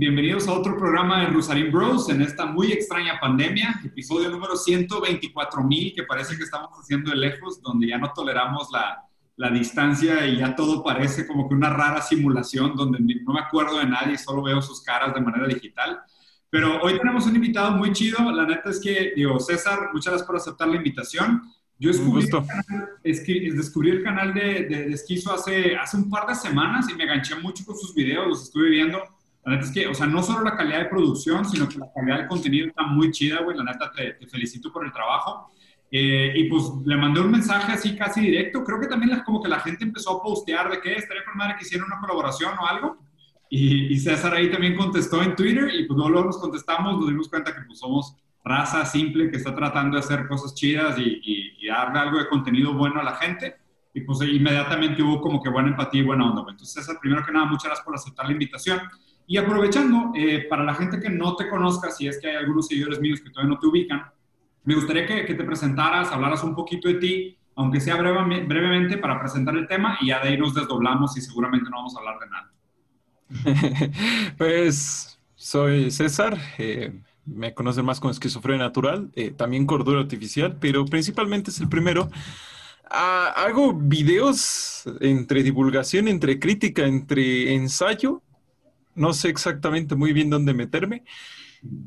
Bienvenidos a otro programa de Rosarín Bros en esta muy extraña pandemia, episodio número 124 mil, que parece que estamos haciendo de lejos, donde ya no toleramos la, la distancia y ya todo parece como que una rara simulación donde no me acuerdo de nadie, solo veo sus caras de manera digital. Pero hoy tenemos un invitado muy chido. La neta es que, digo, César, muchas gracias por aceptar la invitación. Yo descubrí, el canal, descubrí el canal de, de, de, Esquizo hace, hace un par de semanas y me ganché mucho con sus videos, los estuve viendo. La neta es que, o sea, no solo la calidad de producción, sino que la calidad del contenido está muy chida, güey. La neta, te, te felicito por el trabajo. Eh, y pues le mandé un mensaje así casi directo. Creo que también la, como que la gente empezó a postear de que estaría por madre que hiciera una colaboración o algo. Y, y, César ahí también contestó en Twitter y pues luego nos contestamos, nos dimos cuenta que pues somos raza simple que está tratando de hacer cosas chidas y, y, y darle algo de contenido bueno a la gente. Y pues inmediatamente hubo como que buena empatía y buena onda. Entonces César, primero que nada, muchas gracias por aceptar la invitación. Y aprovechando, eh, para la gente que no te conozca, si es que hay algunos seguidores míos que todavía no te ubican, me gustaría que, te presentaras, hablaras un poquito de ti, aunque sea breve, brevemente, para presentar el tema y ya de ahí nos desdoblamos y seguramente no vamos a hablar de nada. pues soy César, eh, me conocen más con esquizofrenia natural, eh, también cordura artificial, pero principalmente es el primero. Ah, hago videos entre divulgación, entre crítica, entre ensayo. No sé exactamente muy bien dónde meterme.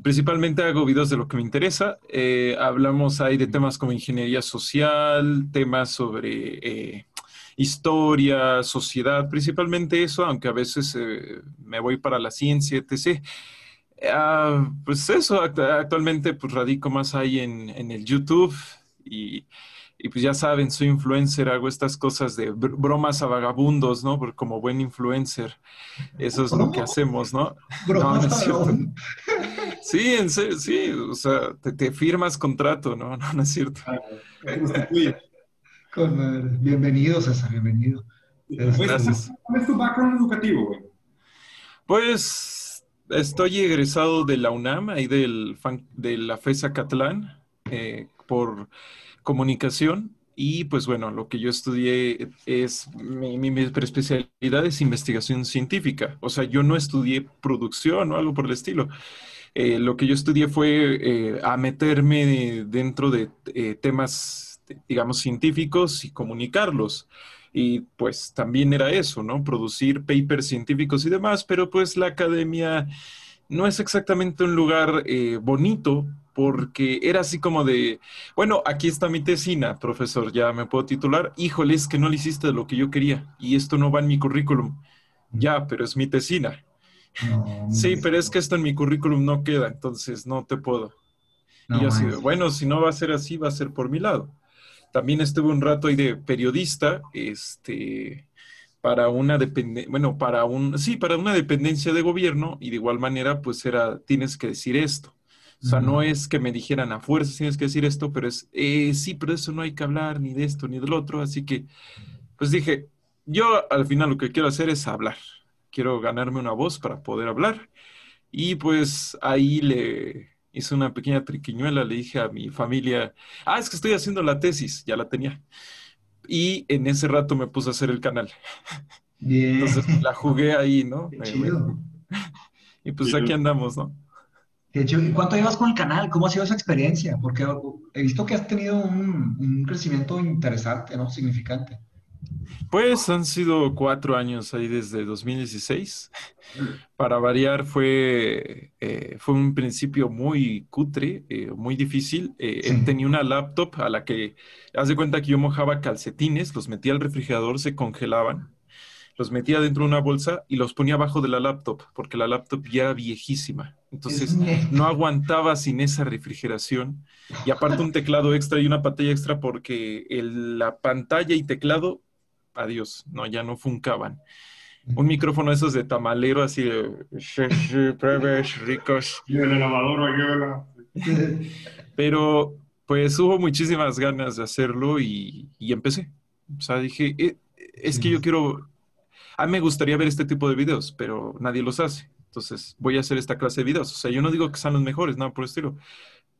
Principalmente hago videos de lo que me interesa. Eh, hablamos ahí de temas como ingeniería social, temas sobre eh, historia, sociedad, principalmente eso, aunque a veces eh, me voy para la ciencia, etc. Uh, pues eso, actualmente pues radico más ahí en, en el YouTube y, y, pues ya saben, soy influencer, hago estas cosas de bromas a vagabundos, ¿no? Porque como buen influencer, eso es lo que hacemos, ¿no? No, no es Sí, en serio, sí, o sea, te, te firmas contrato, ¿no? No, no es cierto. Con, bienvenido, César, bienvenido. Gracias. ¿Cuál es tu background educativo, güey? Pues estoy egresado de la UNAM, ahí del, de la FESA Catlán, eh, por comunicación. Y pues bueno, lo que yo estudié es, mi, mi, especialidad es investigación científica. O sea, yo no estudié producción o algo por el estilo. Eh, lo que yo estudié fue eh, a meterme dentro de eh, temas digamos, científicos y comunicarlos. Y pues también era eso, ¿no? Producir papers científicos y demás, pero pues la academia no es exactamente un lugar bonito porque era así como de, bueno, aquí está mi tesina, profesor, ya me puedo titular. Híjole, es que no le hiciste lo que yo quería y esto no va en mi currículum. Ya, pero es mi tesina. No, sí, pero es que esto en mi currículum no queda, entonces no te puedo. No, y yo así, bueno, si no va a ser así, va a ser por mi lado. También estuve un rato ahí de periodista, este, para una dependencia, bueno, para un, sí, para una dependencia de gobierno y de igual manera, pues era, tienes que decir esto. O sea, no es que me dijeran a fuerzas tienes que decir esto, pero es, eh, sí, pero eso no hay que hablar ni de esto ni del otro. Así que, pues dije, yo al final lo que quiero hacer es hablar. Quiero ganarme una voz para poder hablar. Y pues ahí le, hice una pequeña triquiñuela, le dije a mi familia, ah, es que estoy haciendo la tesis, ya la tenía. Y en ese rato me puse a hacer el canal. Bien. Entonces la jugué ahí, ¿no? Qué chido. Y pues aquí andamos, ¿no? ¿Y cuánto llevas con el canal? ¿Cómo ha sido esa experiencia? Porque he visto que has tenido un, un crecimiento interesante, ¿no? Significante. Pues han sido cuatro años ahí desde 2016. Para variar fue, eh, fue un principio muy cutre, eh, muy difícil. Eh, sí. Tenía una laptop a la que, haz de cuenta que yo mojaba calcetines, los metía al refrigerador, se congelaban, los metía dentro de una bolsa y los ponía abajo de la laptop, porque la laptop ya era viejísima. Entonces no aguantaba sin esa refrigeración. Y aparte un teclado extra y una pantalla extra porque el, la pantalla y teclado adiós, no, ya no funcaban. Un micrófono esos de tamalero, así de ricos. Y el lavadora, Pero Pues hubo muchísimas ganas de hacerlo y, y empecé. O sea, dije, eh, es que yo quiero, a mí me gustaría ver este tipo de videos, pero nadie los hace. Entonces voy a hacer esta clase de videos. O sea, yo no digo que sean los mejores, nada por el estilo,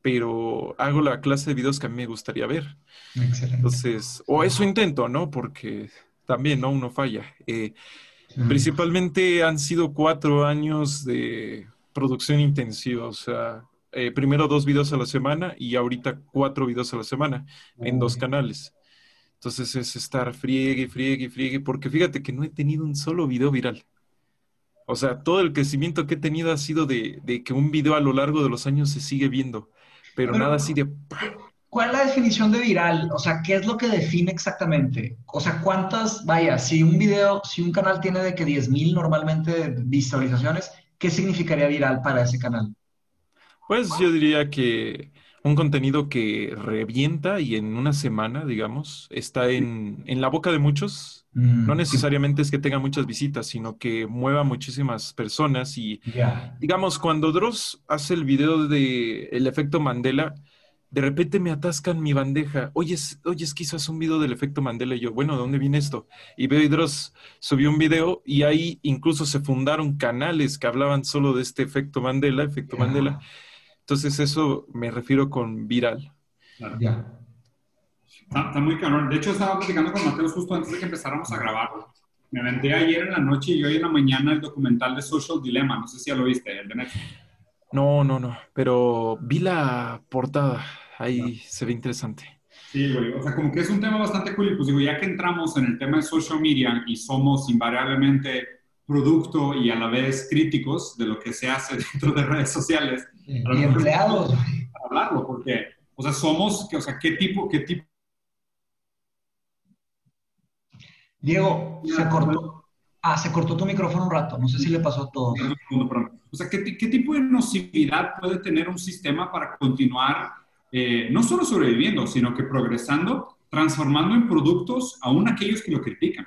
pero hago la clase de videos que a mí me gustaría ver. Excelente. Entonces, o eso intento, ¿no? Porque también, ¿no? Uno falla. Eh, Principalmente han sido cuatro años de producción intensiva, o sea, eh, primero dos videos a la semana y ahorita cuatro videos a la semana en dos canales. Entonces es estar friegue, friegue, friegue, porque fíjate que no he tenido un solo video viral. O sea, todo el crecimiento que he tenido ha sido de, de que un video a lo largo de los años se sigue viendo, pero, Pero- nada así de... ¿Cuál es la definición de viral? O sea, ¿qué es lo que define exactamente? O sea, ¿cuántas, vaya, si un video, si un canal tiene de que 10.000 normalmente visualizaciones, ¿qué significaría viral para ese canal? Pues yo diría que un contenido que revienta y en una semana, digamos, está en, en la boca de muchos. Mm, No necesariamente es que tenga muchas visitas, sino que mueva muchísimas personas y, digamos, cuando Dross hace el video de el efecto Mandela, de repente me atascan mi bandeja. Oye, oye, hizo un video del efecto Mandela. Y yo, bueno, ¿de dónde viene esto? Y veo y Dross subió un video y ahí incluso se fundaron canales que hablaban solo de este efecto Mandela, efecto. Mandela. Entonces eso me refiero con viral. Claro. Ya. Está, está muy cabrón. De hecho, estaba platicando con Mateo justo antes de que empezáramos a grabar. Me aventé ayer en la noche y hoy en la mañana el documental de Social Dilemma. No sé si ya lo viste, el de Netflix. No, no, no, pero vi la portada. Ahí se ve interesante. Sí, güey. O sea, como que es un tema bastante cool. Y pues digo, ya que entramos en el tema de social media y somos invariablemente producto y a la vez críticos de lo que se hace dentro de redes sociales, Y empleados. para hablarlo, porque, o sea, somos, que, o sea, ¿qué tipo, qué tipo Diego, se cortó. Ah, se cortó tu micrófono un rato. No sé si le pasó a todos. O sea, ¿qué, qué tipo de nocividad puede tener un sistema para continuar eh, no solo sobreviviendo, sino que progresando, transformando en productos aún aquellos que lo critican?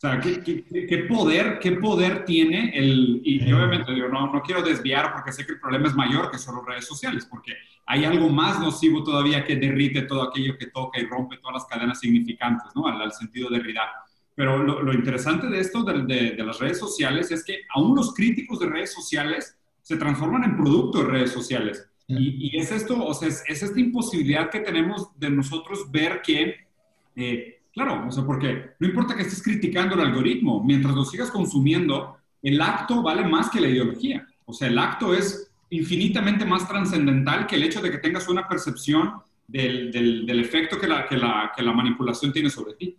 O sea, ¿qué, qué- qué- poder, qué poder tiene el... Y, y obviamente, digo, no, no quiero desviar porque sé que el problema es mayor que solo redes sociales, porque hay algo más nocivo todavía que derrite todo aquello que toca y rompe todas las cadenas significantes, ¿no? Al, al sentido de Derrida. Pero lo, lo interesante de esto, de, de- de las redes sociales, es que aún los críticos de redes sociales se transforman en producto de redes sociales. Y, y es esto, o sea, es, es esta imposibilidad que tenemos de nosotros ver que, eh, claro, o sea, porque no importa que estés criticando el algoritmo, mientras lo sigas consumiendo, el acto vale más que la ideología. O sea, el acto es infinitamente más trascendental que el hecho de que tengas una percepción del, del- del efecto que la, que, la, que la manipulación tiene sobre ti.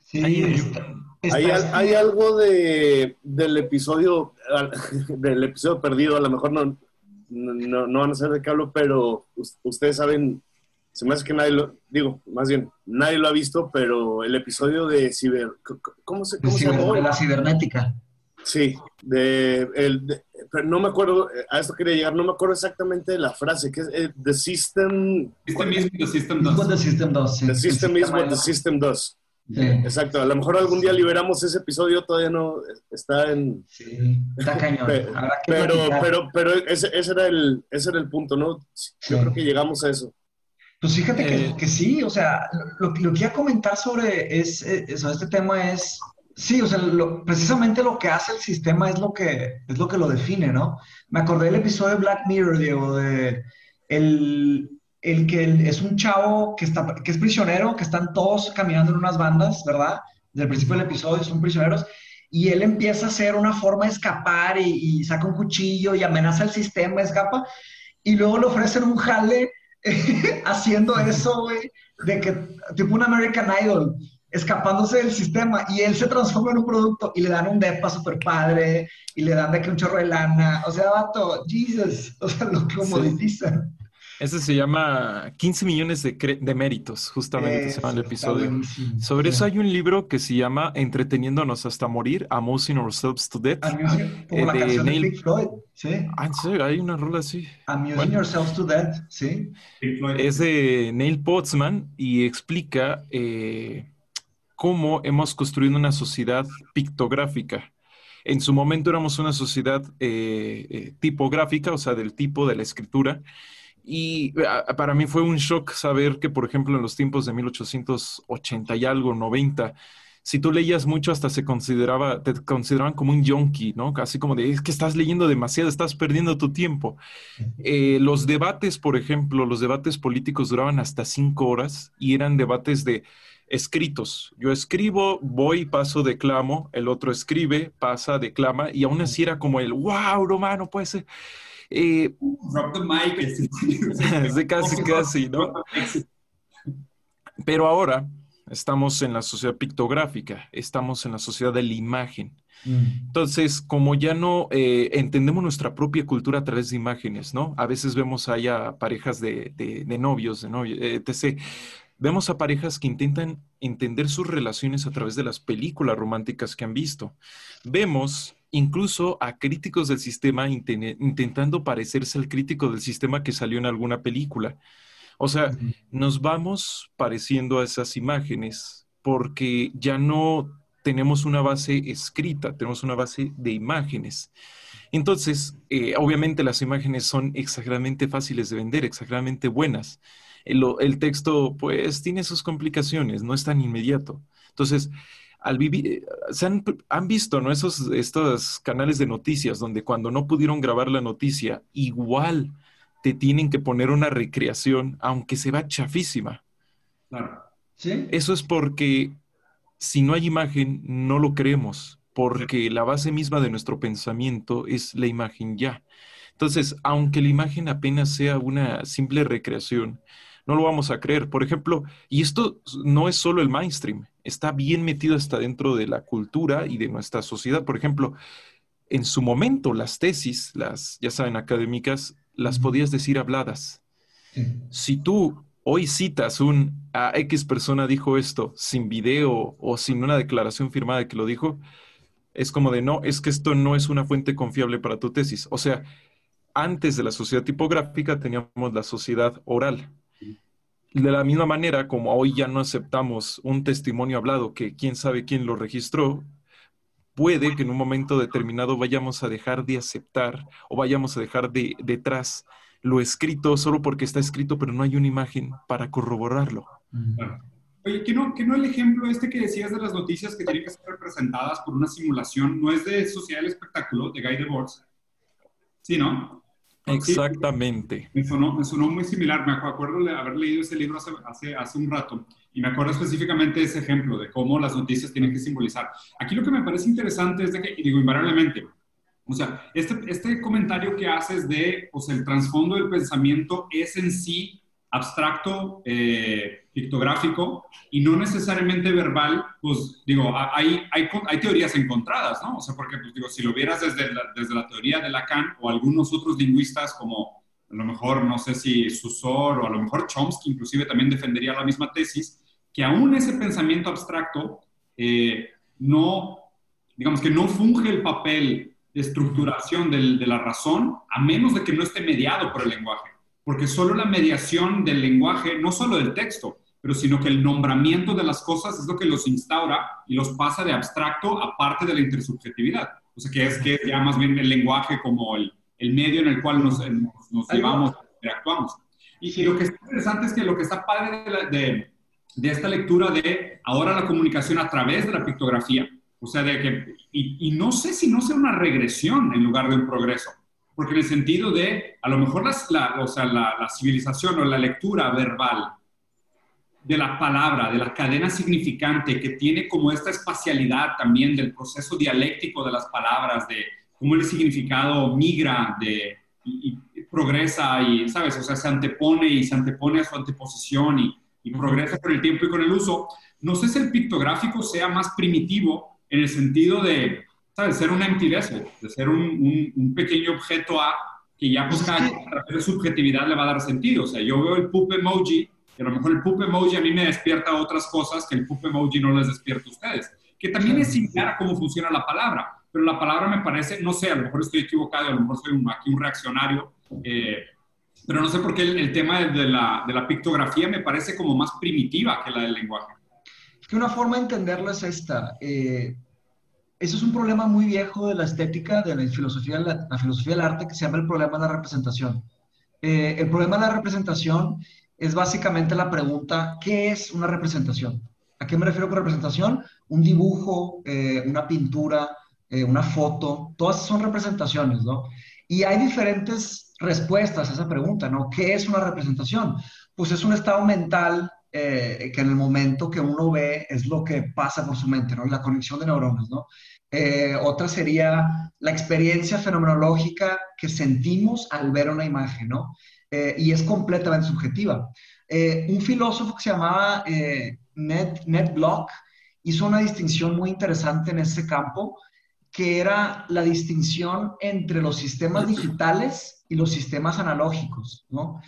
Sí, Ahí- está- está- Hay, hay algo de, del episodio del episodio perdido, a lo mejor no, no, no van a saber de qué hablo, pero us- ustedes saben, se me hace que nadie lo, digo, más bien, nadie lo ha visto, pero el episodio de Ciber, ¿cómo se, de cómo se llamó? la cibernética. Sí, de, el, de- pero no me acuerdo, eh, a esto quería llegar, no me acuerdo exactamente de la frase, que es eh, The System, Este The System Es does. the system does. sí. The System is what the System does. Sí, Exacto, a lo mejor algún día liberamos ese episodio, todavía no está en... sí, está cañón. Pe- Habrá que Pero, pero, pero ese, ese era el, ese era el punto, ¿no? Yo Sí. creo que llegamos a eso. Pues fíjate que, Eh. que sí, o sea, lo, lo que iba a comentar sobre, es, eh, sobre este tema es, sí, o sea, lo- precisamente lo que hace el sistema es lo que, es lo que lo define, ¿no? Me acordé del episodio de Black Mirror, Diego, de el, el que el- es un chavo que, está, que es prisionero, que están todos caminando en unas bandas, ¿verdad? Desde el principio del episodio son prisioneros, y él empieza a hacer una forma de escapar y, y saca un cuchillo y amenaza el sistema, escapa, y luego le ofrecen un jale haciendo eso, güey, de que, tipo un American Idol, escapándose del sistema, y él se transforma en un producto, y le dan un depa super padre, y le dan de que un chorro de lana, o sea, vato, Jesus, o sea, lo comoditizan. Ese se llama 15 millones de, de méritos, justamente se llama el Eso, episodio. Sobre Sí. eso hay un libro que se llama Entreteniéndonos hasta morir, Amusing Ourselves to Death. Amusing- como Eh, la de canción de Neil- Pink Floyd, sí. Ah, en serio, hay una rola así. Amusing Bueno. yourselves to death, sí. Es de Neil Potsman y explica eh, cómo hemos construido una sociedad pictográfica. En su momento éramos una sociedad eh, eh, tipográfica, o sea, del tipo de la escritura, Y para mí fue un shock saber que, por ejemplo, en los tiempos de 1880 y algo, 90, si tú leías mucho hasta se consideraba, te consideraban como un yonki, ¿no? Casi como de, es que estás leyendo demasiado, estás perdiendo tu tiempo. Eh, los debates, por ejemplo, los debates políticos duraban hasta cinco horas y eran debates de escritos. Yo escribo, voy, paso, declamo, el otro escribe, pasa, declama, y aún así era como el, wow, romano, puede ser. Eh, Drop the mic. casi, casi, ¿no? Pero ahora estamos en la sociedad pictográfica, estamos en la sociedad de la imagen. Mm. Entonces, como ya no eh, entendemos nuestra propia cultura a través de imágenes, ¿no? A veces vemos allá parejas de, de, novios, de novios, etc. Vemos a parejas que intentan entender sus relaciones a través de las películas románticas que han visto. Vemos incluso a críticos del sistema intentando parecerse al crítico del sistema que salió en alguna película. O sea, nos vamos pareciendo a esas imágenes porque ya no tenemos una base escrita, tenemos una base de imágenes. Entonces, eh, obviamente las imágenes son exageradamente fáciles de vender, exageradamente buenas. El, texto, pues, tiene sus complicaciones, no es tan inmediato. Entonces, al vivir, eh, se han, han, visto, ¿no? Esos, estos canales de noticias donde cuando no pudieron grabar la noticia, igual te tienen que poner una recreación, aunque se va chafísima. Claro. ¿Sí? Eso es porque si no hay imagen, no lo creemos, porque la base misma de nuestro pensamiento es la imagen ya. Entonces, aunque la imagen apenas sea una simple recreación, no lo vamos a creer. Por ejemplo, y esto no es solo el mainstream, está bien metido hasta dentro de la cultura y de nuestra sociedad. Por ejemplo, en su momento las tesis, las, ya saben, académicas, las podías decir habladas. Si tú hoy citas un a X persona dijo esto sin video o sin una declaración firmada de que lo dijo, es como de no, es que esto no es una fuente confiable para tu tesis. O sea, antes de la sociedad tipográfica teníamos la sociedad oral. De la misma manera, como hoy ya no aceptamos un testimonio hablado que quién sabe quién lo registró, puede que en un momento determinado vayamos a dejar de aceptar o vayamos a dejar de detrás lo escrito solo porque está escrito, pero no hay una imagen para corroborarlo. Oye, ¿que no, que no el ejemplo este que decías de las noticias que tienen que ser representadas por una simulación no es de Sociedad del Espectáculo, de Guy Debord? Sí, ¿no? Exactamente. me, sonó, me, sonó, muy similar. Me acuerdo de haber leído ese libro hace, hace, un rato y me acuerdo específicamente de ese ejemplo de cómo las noticias tienen que simbolizar. Aquí lo que me parece interesante es de que, y digo invariablemente, o sea, este, este comentario que haces de, pues el trasfondo del pensamiento es en sí abstracto, eh, pictográfico y no necesariamente verbal, pues digo, hay, hay, hay, teorías encontradas, ¿no? O sea, porque, pues digo, si lo vieras desde la, desde la teoría de Lacan o algunos otros lingüistas como a lo mejor, no sé si Susor o a lo mejor Chomsky inclusive también defendería la misma tesis, que aún ese pensamiento abstracto eh, no, digamos que no funge el papel de estructuración del, de la razón a menos de que no esté mediado por el lenguaje porque solo la mediación del lenguaje, no solo del texto, pero sino que el nombramiento de las cosas es lo que los instaura y los pasa de abstracto a parte de la intersubjetividad. O sea, que es que ya más bien el lenguaje como el, el medio en el cual nos, nos, llevamos, interactuamos. Y, lo que es interesante es que lo que está padre de, de, de, esta lectura de ahora la comunicación a través de la pictografía, o sea, de que, y, y no sé si no sea una regresión en lugar de un progreso, porque en el sentido de, a lo mejor la, o sea, la, civilización o la lectura verbal de la palabra, de la cadena significante que tiene como esta espacialidad también del proceso dialéctico de las palabras, de cómo el significado migra de, y, progresa y, ¿sabes? O sea, se antepone y se antepone a su anteposición y, y progresa con el tiempo y con el uso. No sé si el pictográfico sea más primitivo en el sentido de, ¿sabes? Ser un empty vessel, de ser un, un, pequeño objeto A que ya pues cada de subjetividad le va a dar sentido. O sea, yo veo el poop emoji y a lo mejor el poop emoji a mí me despierta otras cosas que el poop emoji no les despierta a ustedes. Que también es similar a cómo funciona la palabra. Pero la palabra me parece, no sé, a lo mejor estoy equivocado, a lo mejor soy un, aquí un reaccionario, eh, pero no sé por qué el, tema de la, de la, pictografía me parece como más primitiva que la del lenguaje. Que una forma de entenderlo es esta. Eh, eso es un problema muy viejo de la estética, de la filosofía, la, filosofía del arte, que se llama el problema de la representación. eh, el problema de la representación es básicamente la pregunta, ¿qué es una representación? ¿A qué me refiero con representación? Un dibujo, eh, una pintura, eh, una foto, todas son representaciones, ¿no? Y hay diferentes respuestas a esa pregunta, ¿no? ¿Qué es una representación? Pues es un estado mental que en el momento que uno ve es lo que pasa por su mente, ¿no? La conexión de neuronas, ¿no? otra sería la experiencia fenomenológica que sentimos al ver una imagen, ¿no? Y es completamente subjetiva. Eh, un filósofo que se llamaba eh, Ned, Ned Block hizo una distinción muy interesante en ese campo, que era la distinción entre los sistemas digitales y los sistemas analógicos, ¿no?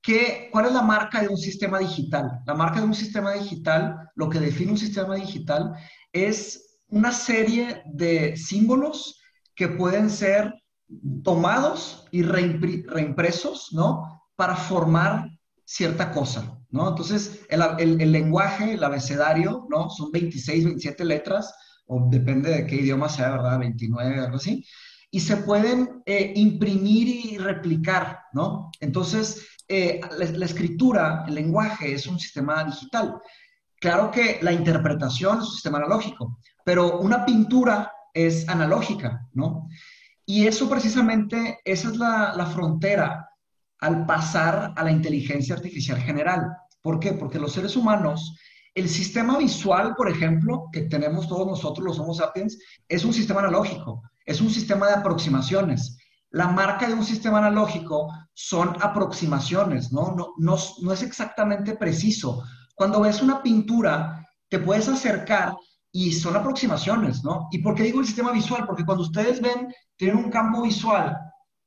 ¿Qué, ¿Cuál es la marca de un sistema digital? La marca de un sistema digital, lo que define un sistema digital, es una serie de símbolos que pueden ser tomados y reimpresos, ¿no? Para formar cierta cosa, ¿no? Entonces, el, lenguaje, el abecedario, ¿no? Son 26, 27 letras, o depende de qué idioma sea, ¿verdad? 29, algo así. Y se pueden eh, imprimir y replicar, ¿no? Entonces, eh, la, escritura, el lenguaje es un sistema digital. Claro que la interpretación es un sistema analógico, pero una pintura es analógica, ¿no? Y eso precisamente, esa es la, la frontera al pasar a la inteligencia artificial general. ¿Por qué? Porque los seres humanos, el sistema visual, por ejemplo, que tenemos todos nosotros los Homo sapiens, es un sistema analógico, es un sistema de aproximaciones. La marca de un sistema analógico son aproximaciones, ¿no? No, no, no es exactamente preciso. Cuando ves una pintura, te puedes acercar y son aproximaciones, ¿no? ¿Y por qué digo el sistema visual? Porque cuando ustedes ven, tienen un campo visual,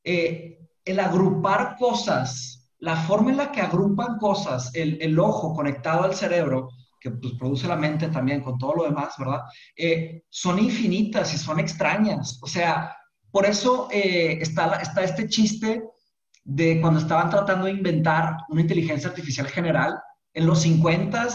eh, el agrupar cosas, la forma en la que agrupan cosas, el, ojo conectado al cerebro, que pues, produce la mente también con todo lo demás, ¿verdad? Eh, son infinitas y son extrañas. O sea, por eso eh, está, está este chiste de cuando estaban tratando de inventar una inteligencia artificial general, en los 50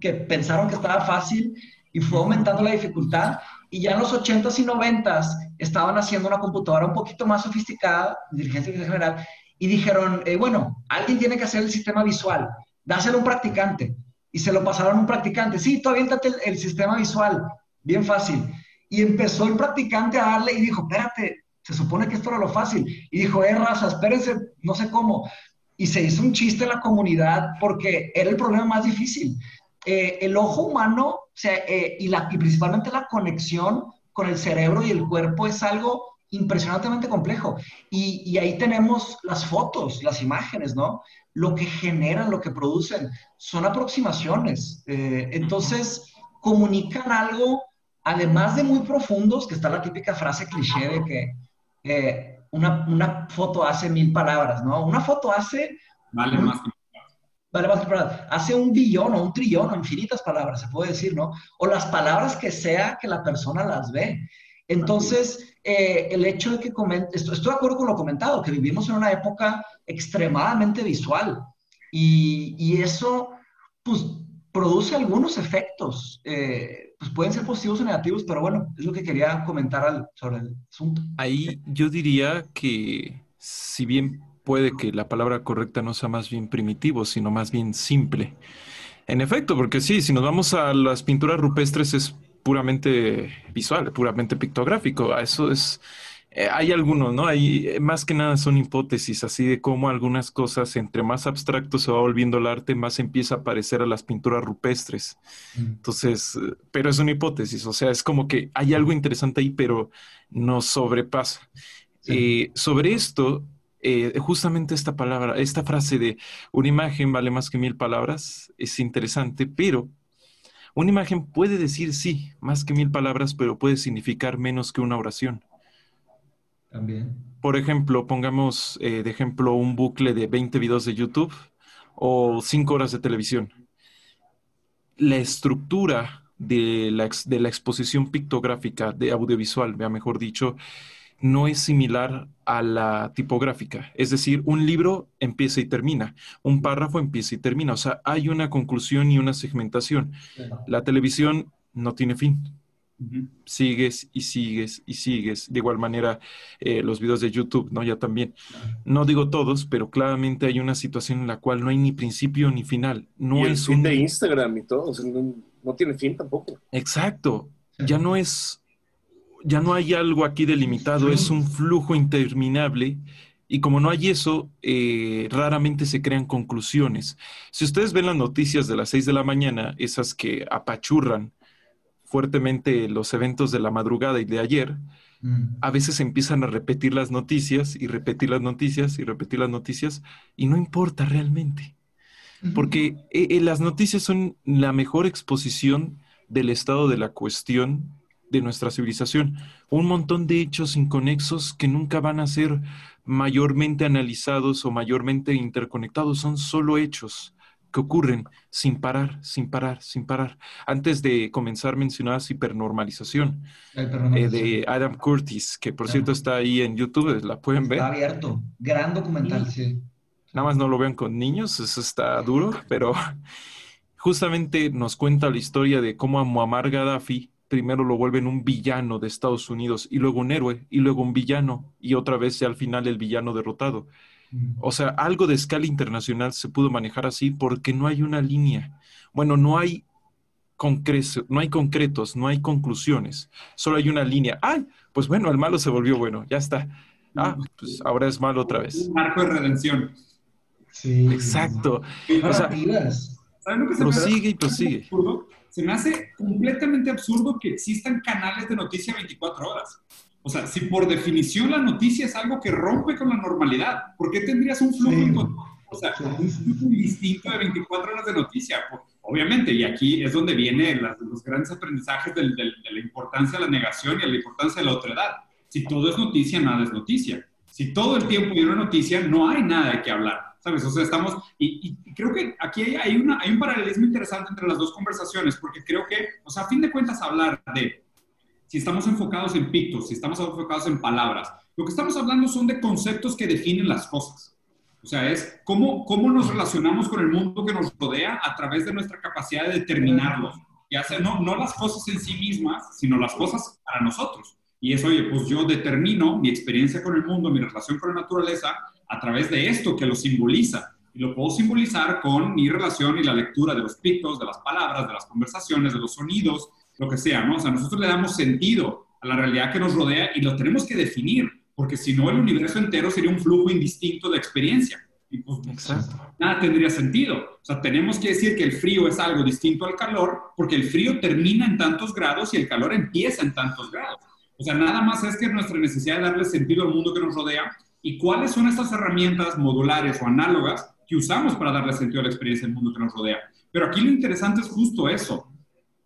que pensaron que estaba fácil y fue aumentando la dificultad y ya en los 80s y 90s estaban haciendo una computadora un poquito más sofisticada, inteligencia general, y dijeron, eh, bueno, alguien tiene que hacer el sistema visual, dáselo a un practicante. Y se lo pasaron a un practicante. Sí, tú aviéntate el, el sistema visual, bien fácil. Y empezó el practicante a darle y dijo, espérate, se supone que esto era lo fácil. Y dijo, eh, raza, espérense, no sé cómo. Y se hizo un chiste en la comunidad porque era el problema más difícil. Eh, el ojo humano o sea, eh, y, la, y principalmente la conexión con el cerebro y el cuerpo es algo impresionantemente complejo. Y, y, ahí tenemos las fotos, las imágenes, ¿no? Lo que generan, lo que producen, son aproximaciones. Eh, entonces, comunican algo, además de muy profundos, que está la típica frase cliché de que una, una, foto hace mil palabras, ¿no? Una foto hace... Vale más que Vale, más palabras. Hace un billón o un trillón o infinitas palabras, se puede decir, ¿no? O las palabras que sea que la persona las ve. Entonces, eh, el hecho de que comente, estoy, de acuerdo con lo comentado, que vivimos en una época extremadamente visual y, y eso, pues, produce algunos efectos. Eh, pues pueden ser positivos o negativos, pero bueno, es lo que quería comentar sobre el asunto. Ahí yo diría que si bien puede que la palabra correcta no sea más bien primitivo, sino más bien simple. En efecto, porque sí, si nos vamos a las pinturas rupestres es puramente visual, puramente pictográfico. Eso es, eh, hay algunos, ¿no? Hay, eh, más que nada son hipótesis, así de cómo algunas cosas, entre más abstracto se va volviendo el arte, más empieza a parecer a las pinturas rupestres. Mm. Entonces, eh, pero es una hipótesis, o sea, es como que hay algo interesante ahí, pero no sobrepasa. sobre esto, eh, justamente esta palabra, esta frase de una imagen vale más que mil palabras es interesante, pero una imagen puede decir sí, más que mil palabras, pero puede significar menos que una oración. También. Por ejemplo, pongamos eh, de ejemplo un bucle de 20 videos de YouTube o 5 horas de televisión. La estructura de la, de la exposición pictográfica, de audiovisual, vea mejor dicho, no es similar a la tipográfica. Es decir, un libro empieza y termina, un párrafo empieza y termina. O sea, hay una conclusión y una segmentación. La televisión no tiene fin. Sigues y sigues y sigues. De igual manera, eh, los videos de YouTube, ¿no? Ya también. No digo todos, pero claramente hay una situación en la cual no hay ni principio ni final. No y es el fin un... de Instagram y todo, o sea, no, no tiene fin tampoco. Exacto. Ya no es, ya no hay algo aquí delimitado, es un flujo interminable. Y como no hay eso, eh, raramente se crean conclusiones. Si ustedes ven las noticias de las 6 de la mañana, esas que apachurran fuertemente los eventos de la madrugada y de ayer, Mm. a veces empiezan a repetir las noticias y repetir las noticias y repetir las noticias y no importa realmente. Porque eh, eh, las noticias son la mejor exposición del estado de la cuestión de nuestra civilización. Un montón de hechos inconexos que nunca van a ser mayormente analizados o mayormente interconectados, son solo hechos que ocurren sin parar, sin parar, sin parar. Antes de comenzar mencionabas hipernormalización perdón, eh, de Adam Curtis, que por cierto está ahí en YouTube, la pueden ver. Está abierto. Gran documental, sí. Nada más no lo vean con niños, eso está duro, pero justamente nos cuenta la historia de cómo a Muammar Gaddafi primero lo vuelven un villano de Estados Unidos y luego un héroe y luego un villano y otra vez al final el villano derrotado. O sea, algo de escala internacional se pudo manejar así porque no hay una línea. Bueno, no hay, concre- no hay concretos, no hay conclusiones, solo hay una línea. ¡Ay! Pues bueno, el malo se volvió bueno, ya está. Ah, pues ahora es malo otra vez. Un arco de redención. Sí. Exacto. O sea. ¿Saben lo que se me hace Prosigue y prosigue. Se me hace completamente absurdo que existan canales de noticia 24 horas. O sea, si por definición la noticia es algo que rompe con la normalidad, ¿por qué tendrías un flujo Sí. incon- o sea, un flujo distinto de 24 horas de noticia? Pues, obviamente, y aquí es donde vienen los grandes aprendizajes del- del- de la importancia de la negación y de la importancia de la otredad. Si todo es noticia, nada es noticia. Si todo el tiempo hay una noticia, no hay nada de qué hablar. ¿Sabes? O sea, estamos. Y, y- creo que aquí hay una, hay un paralelismo interesante entre las dos conversaciones, porque creo que, o sea, a fin de cuentas, hablar de si estamos enfocados en pictos, si estamos enfocados en palabras, lo que estamos hablando son de conceptos que definen las cosas. O sea, es cómo, cómo nos relacionamos con el mundo que nos rodea a través de nuestra capacidad de determinarlos. Ya sea, no, no las cosas en sí mismas, sino las cosas para nosotros. Y es, oye, pues yo determino mi experiencia con el mundo, mi relación con la naturaleza, a través de esto que lo simboliza. Y lo puedo simbolizar con mi relación y la lectura de los pictos, de las palabras, de las conversaciones, de los sonidos, lo que sea, ¿no? O sea, nosotros le damos sentido a la realidad que nos rodea y lo tenemos que definir, porque si no, el universo entero sería un flujo indistinto de experiencia. Y pues, Exacto. nada tendría sentido. O sea, tenemos que decir que el frío es algo distinto al calor, porque el frío termina en tantos grados y el calor empieza en tantos grados. O sea, nada más es que nuestra necesidad de darle sentido al mundo que nos rodea y cuáles son estas herramientas modulares o análogas que usamos para darle sentido a la experiencia del mundo que nos rodea. Pero aquí lo interesante es justo eso,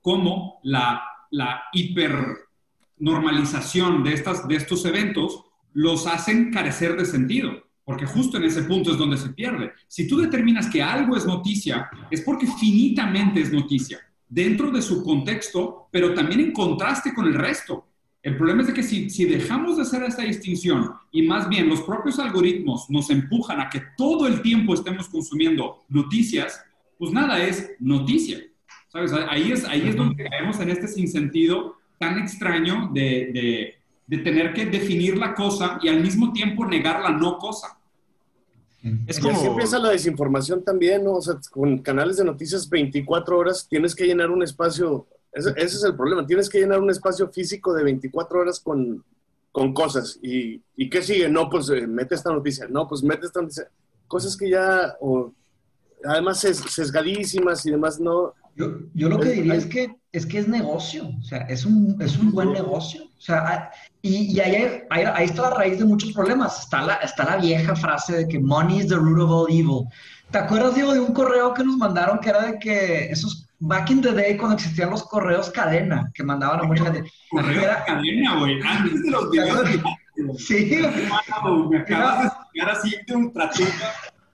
cómo la, la hipernormalización de, estas, de estos eventos los hacen carecer de sentido, porque justo en ese punto es donde se pierde. Si tú determinas que algo es noticia, es porque finitamente es noticia, dentro de su contexto, pero también en contraste con el resto. El problema es de que si, si dejamos de hacer esta distinción y más bien los propios algoritmos nos empujan a que todo el tiempo estemos consumiendo noticias, pues nada es noticia. ¿Sabes? Ahí es, ahí es donde caemos en este sinsentido tan extraño de, de, de tener que definir la cosa y al mismo tiempo negar la no cosa. Es Y como- así empieza la desinformación también, ¿no? O sea, con canales de noticias 24 horas tienes que llenar un espacio, ese, ese es el problema, tienes que llenar un espacio físico de 24 horas con, con cosas. ¿Y, ¿Y qué sigue? No, pues eh, mete esta noticia, no, pues mete esta noticia. Cosas que ya, o, además ses- sesgadísimas y demás, no. Yo, yo lo que diría es que es que es negocio, o sea, es un, es un buen negocio. O sea, ah, y, y ahí, ahí, ahí está la raíz de muchos problemas. Está la, está la vieja frase de que money is the root of all evil. ¿Te acuerdas, Diego, de un correo que nos mandaron que era de que esos, back in the day, cuando existían los correos cadena, que mandaban a mucha gente? Correo de Era- cadena, güey. Antes de los videos de Sí, Wow, me acabas de explicar así de ultratumba,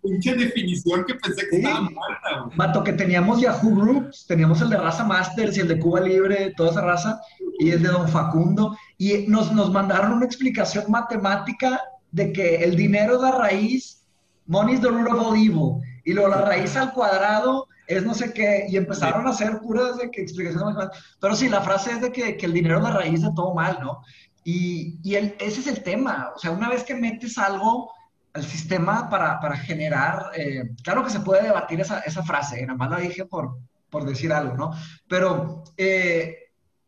pinche definición que pensé que Sí. estaba muerta, güey. Vato, que teníamos Yahoo Groups, teníamos el de Raza Masters y el de Cuba Libre, toda esa raza, y el de Don Facundo, y nos, nos mandaron una explicación matemática de que el dinero es la raíz, money is the root of all evil, y luego la raíz al cuadrado es no sé qué, y empezaron a hacer puras de que explicaciones más. Pero sí, la frase es de que, que, el dinero es la raíz de todo mal, ¿no? Y, y el, ese es el tema. O sea, una vez que metes algo al sistema para, para generar, eh, claro que se puede debatir esa, esa frase, nada más la dije por, por decir algo, ¿no? Pero eh,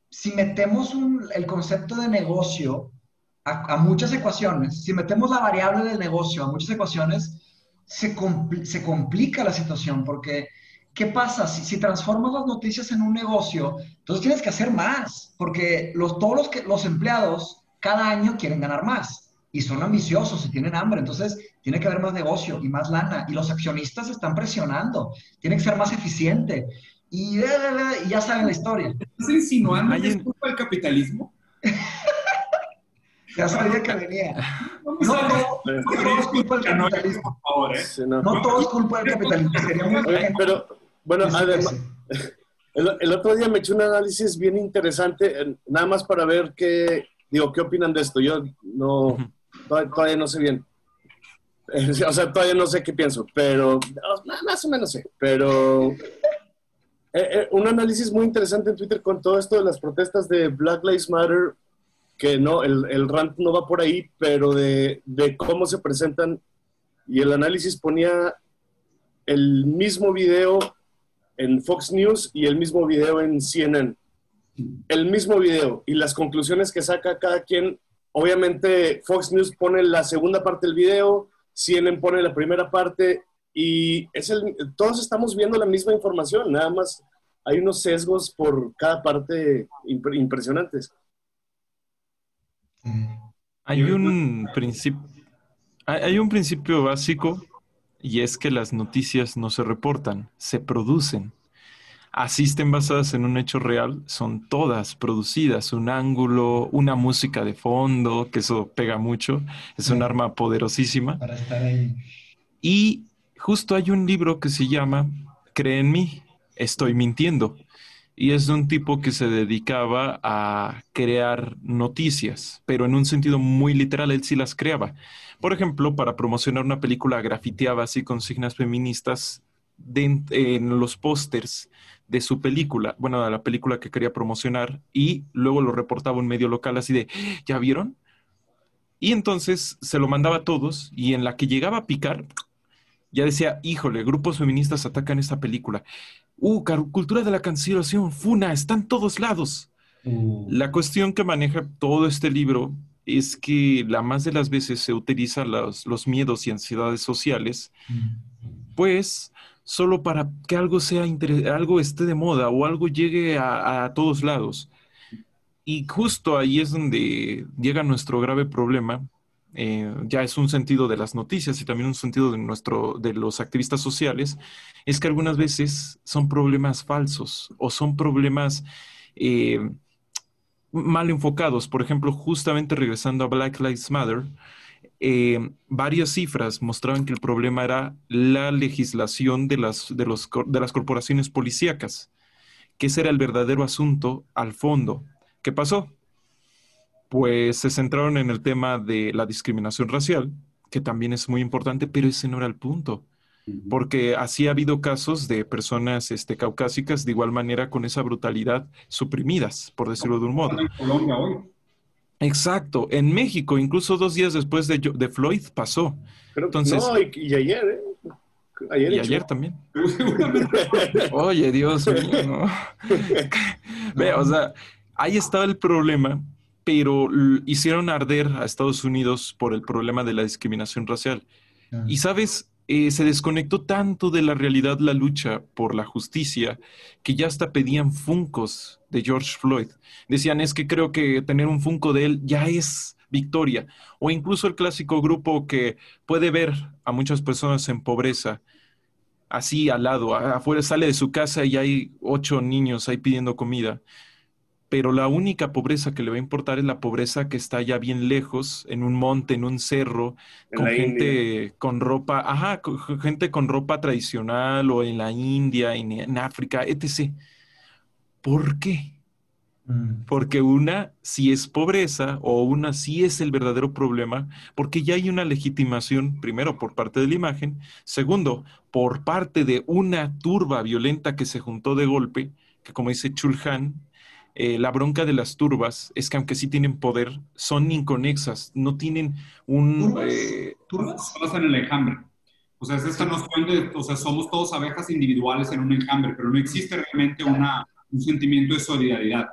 si metemos un, el concepto de negocio a, muchas ecuaciones, si metemos la variable del negocio a muchas ecuaciones, se, se complica la situación porque ¿qué pasa? Si, si, transformas las noticias en un negocio, entonces tienes que hacer más, porque los, todos los, que, los empleados cada año quieren ganar más y son ambiciosos y tienen hambre, entonces tiene que haber más negocio y más lana y los accionistas están presionando, tiene que ser más eficiente y, ya saben la historia. ¿Estás insinuando que es culpa del capitalismo? ya sabía que venía. No, todo, es culpa del capitalismo. Por favor, ¿eh? no, todo es culpa del capitalismo. Sería muy Pero, bueno, además, el, otro día me eché un análisis bien interesante, nada más para ver qué, digo, qué opinan de esto. Yo no, todavía, no sé bien. O sea, todavía no sé qué pienso, pero más o menos sé. Pero eh, eh, un análisis muy interesante en Twitter con todo esto de las protestas de Black Lives Matter, que no, el, el rant no va por ahí, pero de, de, cómo se presentan. Y el análisis ponía el mismo video en Fox News y el mismo video en CNN. El mismo video y las conclusiones que saca cada quien. Obviamente Fox News pone la segunda parte del video, CNN pone la primera parte y es el, todos estamos viendo la misma información, nada más hay unos sesgos por cada parte impresionantes. Hay un principio, hay un principio básico y es que las noticias no se reportan, se producen. Así estén basadas en un hecho real, son todas producidas, un ángulo, una música de fondo, que eso pega mucho, es un arma poderosísima. Para estar ahí. Y justo hay un libro que se llama Cree en mí, estoy mintiendo. Y es de un tipo que se dedicaba a crear noticias, pero en un sentido muy literal, él sí las creaba. Por ejemplo, para promocionar una película, grafiteaba así consignas feministas en los pósters de su película, bueno, de la película que quería promocionar, y luego lo reportaba un medio local así de, ¿ya vieron? Y entonces se lo mandaba a todos, y en la que llegaba a picar, ya decía, híjole, grupos feministas atacan esta película. Uh, cultura de la cancelación, Funa, está en todos lados. Uh. La cuestión que maneja todo este libro es que la más de las veces se utiliza los, los miedos y ansiedades sociales, mm. pues solo para que algo sea algo esté de moda o algo llegue a, a todos lados. Y justo ahí es donde llega nuestro grave problema, eh, ya es un sentido de las noticias y también un sentido de, nuestro, de los activistas sociales, es que algunas veces son problemas falsos o son problemas eh, mal enfocados. Por ejemplo, justamente regresando a Black Lives Matter, eh, varias cifras mostraban que el problema era la legislación de las, de, los, de las corporaciones policíacas, que ese era el verdadero asunto al fondo. ¿Qué pasó? pues se centraron en el tema de la discriminación racial, que también es muy importante, pero ese no era el punto. Porque así ha habido casos de personas este, caucásicas de igual manera con esa brutalidad suprimidas, por decirlo de un modo. En Colombia hoy. Exacto. En México, incluso dos días después de, de Floyd, pasó. Entonces, no, y, ayer, ¿eh? Ayer y ayer también. Oye, Dios mío. Ve, o sea, ahí estaba el problema pero hicieron arder a Estados Unidos por el problema de la discriminación racial. Y sabes, eh, se desconectó tanto de la realidad la lucha por la justicia que ya hasta pedían funcos de George Floyd. Decían, es que creo que tener un funco de él ya es victoria. O incluso el clásico grupo que puede ver a muchas personas en pobreza así al lado, afuera sale de su casa y hay ocho niños ahí pidiendo comida pero la única pobreza que le va a importar es la pobreza que está ya bien lejos, en un monte, en un cerro, con gente con ropa, ajá, gente con ropa tradicional o en la India, en, en África, etc. ¿Por qué? Mm. Porque una sí es pobreza o una sí es el verdadero problema, porque ya hay una legitimación, primero, por parte de la imagen, segundo, por parte de una turba violenta que se juntó de golpe, que como dice Chulhan, eh, la bronca de las turbas es que aunque sí tienen poder, son inconexas, no tienen un... ¿Turbas? Eh, ¿Turbas? en el enjambre. O sea, es esta noción de, o sea, somos todos abejas individuales en un enjambre, pero no existe realmente una, un sentimiento de solidaridad.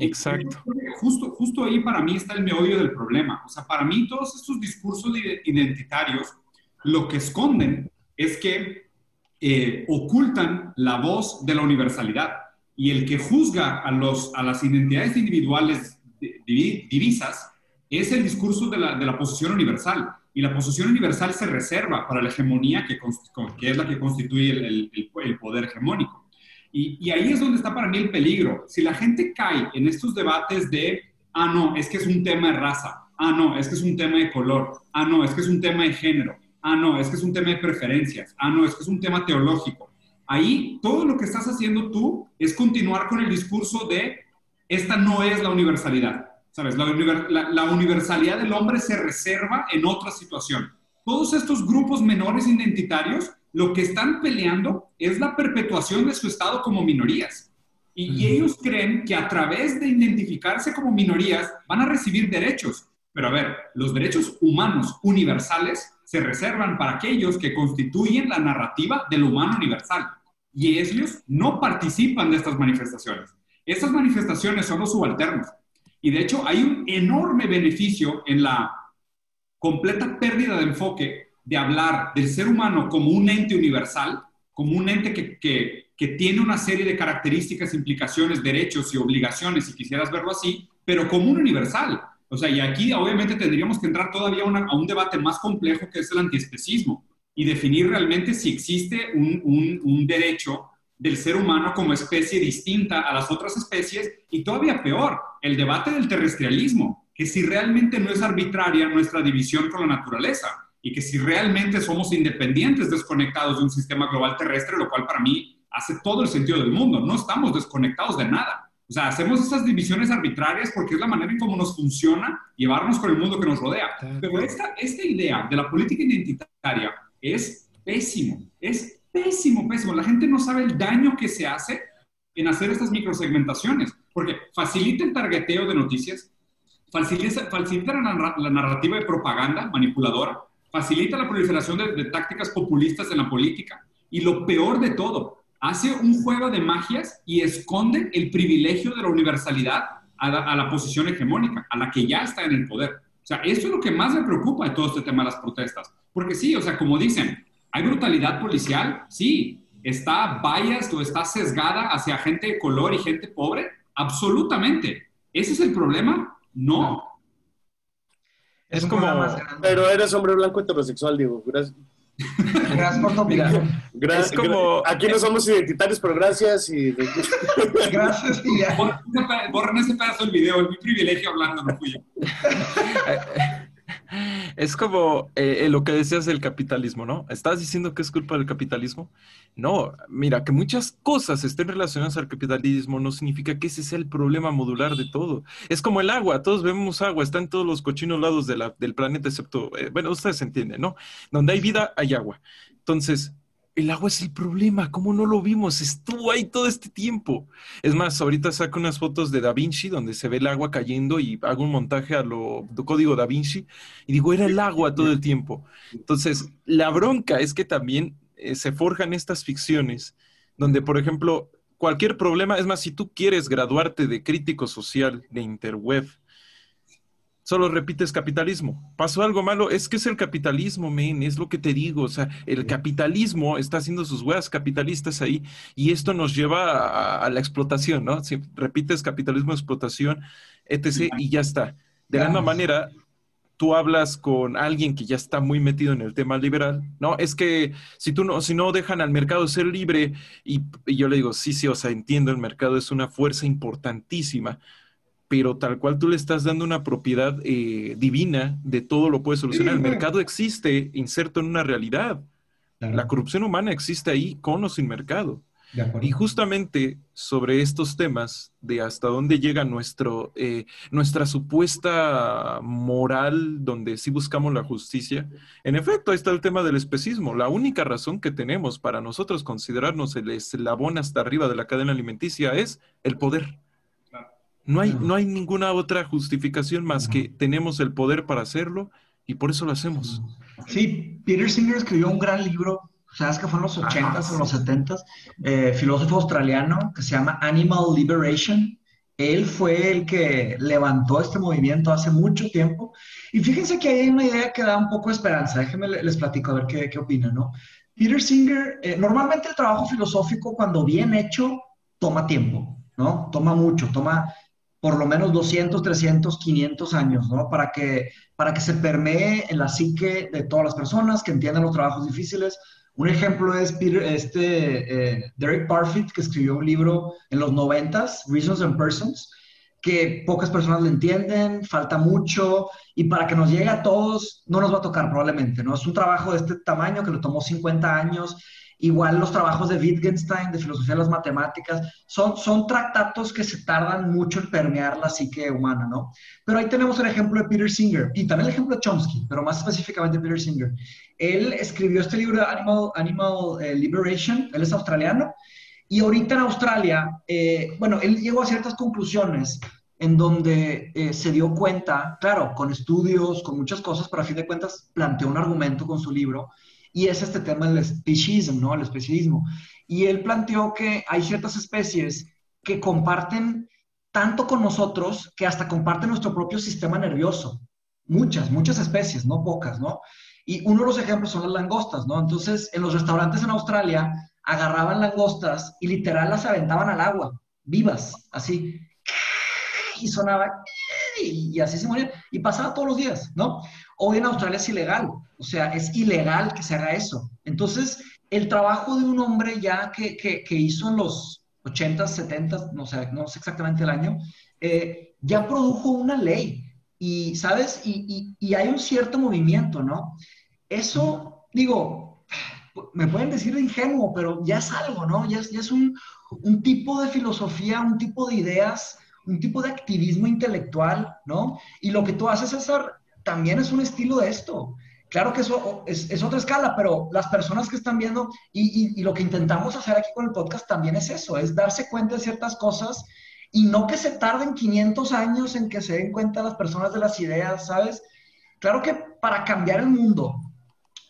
Exacto. Justo, justo ahí para mí está el meollo del problema. O sea, para mí todos estos discursos identitarios lo que esconden es que eh, ocultan la voz de la universalidad. Y el que juzga a, los, a las identidades individuales divisas es el discurso de la, de la posición universal. Y la posición universal se reserva para la hegemonía que, que es la que constituye el, el, el poder hegemónico. Y, ahí es donde está para mí el peligro. Si la gente cae en estos debates de, ah, no, es que es un tema de raza, ah, no, es que es un tema de color, ah, no, es que es un tema de género, ah, no, es que es un tema de preferencias, ah, no, es que es un tema teológico. Ahí todo lo que estás haciendo tú es continuar con el discurso de, esta no es la universalidad. ¿Sabes? La, la universalidad del hombre se reserva en otra situación. Todos estos grupos menores identitarios lo que están peleando es la perpetuación de su Estado como minorías. Y, ellos creen que a través de identificarse como minorías van a recibir derechos. Pero a ver, los derechos humanos universales se reservan para aquellos que constituyen la narrativa del humano universal. Y ellos no participan de estas manifestaciones. Estas manifestaciones son los subalternos. Y de hecho hay un enorme beneficio en la completa pérdida de enfoque de hablar del ser humano como un ente universal, como un ente que, que, tiene una serie de características, implicaciones, derechos y obligaciones, si quisieras verlo así, pero como un universal. O sea, y aquí obviamente tendríamos que entrar todavía a un debate más complejo que es el antiespecismo y definir realmente si existe un, un, un derecho del ser humano como especie distinta a las otras especies y todavía peor, el debate del terrestrialismo, que si realmente no es arbitraria nuestra división con la naturaleza y que si realmente somos independientes, desconectados de un sistema global terrestre, lo cual para mí hace todo el sentido del mundo, no estamos desconectados de nada. O sea, hacemos estas divisiones arbitrarias porque es la manera en cómo nos funciona llevarnos con el mundo que nos rodea. Pero esta, esta idea de la política identitaria es pésimo, es pésimo, pésimo. La gente no sabe el daño que se hace en hacer estas microsegmentaciones, porque facilita el targeteo de noticias, facilita, facilita la narrativa de propaganda manipuladora, facilita la proliferación de, tácticas populistas en la política y lo peor de todo, hace un juego de magias y esconde el privilegio de la universalidad a la, posición hegemónica, a la que ya está en el poder. O sea, esto es lo que más me preocupa de todo este tema de las protestas. Porque sí, o sea, como dicen, ¿hay brutalidad policial? Sí. ¿Está biased o está sesgada hacia gente de color y gente pobre? Absolutamente. ¿Ese es el problema? No. Es, como. Pero eres hombre blanco heterosexual, digo. Gracias. Gracias por tu opinión. es como... Aquí no somos identitarios, pero gracias y... gracias y ya. Borren ese pedazo del video, es mi privilegio hablando, no fui yo. Es como eh, lo que decías del capitalismo, ¿no? ¿Estás diciendo que es culpa del capitalismo? No, mira, que muchas cosas estén relacionadas al capitalismo no significa que ese sea el problema modular de todo. Es como el agua, todos vemos agua, está en todos los cochinos lados del planeta, excepto, eh, bueno, ustedes entienden, ¿no? Donde hay vida, hay agua. Entonces, el agua es el problema, ¿cómo no lo vimos? Estuvo ahí todo este tiempo. Es más, ahorita saco unas fotos de Da Vinci donde se ve el agua cayendo y hago un montaje a lo código Da Vinci y digo, era el agua todo el tiempo. Entonces, la bronca es que también eh, se forjan estas ficciones donde, por ejemplo, cualquier problema, es más, si tú quieres graduarte de crítico social de interweb, solo repites capitalismo. ¿Pasó algo malo? Es que es el capitalismo, men, es lo que te digo. O sea, el capitalismo está haciendo sus huevas capitalistas ahí y esto nos lleva a, la explotación, ¿no? Si repites capitalismo, explotación, etc. y ya está. De la misma manera, tú hablas con alguien que ya está muy metido en el tema liberal, ¿no? Es que si tú no, si no dejan al mercado ser libre, y, y yo le digo, sí, sí, o sea, entiendo, el mercado es una fuerza importantísima, pero tal cual tú le estás dando una propiedad eh, divina de todo lo puede solucionar. el mercado existe inserto en una realidad. La corrupción humana existe ahí con o sin mercado. Y justamente sobre estos temas de hasta dónde llega nuestro, eh, nuestra supuesta moral, donde sí buscamos la justicia, en efecto, ahí está el tema del especismo. La única razón que tenemos para nosotros considerarnos el eslabón hasta arriba de la cadena alimenticia es el poder. No hay, no hay ninguna otra justificación más que tenemos el poder para hacerlo y por eso lo hacemos. Sí, Peter Singer escribió un gran libro, sabes que fue en los 80s o los 70s, eh, filósofo australiano que se llama Animal Liberation. Él fue el que levantó este movimiento hace mucho tiempo. Y fíjense que hay una idea que da un poco de esperanza. Déjenme les platico a ver qué, qué opinan, ¿no? Peter Singer, eh, normalmente el trabajo filosófico cuando bien hecho toma tiempo, ¿no? Toma mucho, toma por lo menos 200, 300, 500 años, ¿no? Para que, para que se permee en la psique de todas las personas, que entiendan los trabajos difíciles. Un ejemplo es este, eh, Derek Parfit, que escribió un libro en los 90, Reasons and Persons, que pocas personas le entienden, falta mucho, y para que nos llegue a todos no nos va a tocar probablemente, ¿no? Es un trabajo de este tamaño que le tomó 50 años Igual los trabajos de Wittgenstein, de filosofía de las matemáticas, son, son tratados que se tardan mucho en permear la psique humana, ¿no? Pero ahí tenemos el ejemplo de Peter Singer y también el ejemplo de Chomsky, pero más específicamente Peter Singer. Él escribió este libro Animal, Animal eh, Liberation, él es australiano, y ahorita en Australia, eh, bueno, él llegó a ciertas conclusiones en donde eh, se dio cuenta, claro, con estudios, con muchas cosas, pero a fin de cuentas planteó un argumento con su libro y es este tema del speciesismo, ¿no? El especialismo. Y él planteó que hay ciertas especies que comparten tanto con nosotros que hasta comparten nuestro propio sistema nervioso. Muchas, muchas especies, no pocas, ¿no? Y uno de los ejemplos son las langostas, ¿no? Entonces, en los restaurantes en Australia agarraban langostas y literal las aventaban al agua, vivas, así. Y sonaba, y así se morían. Y pasaba todos los días, ¿no? Hoy en Australia es ilegal, o sea, es ilegal que se haga eso. Entonces, el trabajo de un hombre ya que, que, hizo en los 80, 70, no sé, no sé exactamente el año, eh, ya produjo una ley. Y, ¿sabes? Y, y, hay un cierto movimiento, ¿no? Eso, digo, me pueden decir de ingenuo, pero ya es algo, ¿no? Ya es, ya es un, un tipo de filosofía, un tipo de ideas, un tipo de activismo intelectual, ¿no? Y lo que tú haces, César, también es un estilo de esto. Claro que eso es, otra escala, pero las personas que están viendo y, lo que intentamos hacer aquí con el podcast también es eso, es darse cuenta de ciertas cosas y no que se tarden 500 años en que se den cuenta las personas de las ideas, ¿sabes? Claro que para cambiar el mundo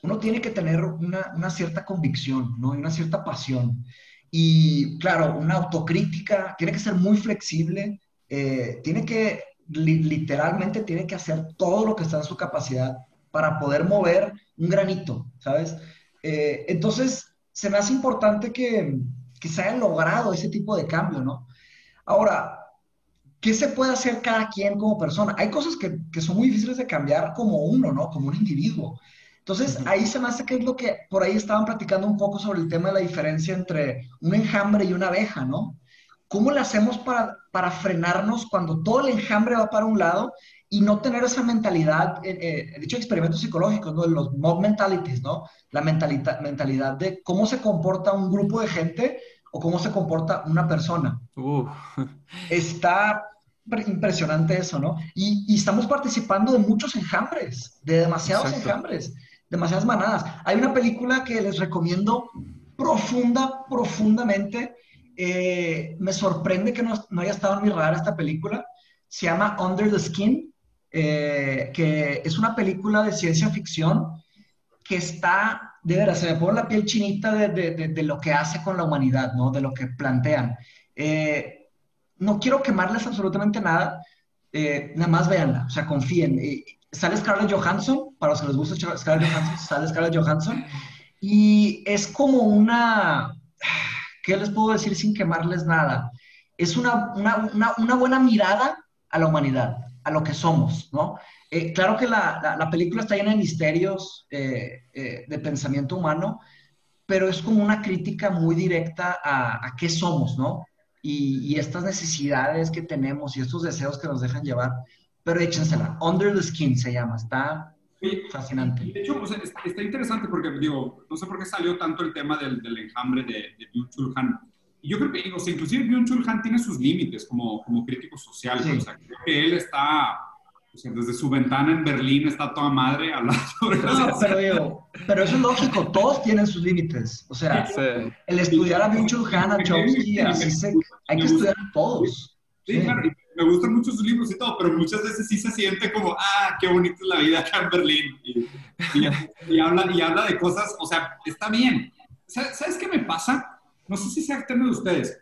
uno tiene que tener una, cierta convicción, ¿no? Y una cierta pasión. Y claro, una autocrítica, tiene que ser muy flexible, eh, tiene que literalmente tiene que hacer todo lo que está en su capacidad para poder mover un granito, ¿sabes? Eh, entonces, se me hace importante que, que se haya logrado ese tipo de cambio, ¿no? Ahora, ¿qué se puede hacer cada quien como persona? Hay cosas que, que, son muy difíciles de cambiar como uno, ¿no? Como un individuo. Entonces, ahí se me hace que es lo que por ahí estaban platicando un poco sobre el tema de la diferencia entre un enjambre y una abeja, ¿no? ¿Cómo le hacemos para, para frenarnos cuando todo el enjambre va para un lado y no tener esa mentalidad, eh, eh, he dicho experimentos psicológicos, ¿no? Los mob mentalities, ¿no? La mentalidad, mentalidad de cómo se comporta un grupo de gente o cómo se comporta una persona. Está impresionante eso, ¿no? Y, y, estamos participando de muchos enjambres, de demasiados enjambres, demasiadas manadas. Hay una película que les recomiendo profunda, profundamente, eh, me sorprende que no, haya estado en mi radar esta película. Se llama Under the Skin, eh, que es una película de ciencia ficción que está, de veras, se me pone la piel chinita de, lo que hace con la humanidad, ¿no? De lo que plantean. Eh, no quiero quemarles absolutamente nada, nada más véanla, o sea, confíen. sale Scarlett Johansson, para los que les gusta Scarlett Johansson, sale Scarlett Johansson, y es como una ¿qué les puedo decir sin quemarles nada? Es una, buena mirada a la humanidad, a lo que somos, ¿no? Eh, claro que la, película está llena de misterios eh, eh, de pensamiento humano, pero es como una crítica muy directa a, qué somos, ¿no? Y, y, estas necesidades que tenemos y estos deseos que nos dejan llevar, pero échensela. Under the Skin se llama, está Fascinante. De hecho, está, interesante porque, digo, no sé por qué salió tanto el tema del, del enjambre de, de Byung-Chul Han. Yo creo que, o sea, inclusive Byung-Chul Han tiene sus límites como, como crítico social. Sí. O sea, creo que él está, o sea, desde su ventana en Berlín está toda madre hablando sobre No, las- pero digo, pero eso es lógico, todos tienen sus límites. O sea, Sí. el estudiar a Byung-Chul Han, a Chomsky, así se, hay que estudiar a todos. Sí, claro, y me gustan mucho sus libros y todo, pero muchas veces sí se siente como, ah, qué bonita es la vida acá en Berlín. Y, y- y habla, y habla de cosas, o sea, está bien. ¿Sabes, ¿sabes qué me pasa? No sé si sea el tema de ustedes.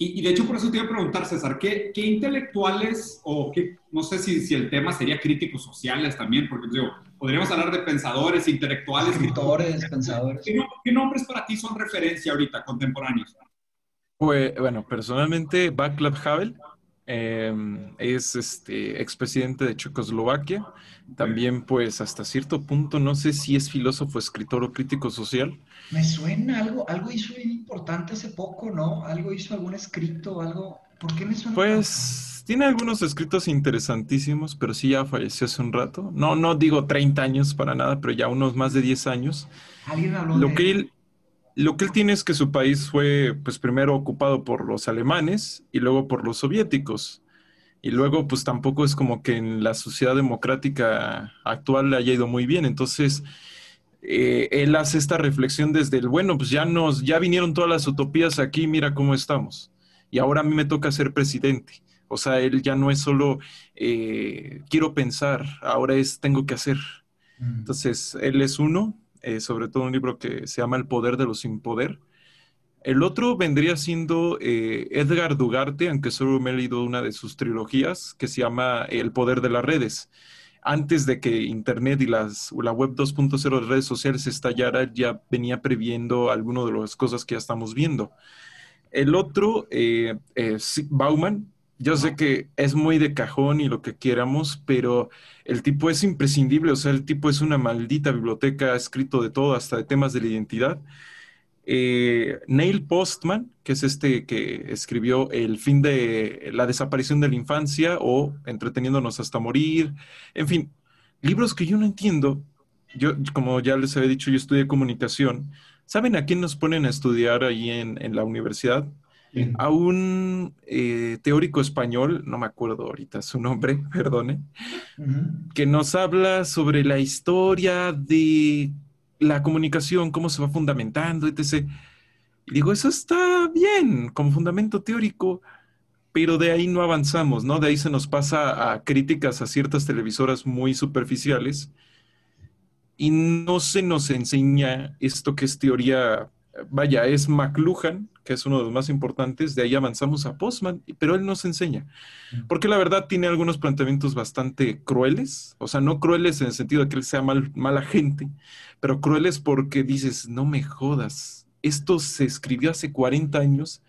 Y, y de hecho, por eso te iba a preguntar, César, ¿qué, qué intelectuales o qué, no sé si, si el tema sería críticos sociales también? Porque digo, podríamos hablar de pensadores, intelectuales. Escritores, pensadores. ¿Qué, qué nombres para ti son referencia ahorita, contemporáneos? Pues, bueno, personalmente, Václav Havel eh, es este expresidente de Checoslovaquia. También, pues, hasta cierto punto, no sé si es filósofo, escritor o crítico social. Me suena algo, algo hizo bien importante hace poco, ¿no? Algo hizo algún escrito, algo. ¿Por qué me suena? Pues tiene algunos escritos interesantísimos, pero sí ya falleció hace un rato. No, no digo 30 años para nada, pero ya unos más de 10 años. Alguien habló Lo de que él, lo que él tiene es que su país fue, pues primero ocupado por los alemanes y luego por los soviéticos. Y luego, pues tampoco es como que en la sociedad democrática actual le haya ido muy bien. Entonces, eh, él hace esta reflexión desde el, bueno, pues ya nos, ya vinieron todas las utopías aquí, mira cómo estamos. Y ahora a mí me toca ser presidente. O sea, él ya no es solo eh, quiero pensar, ahora es tengo que hacer. Mm. Entonces, él es uno, eh, sobre todo un libro que se llama El poder de los sin poder. El otro vendría siendo eh, Edgar Dugarte, aunque solo me he leído una de sus trilogías, que se llama El poder de las redes. Antes de que Internet y las, la web 2.0 de redes sociales estallara, ya venía previendo algunas de las cosas que ya estamos viendo. El otro, eh, Bauman. Yo sé que es muy de cajón y lo que quieramos, pero el tipo es imprescindible, o sea, el tipo es una maldita biblioteca, ha escrito de todo, hasta de temas de la identidad. Eh, Neil Postman, que es este que escribió El fin de la desaparición de la infancia o Entreteniéndonos hasta morir, en fin, libros que yo no entiendo. Yo, como ya les había dicho, yo estudié comunicación. ¿Saben a quién nos ponen a estudiar ahí en, en la universidad? A un eh, teórico español, no me acuerdo ahorita su nombre, perdone, que nos habla sobre la historia de la comunicación, cómo se va fundamentando, etc. Y digo, eso está bien como fundamento teórico, pero de ahí no avanzamos, ¿no? De ahí se nos pasa a críticas a ciertas televisoras muy superficiales y no se nos enseña esto que es teoría, vaya, es McLuhan, que es uno de los más importantes, de ahí avanzamos a Postman, pero él nos enseña. Porque la verdad tiene algunos planteamientos bastante crueles, o sea, no crueles en el sentido de que él sea mal, mala gente, pero crueles porque dices, no me jodas, esto se escribió hace 40 años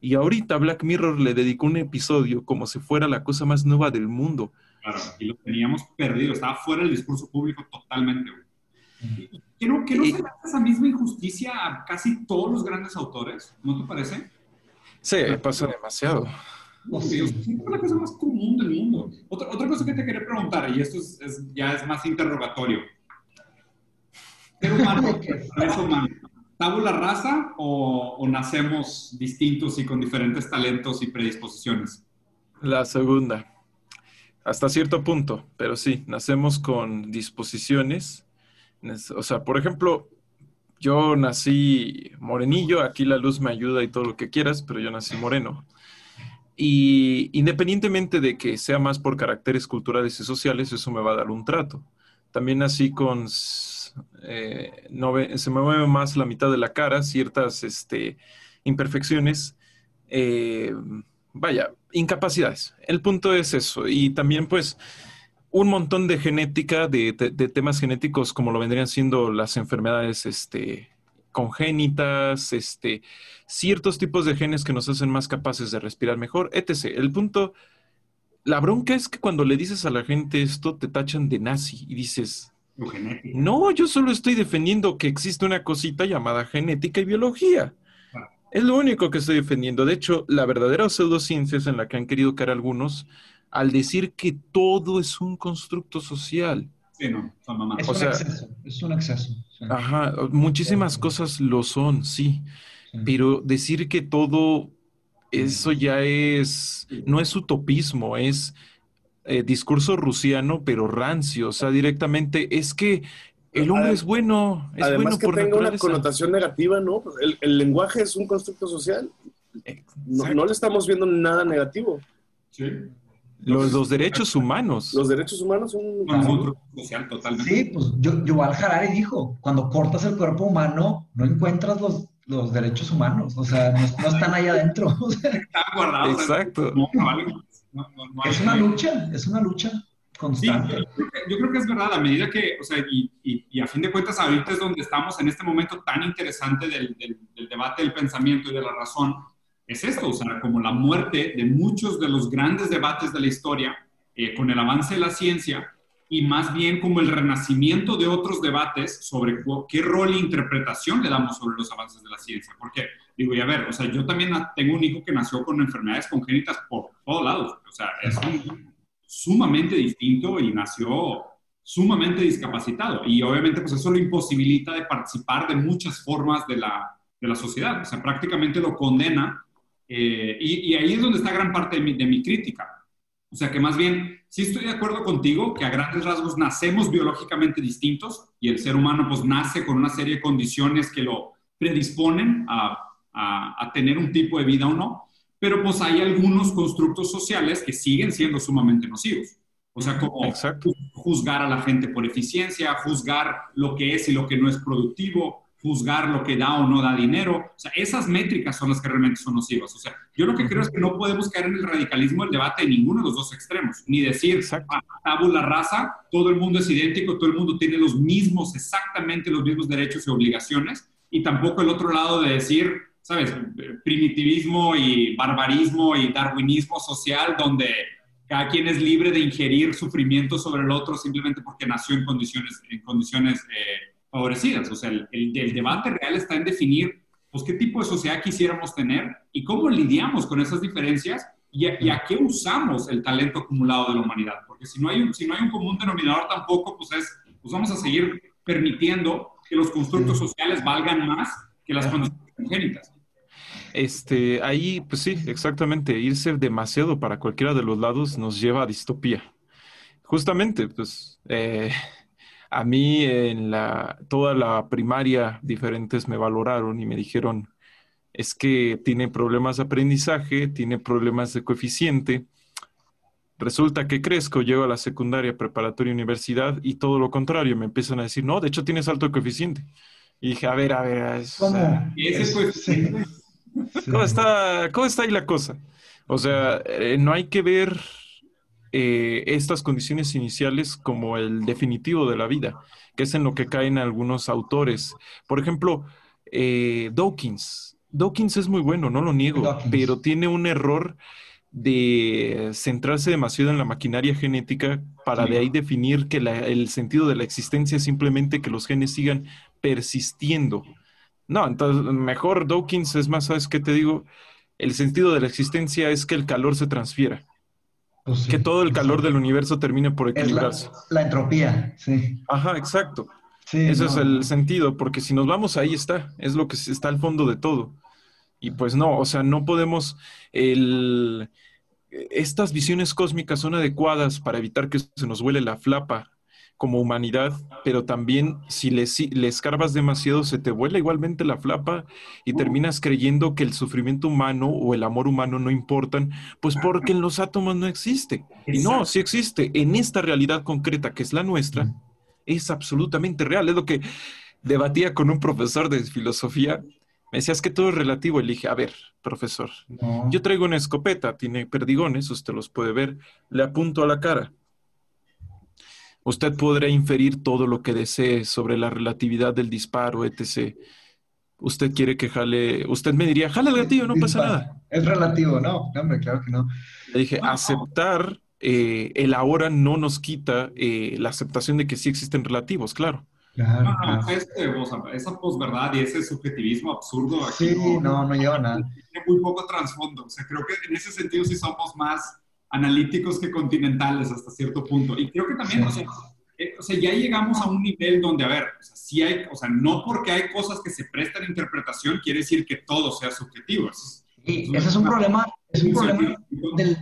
y ahorita Black Mirror le dedicó un episodio como si fuera la cosa más nueva del mundo. Claro, y lo teníamos perdido, estaba fuera del discurso público totalmente. güey. Y ¿Que no, que no se le hace esa misma injusticia a casi todos los grandes autores? ¿No te parece? Sí, pasa demasiado. Oh, Sí, es la cosa más común del mundo. Otra, otra cosa que te quería preguntar, y esto es, es- ya es más interrogatorio. ¿Ser humano, es humano, tabula rasa o, o nacemos distintos y con diferentes talentos y predisposiciones? La segunda, hasta cierto punto, pero sí, nacemos con disposiciones. O sea, por ejemplo, yo nací morenillo, aquí la luz me ayuda y todo lo que quieras, pero yo nací moreno. Y independientemente de que sea más por caracteres culturales y sociales, eso me va a dar un trato. También nací con, eh, no se me mueve más la mitad de la cara, ciertas este, imperfecciones. eh, vaya, incapacidades. El punto es eso. Y también, pues, un montón de genética, de, de- de temas genéticos, como lo vendrían siendo las enfermedades este, congénitas, este, ciertos tipos de genes que nos hacen más capaces de respirar mejor, etc. El punto, la bronca es que cuando le dices a la gente esto, te tachan de nazi y dices, no, yo solo estoy defendiendo que existe una cosita llamada genética y biología. Es lo único que estoy defendiendo. De hecho, la verdadera pseudociencia es en la que han querido caer algunos al decir que todo es un constructo social. Sí, no, son mamás. Es O un sea- exceso, es un exceso. sí. Ajá, muchísimas cosas lo son, sí. pero decir que todo eso ya es, no es utopismo, es eh, discurso rusiano, pero rancio, o sea, directamente es que el hombre es bueno, es Además bueno que por tenga una connotación negativa, ¿no? El, el lenguaje es un constructo social. No, no le estamos viendo nada negativo. Sí. Los, los derechos humanos. Los derechos humanos son... Un constructo social totalmente. Sí, pues yo, Yuval Harari dijo, cuando cortas el cuerpo humano, no encuentras los, los derechos humanos, o sea, no, no están ahí adentro. O sea, Están guardados. Exacto. No, no es una lucha, es una lucha Sí, constante. yo creo, que, yo creo que es verdad, a medida que, o sea, y, y- y a fin de cuentas ahorita es donde estamos en este momento tan interesante del, del- del debate del pensamiento y de la razón, es esto, o sea, como la muerte de muchos de los grandes debates de la historia eh, con el avance de la ciencia y más bien como el renacimiento de otros debates sobre qué rol e interpretación le damos sobre los avances de la ciencia. Porque, digo, y a ver, o sea, yo también tengo un hijo que nació con enfermedades congénitas por todos lados, o sea, es un sumamente distinto y nació sumamente discapacitado. Y obviamente pues eso lo imposibilita de participar de muchas formas de la, de la sociedad. O sea, prácticamente lo condena. Eh, y, y ahí es donde está gran parte de mi, de mi crítica. O sea, que más bien, sí estoy de acuerdo contigo que a grandes rasgos nacemos biológicamente distintos y el ser humano pues nace con una serie de condiciones que lo predisponen a, a, a tener un tipo de vida o no pero pues hay algunos constructos sociales que siguen siendo sumamente nocivos. O sea, como Exacto. juzgar a la gente por eficiencia, juzgar lo que es y lo que no es productivo, juzgar lo que da o no da dinero. O sea, esas métricas son las que realmente son nocivas. O sea, yo lo que creo es que no podemos caer en el radicalismo del debate de ninguno de los dos extremos, ni decir, Exacto. a tabula rasa, todo el mundo es idéntico, todo el mundo tiene los mismos, exactamente los mismos derechos y obligaciones, y tampoco el otro lado de decir, ¿sabes? Primitivismo y barbarismo y darwinismo social, donde cada quien es libre de ingerir sufrimiento sobre el otro simplemente porque nació en condiciones, en condiciones eh, favorecidas. O sea, el, el- el debate real está en definir pues, qué tipo de sociedad quisiéramos tener y cómo lidiamos con esas diferencias y a, y a qué usamos el talento acumulado de la humanidad. Porque si no hay un, si no hay un común denominador tampoco, pues, es, pues vamos a seguir permitiendo que los constructos sociales valgan más que las condiciones congénitas. Este, ahí, pues sí, exactamente, irse demasiado para cualquiera de los lados nos lleva a distopía. Justamente, pues, eh, a mí en la, toda la primaria diferentes me valoraron y me dijeron, es que tiene problemas de aprendizaje, tiene problemas de coeficiente. Resulta que crezco, llego a la secundaria, preparatoria, universidad y todo lo contrario, me empiezan a decir, no, de hecho tienes alto coeficiente. Y dije, a ver, a ver, es- ¿Cómo? Y ese Es- pues, sí. ¿Cómo está, cómo está ahí la cosa? O sea, eh, no hay que ver eh, estas condiciones iniciales como el definitivo de la vida, que es en lo que caen algunos autores. Por ejemplo, eh, Dawkins. Dawkins es muy bueno, no lo niego, Dawkins. pero tiene un error de centrarse demasiado en la maquinaria genética para Sí. de ahí definir que la- el sentido de la existencia es simplemente que los genes sigan persistiendo. No, entonces mejor Dawkins es más, ¿sabes qué te digo? El sentido de la existencia es que el calor se transfiera, Pues que todo el calor del universo termine por la, equilibrarse. la entropía, sí. Ajá, exacto. sí Ese es el sentido, porque si nos vamos ahí está, es lo que está al fondo de todo. Y pues no, o sea, no podemos, el, estas visiones cósmicas son adecuadas para evitar que se nos vuele la flapa como humanidad, pero también si le, si le escarbas demasiado se te vuela igualmente la flapa y terminas creyendo que el sufrimiento humano o el amor humano no importan, pues porque en los átomos no existe. Y no, sí existe. En esta realidad concreta que es la nuestra, es absolutamente real. Es lo que debatía con un profesor de filosofía. Me decías que todo es relativo. Y le dije, a ver, profesor, yo traigo una escopeta, tiene perdigones, usted los puede ver, le apunto a la cara. Usted podrá inferir todo lo que desee sobre la relatividad del disparo, etc. Usted quiere que jale, usted me diría, jale el gatillo, no pasa nada. Es relativo, no, no, hombre, claro que no. Le dije, aceptar eh, el ahora no nos quita eh, la aceptación de que sí existen relativos, claro. Claro, No, no, claro. este, o sea, esa posverdad y ese subjetivismo absurdo aquí Sí, no, no lleva nada. tiene muy poco trasfondo. O sea, creo que en ese sentido sí somos más analíticos que continentales hasta cierto punto. Y creo que también, o sea, eh, o sea, ya llegamos a un nivel donde, a ver, o sea, sí hay, o sea, no porque hay cosas que se prestan a interpretación quiere decir que todo sea subjetivo. Y ese es un problema, es un problema del,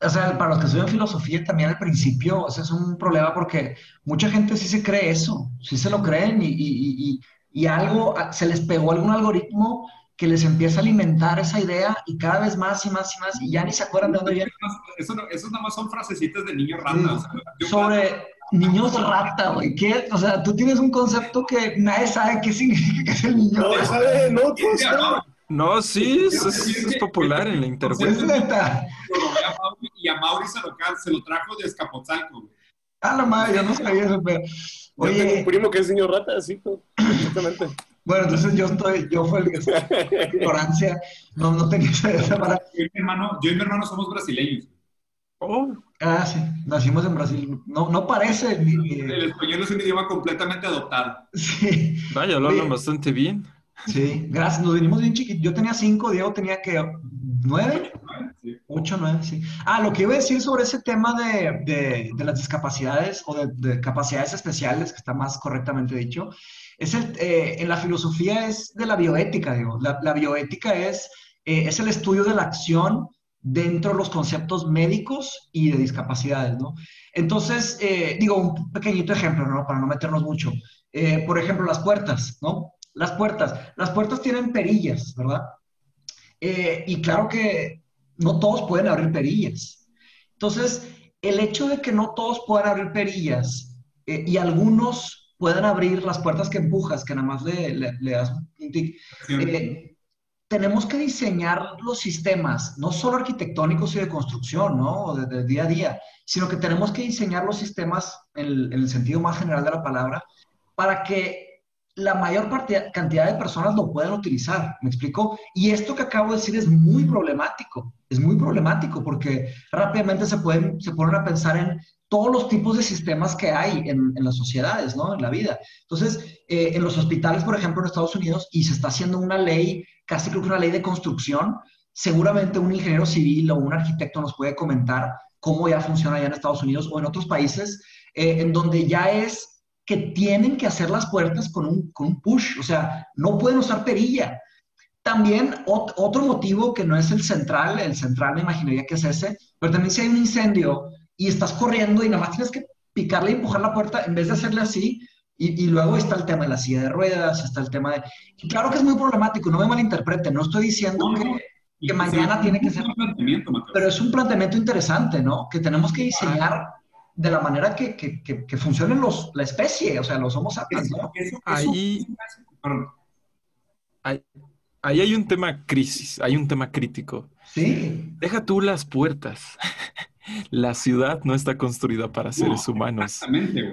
o sea, para los que estudian filosofía también al principio, o sea, es un problema porque mucha gente sí se cree eso, sí se lo creen y, y, y, y algo, se les pegó algún algoritmo que les empieza a alimentar esa idea y cada vez más y más y más y ya ni se acuerdan de dónde viene. Eso, eso nada más son frasecitas de niños rata. Sobre niños rata, güey. ¿Qué? O sea, tú tienes un concepto que nadie sabe qué significa que es el niño. No, sabe, no, tú No, sí, es, es, popular en la internet. Es neta. Y a Mauri se lo, se lo trajo de Escapotzalco. Ah, la madre, yo no sabía eso, pero... Oye, yo tengo un primo que es niño rata, así, exactamente. Bueno, entonces yo estoy, yo fue el que ignorancia, no, no tenía esa para. Yo y, mi hermano, yo y mi hermano somos brasileños. Oh. Ah, sí, nacimos en Brasil. No, no parece. El español es un idioma completamente adoptado. Sí. Vaya, lo hablan bastante bien. Sí, gracias. Nos venimos bien chiquitos. Yo tenía cinco, Diego tenía que nueve. Ocho, nueve, sí. Ah, lo que iba a decir sobre ese tema de, de, de las discapacidades o de, de, capacidades especiales, que está más correctamente dicho, es el, eh, en la filosofía es de la bioética, digo. La, la bioética es, eh, es el estudio de la acción dentro de los conceptos médicos y de discapacidades, ¿no? Entonces, eh, digo, un pequeñito ejemplo, ¿no? Para no meternos mucho. Eh, por ejemplo, las puertas, ¿no? Las puertas. Las puertas tienen perillas, ¿verdad? Eh, y claro que no todos pueden abrir perillas. Entonces, el hecho de que no todos puedan abrir perillas y algunos puedan abrir las puertas que empujas, que nada más le, le, le das un tic. Eh, tenemos que diseñar los sistemas, no solo arquitectónicos y de construcción, ¿no? O de, de día a día, sino que tenemos que diseñar los sistemas en el, en el sentido más general de la palabra para que la mayor partida, cantidad de personas lo puedan utilizar, ¿me explico? Y esto que acabo de decir es muy problemático, es muy problemático porque rápidamente se pueden, se ponen a pensar en todos los tipos de sistemas que hay en, en las sociedades, ¿no? En la vida. Entonces, eh, en los hospitales, por ejemplo, en Estados Unidos, y se está haciendo una ley, casi creo que una ley de construcción, seguramente un ingeniero civil o un arquitecto nos puede comentar cómo ya funciona allá en Estados Unidos o en otros países, eh, en donde ya es que tienen que hacer las puertas con un, con un push, o sea, no pueden usar perilla. También ot otro motivo que no es el central, el central me imaginaría que es ese, pero también si hay un incendio y estás corriendo y nada más tienes que picarle y empujar la puerta en vez de hacerle así, y, y, luego está el tema de la silla de ruedas, está el tema de... Y claro que es muy problemático, no me malinterpreten, no estoy diciendo no, que, que mañana tiene que ser... Pero es un planteamiento interesante, ¿no? Que tenemos que diseñar de la manera que, que, que, que funcione los, la especie, o sea, los Homo sapiens, ¿no? Ahí, ahí, ahí hay un tema crisis, hay un tema crítico. Sí. Deja tú las puertas. La ciudad no está construida para seres no, humanos.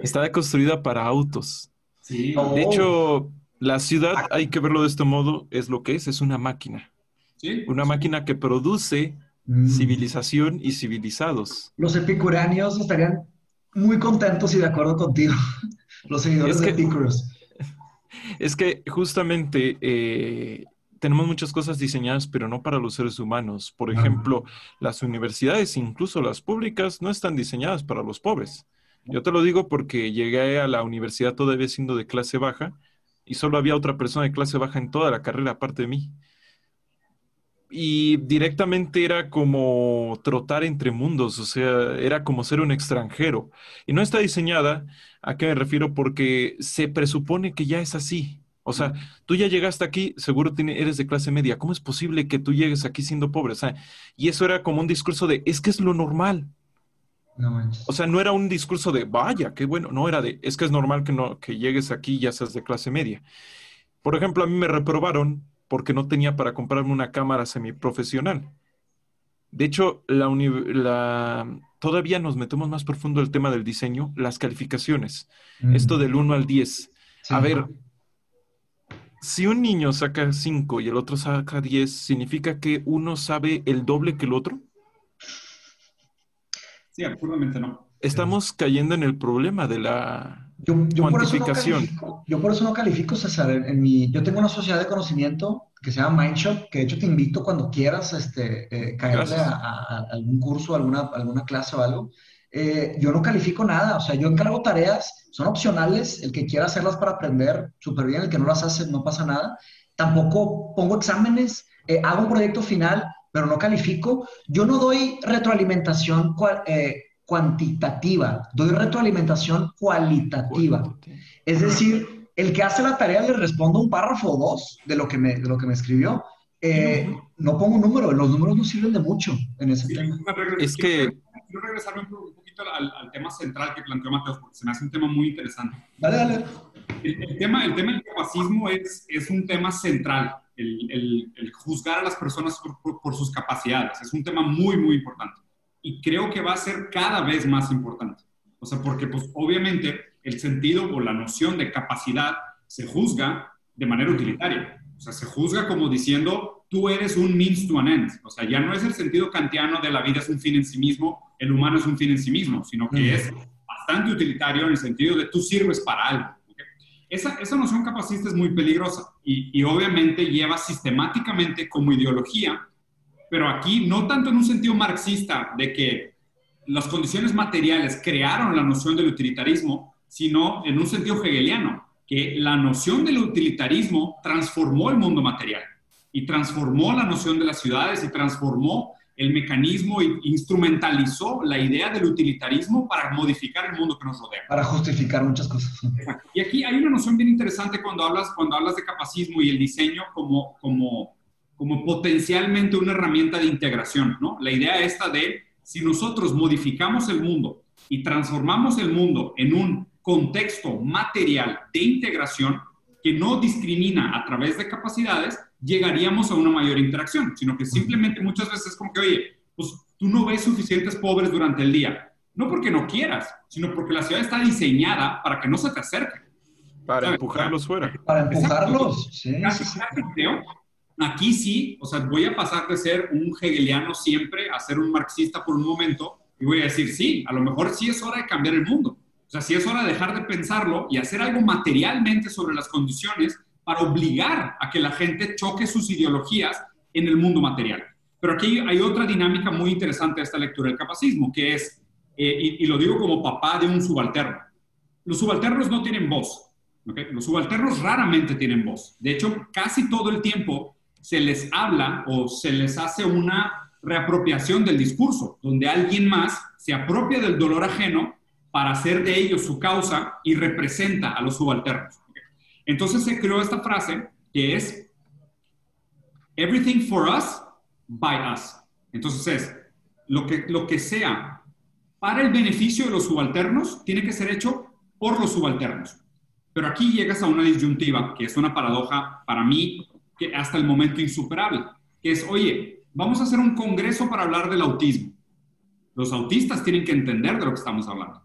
Está construida para autos. Sí. De hecho, la ciudad, hay que verlo de este modo, es lo que es, es una máquina. Sí. Una sí. máquina que produce mm. civilización y civilizados. Los epicuráneos estarían muy contentos y de acuerdo contigo. Los seguidores es que, de Epicurus. Es que justamente eh, tenemos muchas cosas diseñadas, pero no para los seres humanos. Por ejemplo, las universidades, incluso las públicas, no están diseñadas para los pobres. Yo te lo digo porque llegué a la universidad todavía siendo de clase baja y solo había otra persona de clase baja en toda la carrera aparte de mí. Y directamente era como trotar entre mundos, o sea, era como ser un extranjero. Y no está diseñada, ¿a qué me refiero? Porque se presupone que ya es así. O sea, tú ya llegaste aquí, seguro tiene, eres de clase media. ¿Cómo es posible que tú llegues aquí siendo pobre? O sea, y eso era como un discurso de, es que es lo normal. No o sea, no era un discurso de, vaya, qué bueno. No era de, es que es normal que, no, que llegues aquí y ya seas de clase media. Por ejemplo, a mí me reprobaron porque no tenía para comprarme una cámara semiprofesional. De hecho, la, la, todavía nos metemos más profundo el tema del diseño, las calificaciones. Mm. Esto del 1 al 10. Sí. A ver, si un niño saca 5 y el otro saca 10, ¿significa que uno sabe el doble que el otro? Sí, absurdamente no. Estamos cayendo en el problema de la yo, yo cuantificación. Por no yo por eso no califico, César. En, en, mi, yo tengo una sociedad de conocimiento que se llama Mindshop, que de hecho te invito cuando quieras este, eh, caerle a, a, a, algún curso, alguna, alguna clase o algo. Eh, yo no califico nada, o sea, yo encargo tareas, son opcionales, el que quiera hacerlas para aprender, súper bien, el que no las hace, no pasa nada. Tampoco pongo exámenes, eh, hago un proyecto final, pero no califico. Yo no doy retroalimentación eh, cuantitativa, doy retroalimentación cualitativa. Es decir, el que hace la tarea le respondo un párrafo o dos de lo que me, de lo que me escribió. Eh, no pongo un número, los números no sirven de mucho en ese tema. Es que... Quiero regresarme un poquito al, tema central que planteó Mateo, porque se me hace un tema muy interesante. Dale, dale. El, tema, el tema del capacismo es, es un tema central, el, el, juzgar a las personas por, por sus capacidades. Es un tema muy, muy importante y creo que va a ser cada vez más importante. O sea, porque pues obviamente el sentido o la noción de capacidad se juzga de manera utilitaria. O sea, se juzga como diciendo, tú eres un means to an end. O sea, ya no es el sentido kantiano de la vida es un fin en sí mismo, el humano es un fin en sí mismo, sino que es bastante utilitario en el sentido de tú sirves para algo. Esa, esa, noción capacista es muy peligrosa y, y obviamente lleva sistemáticamente como ideología pero aquí no tanto en un sentido marxista de que las condiciones materiales crearon la noción del utilitarismo, sino en un sentido hegeliano, que la noción del utilitarismo transformó el mundo material y transformó la noción de las ciudades y transformó el mecanismo e instrumentalizó la idea del utilitarismo para modificar el mundo que nos rodea. Para justificar muchas cosas. Y aquí hay una noción bien interesante cuando hablas, cuando hablas de capacismo y el diseño como, como como potencialmente una herramienta de integración, ¿no? La idea esta de si nosotros modificamos el mundo y transformamos el mundo en un contexto material de integración que no discrimina a través de capacidades, llegaríamos a una mayor interacción, sino que simplemente muchas veces es como que, oye, pues tú no ves suficientes pobres durante el día, no porque no quieras, sino porque la ciudad está diseñada para que no se te acerquen. Para empujarlos fuera. Para empujarlos, sí, Aquí sí, o sea, voy a pasar de ser un hegeliano siempre a ser un marxista por un momento y voy a decir, sí, a lo mejor sí es hora de cambiar el mundo. O sea, sí es hora de dejar de pensarlo y hacer algo materialmente sobre las condiciones para obligar a que la gente choque sus ideologías en el mundo material. Pero aquí hay otra dinámica muy interesante de esta lectura del capacismo, que es, eh, y, lo digo como papá de un subalterno, los subalternos no tienen voz. Los subalternos raramente tienen voz. De hecho, casi todo el tiempo se les habla o se les hace una reapropiación del discurso, donde alguien más se apropia del dolor ajeno para hacer de ellos su causa y representa a los subalternos. Entonces se creó esta frase que es everything for us, by us. Entonces es lo que, lo que sea para el beneficio de los subalternos tiene que ser hecho por los subalternos. Pero aquí llegas a una disyuntiva, que es una paradoja para mí que hasta el momento insuperable, que es, oye, vamos a hacer un congreso para hablar del autismo. Los autistas tienen que entender de lo que estamos hablando.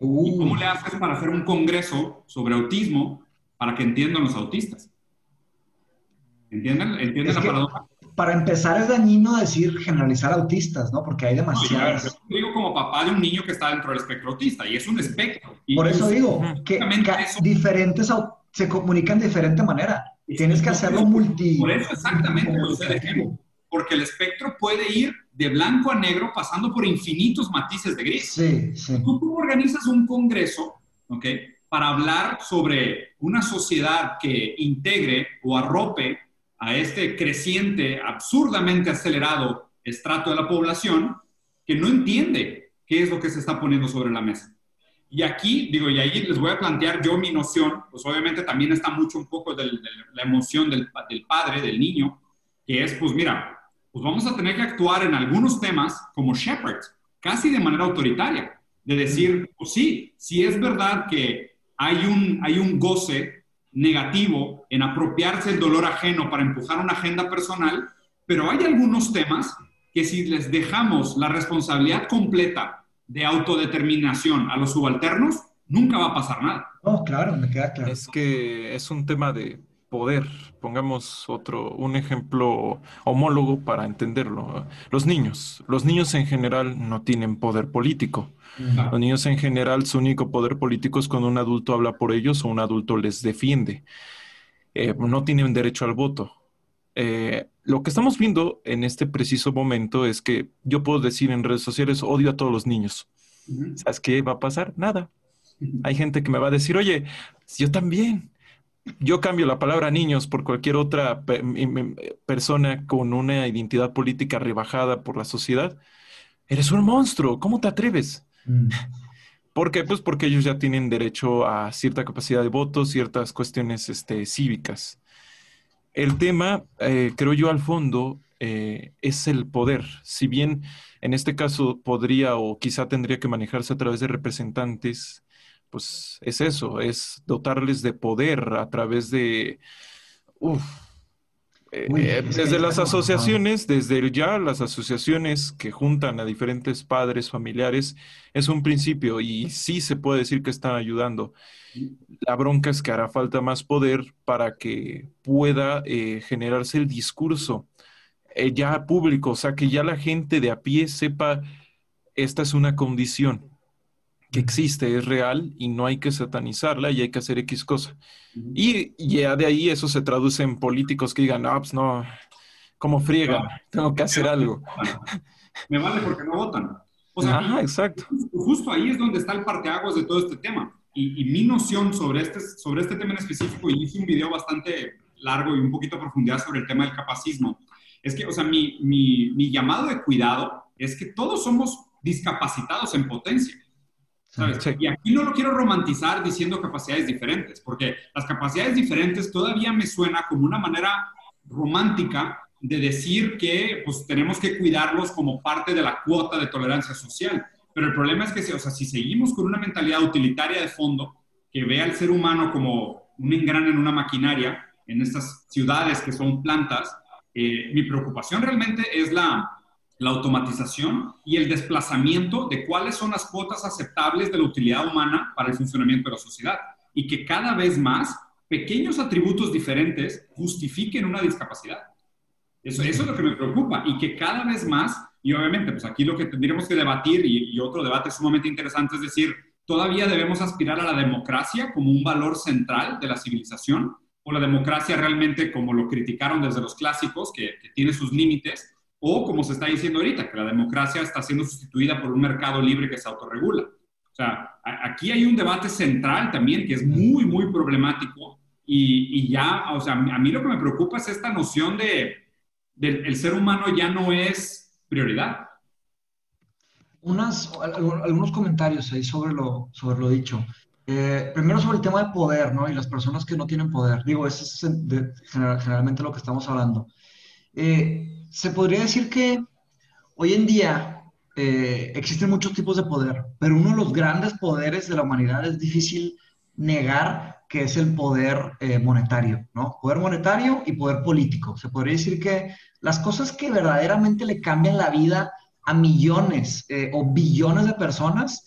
¿Y cómo le haces para hacer un congreso sobre autismo para que entiendan los autistas? ¿Entienden? ¿Entienden la paradoja? Para empezar es dañino decir generalizar autistas, ¿no? Porque hay demasiadas. yo digo como papá de un niño que está dentro del espectro autista y es un espectro. Por eso digo que, diferentes se comunican de diferente manera. Tienes que hacerlo multi. Por eso exactamente lo sé Porque el espectro puede ir de blanco a negro pasando por infinitos matices de gris. Sí, sí. Tú, organizas un congreso, ¿ok? Para hablar sobre una sociedad que integre o arrope a este creciente, absurdamente acelerado estrato de la población que no entiende qué es lo que se está poniendo sobre la mesa. Y aquí, digo, y ahí les voy a plantear yo mi noción, pues obviamente también está mucho un poco de, la emoción del, del, padre, del niño, que es, pues mira, pues vamos a tener que actuar en algunos temas como Shepard, casi de manera autoritaria, de decir, pues sí, sí es verdad que hay un, hay un goce negativo en apropiarse el dolor ajeno para empujar una agenda personal, pero hay algunos temas que si les dejamos la responsabilidad completa de autodeterminación a los subalternos, nunca va a pasar nada. No, claro, me queda claro. Es que es un tema de poder. Pongamos otro, un ejemplo homólogo para entenderlo. Los niños. Los niños en general no tienen poder político. Los niños en general, su único poder político es cuando un adulto habla por ellos o un adulto les defiende. Eh, no tienen derecho al voto. Eh, lo que estamos viendo en este preciso momento es que yo puedo decir en redes sociales, odio a todos los niños. ¿Sabes qué va a pasar? Nada. Hay gente que me va a decir, oye, yo también. Yo cambio la palabra niños por cualquier otra persona con una identidad política rebajada por la sociedad. Eres un monstruo, ¿cómo te atreves? Mm. ¿Por qué? Pues porque ellos ya tienen derecho a cierta capacidad de voto, ciertas cuestiones este, cívicas. El tema, eh, creo yo, al fondo, eh, es el poder. Si bien en este caso podría o quizá tendría que manejarse a través de representantes, pues es eso, es dotarles de poder a través de... Eh, desde las asociaciones, desde ya las asociaciones que juntan a diferentes padres, familiares, es un principio y sí se puede decir que están ayudando. La bronca es que hará falta más poder para que pueda eh, generarse el discurso eh, ya público, o sea, que ya la gente de a pie sepa, esta es una condición que existe, es real y no hay que satanizarla y hay que hacer X cosa. Y ya de ahí eso se traduce en políticos que digan, no, pues no, como friegan, tengo que hacer algo. Me vale porque no votan. O sea, exacto. Justo ahí es donde está el parteaguas de todo este tema. Y, mi noción sobre este, sobre este tema en específico, y hice un video bastante largo y un poquito a profundidad sobre el tema del capacismo, es que, o sea, mi, mi, mi llamado de cuidado es que todos somos discapacitados en potencia. Y aquí no lo quiero romantizar diciendo capacidades diferentes, porque las capacidades diferentes todavía me suena como una manera romántica de decir que pues, tenemos que cuidarlos como parte de la cuota de tolerancia social. Pero el problema es que o sea, si seguimos con una mentalidad utilitaria de fondo, que ve al ser humano como un engrane en una maquinaria, en estas ciudades que son plantas, eh, mi preocupación realmente es la, la automatización y el desplazamiento de cuáles son las cuotas aceptables de la utilidad humana para el funcionamiento de la sociedad y que cada vez más pequeños atributos diferentes justifiquen una discapacidad. Eso, eso es lo que me preocupa y que cada vez más, y obviamente, pues aquí lo que tendríamos que debatir y, otro debate sumamente interesante es decir, ¿todavía debemos aspirar a la democracia como un valor central de la civilización? ¿O la democracia realmente, como lo criticaron desde los clásicos, que tiene sus límites, o como se está diciendo ahorita, que la democracia está siendo sustituida por un mercado libre que se autorregula. O sea, aquí hay un debate central también que es muy, muy problemático y, ya, o sea, a mí lo que me preocupa es esta noción de, el ser humano ya no es prioridad. Unas, algunos comentarios ahí sobre lo, sobre lo dicho. Eh, primero sobre el tema de poder, ¿no? Y las personas que no tienen poder. Digo, eso es generalmente lo que estamos hablando. Eh, se podría decir que hoy en día eh, existen muchos tipos de poder, pero uno de los grandes poderes de la humanidad es difícil negar que es el poder eh, monetario, ¿no? Poder monetario y poder político. Se podría decir que las cosas que verdaderamente le cambian la vida a millones eh, o billones de personas,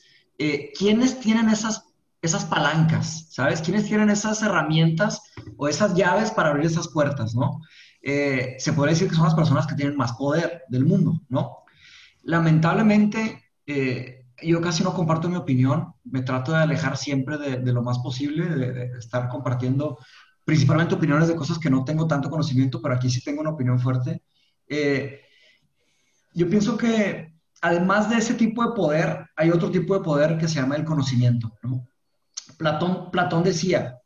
¿quiénes tienen esas, esas palancas? ¿Sabes? ¿Quiénes tienen esas herramientas o esas llaves para abrir esas puertas, ¿no? Eh, se puede decir que son las personas que tienen más poder del mundo, ¿no? Lamentablemente, eh, yo casi no comparto mi opinión, me trato de alejar siempre de, lo más posible, de, estar compartiendo principalmente opiniones de cosas que no tengo tanto conocimiento, pero aquí sí tengo una opinión fuerte. Eh, yo pienso que además de ese tipo de poder, hay otro tipo de poder que se llama el conocimiento, ¿no? Platón, Platón decía,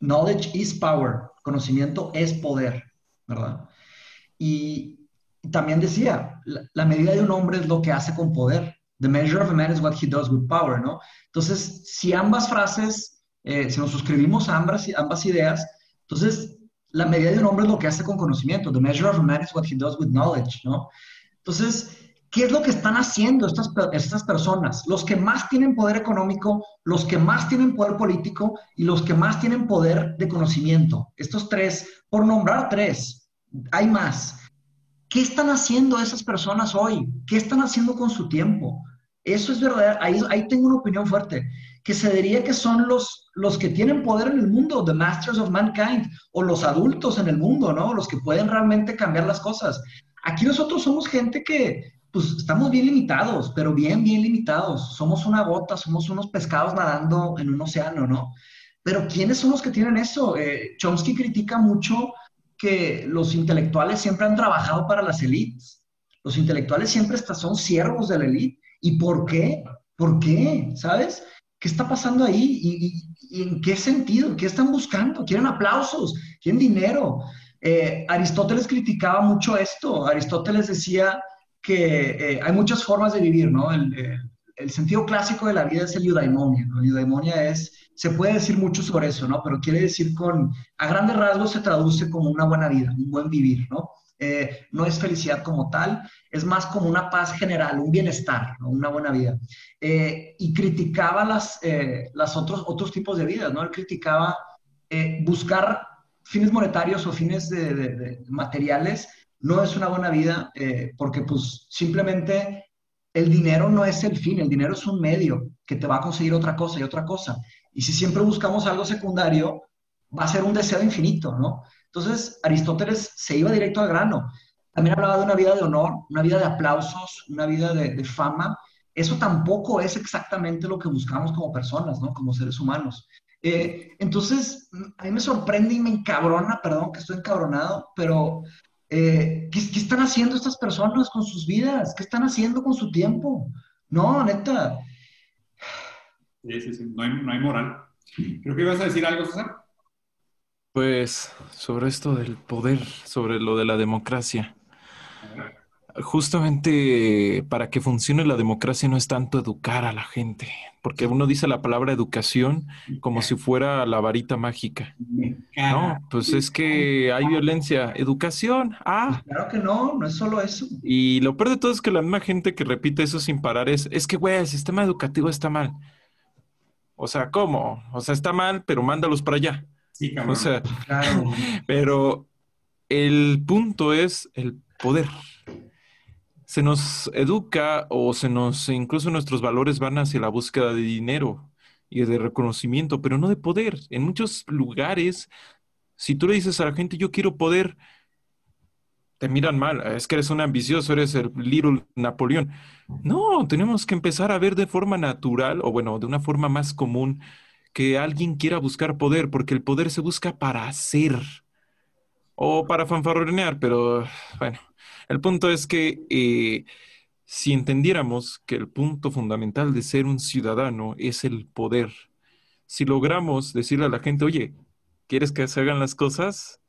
knowledge is power, conocimiento es poder. ¿Verdad? Y también decía, la, medida de un hombre es lo que hace con poder. The measure of a man is what he does with power, ¿no? Entonces, si ambas frases, eh, si nos suscribimos a ambas, ambas ideas, entonces la medida de un hombre es lo que hace con conocimiento. The measure of a man is what he does with knowledge, ¿no? Entonces, ¿qué es lo que están haciendo estas, estas personas? Los que más tienen poder económico, los que más tienen poder político y los que más tienen poder de conocimiento. Estos tres, por nombrar tres, hay más. ¿Qué están haciendo esas personas hoy? ¿Qué están haciendo con su tiempo? Eso es verdad, ahí, ahí tengo una opinión fuerte, que se diría que son los, los que tienen poder en el mundo, the masters of mankind, o los adultos en el mundo, ¿no? Los que pueden realmente cambiar las cosas. Aquí nosotros somos gente que, pues estamos bien limitados, pero bien, bien limitados. Somos una gota, somos unos pescados nadando en un océano, ¿no? Pero ¿quiénes son los que tienen eso? Eh, Chomsky critica mucho que los intelectuales siempre han trabajado para las élites. Los intelectuales siempre son siervos de la élite. ¿Y por qué? ¿Por qué? ¿Sabes? ¿Qué está pasando ahí? ¿Y, en qué sentido? ¿Qué están buscando? ¿Quieren aplausos? ¿Quieren dinero? Eh, Aristóteles criticaba mucho esto. Aristóteles decía que eh, hay muchas formas de vivir, ¿no? El, sentido clásico de la vida es el eudaimonia, ¿no? El eudaimonia es, se puede decir mucho sobre eso, ¿no? Pero quiere decir con, a grandes rasgos se traduce como una buena vida, un buen vivir, ¿no? Eh, no es felicidad como tal, es más como una paz general, un bienestar, una buena vida. Eh, y criticaba las, eh, las otros, otros tipos de vidas, ¿no? Él criticaba buscar fines monetarios o fines de, materiales, no es una buena vida porque pues simplemente el dinero no es el fin, el dinero es un medio que te va a conseguir otra cosa y otra cosa. Y si siempre buscamos algo secundario, va a ser un deseo infinito, ¿no? Entonces, Aristóteles se iba directo al grano. También hablaba de una vida de honor, una vida de aplausos, una vida de, fama. Eso tampoco es exactamente lo que buscamos como personas, ¿no? Como seres humanos. Eh, entonces, a mí me sorprende y me encabrona, perdón que estoy encabronado, pero eh, ¿qué, ¿qué, están haciendo estas personas con sus vidas? ¿Qué están haciendo con su tiempo? No, neta. Sí, sí, sí, no hay, no hay moral. Creo que ibas a decir algo, César. Pues sobre esto del poder, sobre lo de la democracia. Justamente para que funcione la democracia no es tanto educar a la gente, porque uno dice la palabra educación como si fuera la varita mágica. No, pues es que hay violencia. Educación, ah. Pues claro que no, no es solo eso. Y lo peor de todo es que la misma gente que repite eso sin parar es, es que, güey, el sistema educativo está mal. O sea, ¿cómo? O sea, está mal, pero mándalos para allá. Sí, O sea, pero el punto es el poder. Se nos educa o se nos, incluso nuestros valores van hacia la búsqueda de dinero y de reconocimiento, pero no de poder. En muchos lugares, si tú le dices a la gente, yo quiero poder, te miran mal, es que eres un ambicioso, eres el little Napoleón. No, tenemos que empezar a ver de forma natural, o bueno, de una forma más común, que alguien quiera buscar poder, porque el poder se busca para hacer o para fanfarronear, pero bueno, el punto es que eh, si entendiéramos que el punto fundamental de ser un ciudadano es el poder, si logramos decirle a la gente, oye, ¿quieres que se hagan las cosas?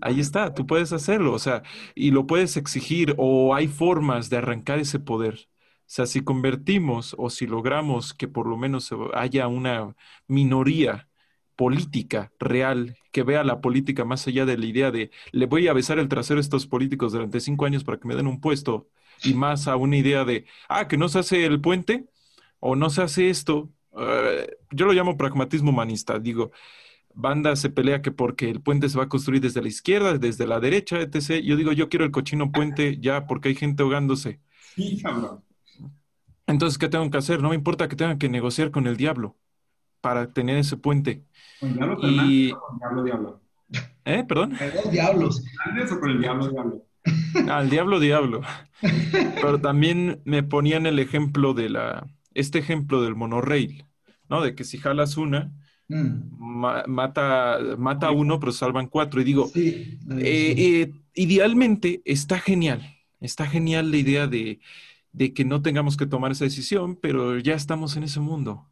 Ahí está, tú puedes hacerlo, o sea, y lo puedes exigir o hay formas de arrancar ese poder. O sea, si convertimos o si logramos que por lo menos haya una minoría política real que vea la política más allá de la idea de le voy a besar el trasero a estos políticos durante cinco años para que me den un puesto y más a una idea de, ah, que no se hace el puente o no se hace esto. Eh, yo lo llamo pragmatismo humanista. Digo, banda se pelea que porque el puente se va a construir desde la izquierda, desde la derecha, etc. Yo digo, yo quiero el cochino puente ya porque hay gente ahogándose. Sí, cabrón. Entonces, ¿qué tengo que hacer? No me importa que tengan que negociar con el diablo para tener ese puente. ¿Con el diablo y... con el diablo diablo? ¿Eh? ¿Perdón? Los diablos. o con el diablo diablo? Al diablo diablo. Pero también me ponían el ejemplo de la, este ejemplo del monorail, ¿no? De que si jalas una, mm. mata, mata a uno, pero salvan cuatro. Y digo, eh, eh, idealmente está genial, está genial la idea de de que no tengamos que tomar esa decisión, pero ya estamos en ese mundo.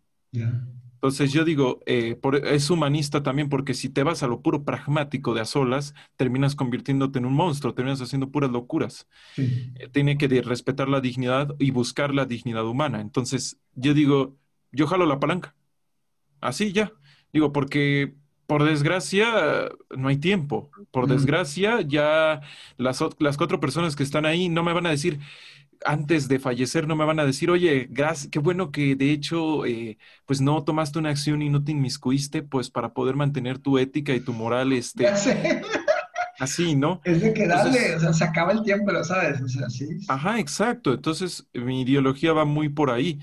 Entonces yo digo, eh, es humanista también porque si te vas a lo puro pragmático de a solas, terminas convirtiéndote en un monstruo, terminas haciendo puras locuras. Eh, tiene que respetar la dignidad y buscar la dignidad humana. Entonces yo digo, yo jalo la palanca. Así ya. Digo, porque por desgracia no hay tiempo. Por desgracia ya las, las cuatro personas que están ahí no me van a decir, antes de fallecer no me van a decir, oye, gracias, qué bueno que de hecho, eh, pues no tomaste una acción y no te inmiscuiste, pues para poder mantener tu ética y tu moral, este, así, ¿no? Es de que dale, o sea, se acaba el tiempo, lo sabes, o sea, sí. Ajá, exacto. Entonces, mi ideología va muy por ahí.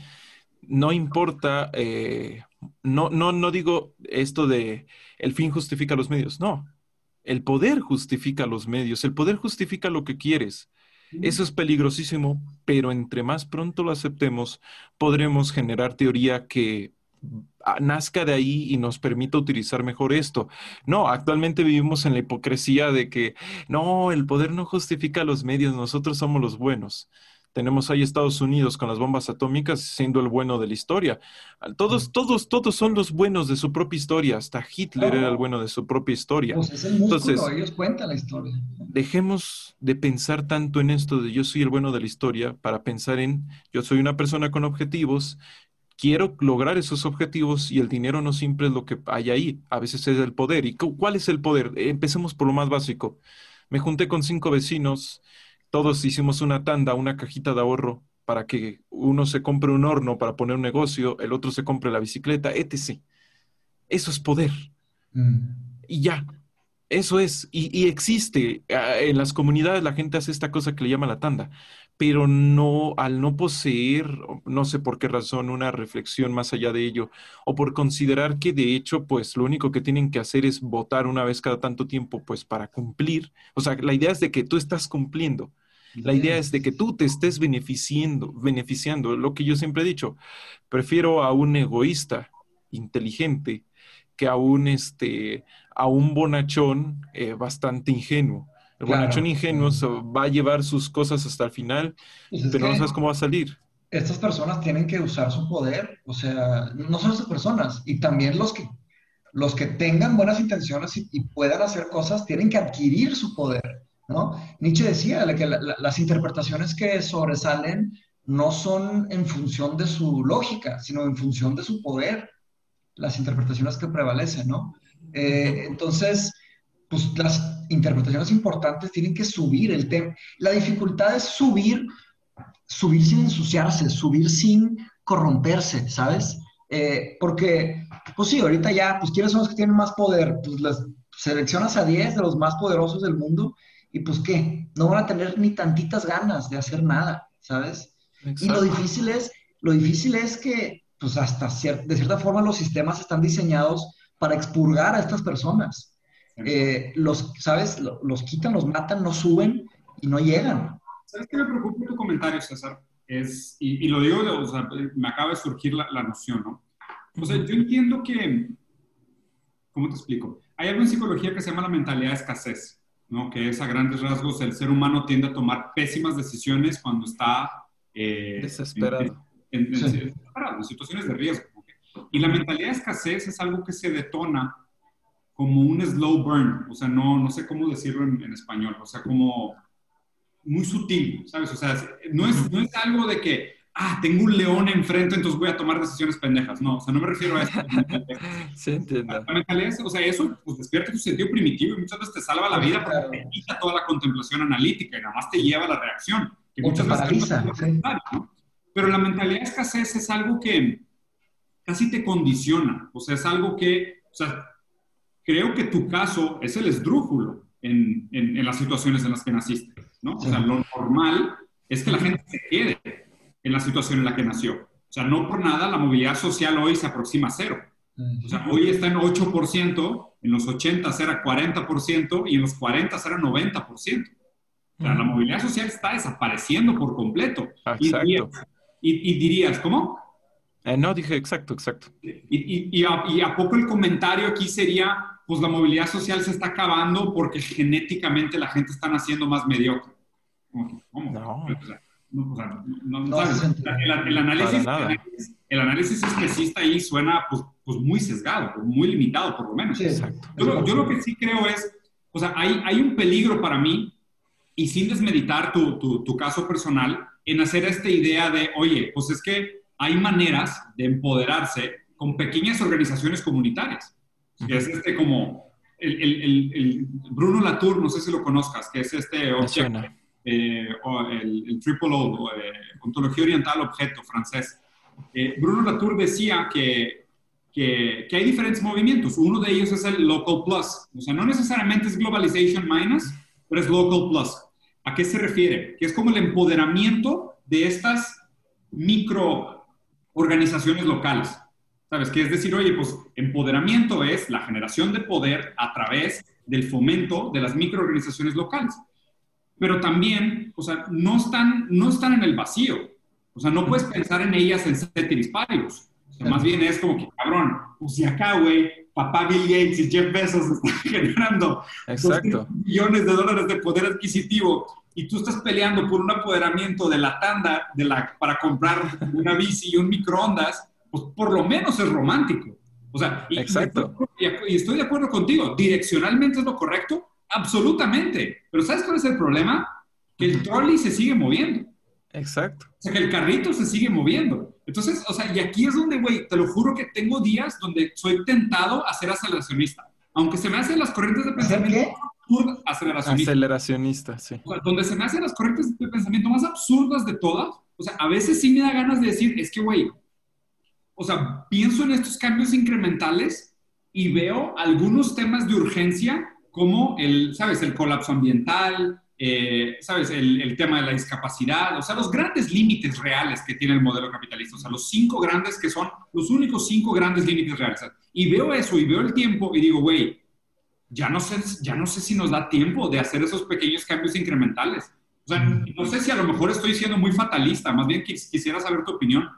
No importa, eh, no, no, no digo esto de el fin justifica los medios, no. El poder justifica los medios, el poder justifica lo que quieres. Eso es peligrosísimo, pero entre más pronto lo aceptemos, podremos generar teoría que nazca de ahí y nos permita utilizar mejor esto. No, actualmente vivimos en la hipocresía de que no, el poder no justifica los medios, nosotros somos los buenos. Tenemos ahí Estados Unidos con las bombas atómicas siendo el bueno de la historia. Todos, todos, todos son los buenos de su propia historia. Hasta Hitler era el bueno de su propia historia. Pues es el músculo, Entonces, ellos cuentan la historia. Dejemos de pensar tanto en esto de yo soy el bueno de la historia para pensar en yo soy una persona con objetivos quiero lograr esos objetivos y el dinero no siempre es lo que hay ahí, a veces es el poder. ¿Y cuál es el poder? Empecemos por lo más básico. Me junté con cinco vecinos, todos hicimos una tanda, una cajita de ahorro para que uno se compre un horno para poner un negocio, el otro se compre la bicicleta, etc. Eso es poder. Mm. Y ya, eso es, y, existe. Ah, en las comunidades la gente hace esta cosa que le llama la tanda pero no, al no poseer, no sé por qué razón, una reflexión más allá de ello, o por considerar que de hecho, pues lo único que tienen que hacer es votar una vez cada tanto tiempo, pues para cumplir. O sea, la idea es de que tú estás cumpliendo. La idea es de que tú te estés beneficiando, beneficiando. Lo que yo siempre he dicho, prefiero a un egoísta inteligente que a un, este, a un bonachón eh, bastante ingenuo. El bonachón ingenuo va a llevar sus cosas hasta el final, pero no sabes cómo va a salir. Estas personas tienen que usar su poder, o sea, no son esas personas, y también los que, los que tengan buenas intenciones y, puedan hacer cosas tienen que adquirir su poder, ¿no? Nietzsche decía que las interpretaciones que sobresalen no son en función de su lógica, sino en función de su poder, las interpretaciones que prevalecen, ¿no? Eh, entonces, pues las interpretaciones importantes tienen que subir el tema. La dificultad es subir, subir sin ensuciarse, subir sin corromperse, ¿sabes? Eh, porque, pues sí, ahorita ya, pues ¿quiénes son los que tienen más poder? Pues las seleccionas a 10 de los más poderosos del mundo y pues qué, no van a tener ni tantitas ganas de hacer nada, ¿sabes? Y lo difícil es, lo difícil es que, pues hasta de cierta forma los sistemas están diseñados para expurgar a estas personas. Eh, los, ¿sabes? Los quitan, los matan, no suben y no llegan. ¿Sabes qué me preocupa tu comentario, César? Es, y, lo digo, o sea, me acaba de surgir la, la, noción, ¿no? O sea, yo entiendo que, ¿cómo te explico? Hay algo en psicología que se llama la mentalidad de escasez, ¿no? Que es a grandes rasgos el ser humano tiende a tomar pésimas decisiones cuando está... Eh, desesperado. En, en, situaciones de riesgo. Y la mentalidad de escasez es algo que se detona como un slow burn, o sea, no, no sé cómo decirlo en, español, o sea, como muy sutil, ¿sabes? O sea, no es, no es algo de que, ah, tengo un león enfrente, entonces voy a tomar decisiones pendejas. No, o sea, no me refiero a eso. Se entiende. o sea, eso pues, despierta tu sentido primitivo y muchas veces te salva la vida porque te quita toda la contemplación analítica y nada más te lleva a la reacción. Que muchas veces ¿no? Pero la mentalidad de escasez es algo que casi te condiciona, o sea, es algo que, o sea, creo que tu caso es el esdrújulo en, en, las situaciones en las que naciste, ¿no? O sea, lo normal es que la gente se quede en la situación en la que nació. O sea, no por nada la movilidad social hoy se aproxima a cero. O sea, hoy está en 8%, en los 80 era 40% y en los 40 era 90%. O sea, la movilidad social está desapareciendo por completo. Exacto. Y, y dirías, ¿cómo? Eh, no, dije exacto, exacto. Y, y, a, y, a, poco el comentario aquí sería, pues la movilidad social se está acabando porque genéticamente la gente está naciendo más mediocre. ¿Cómo? No. O sea, no, no, el, análisis, el, análisis, especista ahí suena pues, pues, muy sesgado, muy limitado por lo menos. exacto. Yo, yo, lo que sí creo es, o sea, hay, hay un peligro para mí, y sin desmeditar tu, tu, tu caso personal, en hacer esta idea de, oye, pues es que hay maneras de empoderarse con pequeñas organizaciones comunitarias que es este como el, el, el, Bruno Latour, no sé si lo conozcas, que es este eh, el, Triple O, eh, Ontología Oriental Objeto francés. Eh, Bruno Latour decía que, que, que, hay diferentes movimientos. Uno de ellos es el Local Plus. O sea, no necesariamente es Globalization Minus, pero es Local Plus. ¿A qué se refiere? Que es como el empoderamiento de estas micro organizaciones locales. ¿Sabes? Que es decir, oye, pues empoderamiento es la generación de poder a través del fomento de las microorganizaciones locales. Pero también, o sea, no están, no están en el vacío. O sea, no puedes pensar en ellas en ceteris paribus. O más bien es como que, cabrón, pues si acá, güey, papá Bill Gates y Jeff Bezos están generando millones de dólares de poder adquisitivo y tú estás peleando por un apoderamiento de la tanda de la, para comprar una bici y un microondas, pues por lo menos es romántico. O sea, y, Exacto. Y, y estoy de acuerdo contigo, direccionalmente es lo correcto, absolutamente. Pero ¿sabes cuál es el problema? Que el trolley se sigue moviendo. Exacto. O sea, que el carrito se sigue moviendo. Entonces, o sea, y aquí es donde, güey, te lo juro que tengo días donde soy tentado a ser aceleracionista. Aunque se me hacen las corrientes de pensamiento absurdas, aceleracionista. Aceleracionista, sí. O sea, donde se me hacen las corrientes de pensamiento más absurdas de todas. O sea, a veces sí me da ganas de decir, es que, güey, o sea, pienso en estos cambios incrementales y veo algunos temas de urgencia como el, ¿sabes? El colapso ambiental, eh, ¿sabes? El, el, tema de la discapacidad, o sea, los grandes límites reales que tiene el modelo capitalista, o sea, los cinco grandes que son los únicos cinco grandes límites reales. Y veo eso y veo el tiempo y digo, güey, ya no sé, ya no sé si nos da tiempo de hacer esos pequeños cambios incrementales. O sea, no sé si a lo mejor estoy siendo muy fatalista, más bien quis, quisiera saber tu opinión.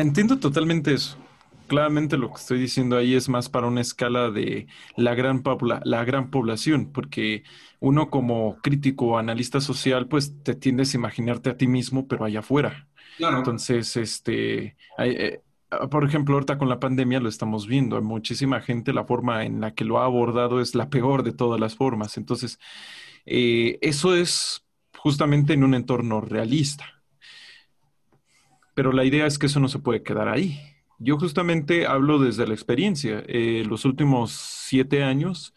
Entiendo totalmente eso. Claramente lo que estoy diciendo ahí es más para una escala de la gran, la gran población, porque uno como crítico o analista social, pues te tiendes a imaginarte a ti mismo, pero allá afuera. Claro. Entonces, este, hay, eh, por ejemplo, ahorita con la pandemia lo estamos viendo. Hay muchísima gente, la forma en la que lo ha abordado es la peor de todas las formas. Entonces, eh, eso es justamente en un entorno realista. Pero la idea es que eso no se puede quedar ahí. Yo justamente hablo desde la experiencia. Eh, los últimos siete años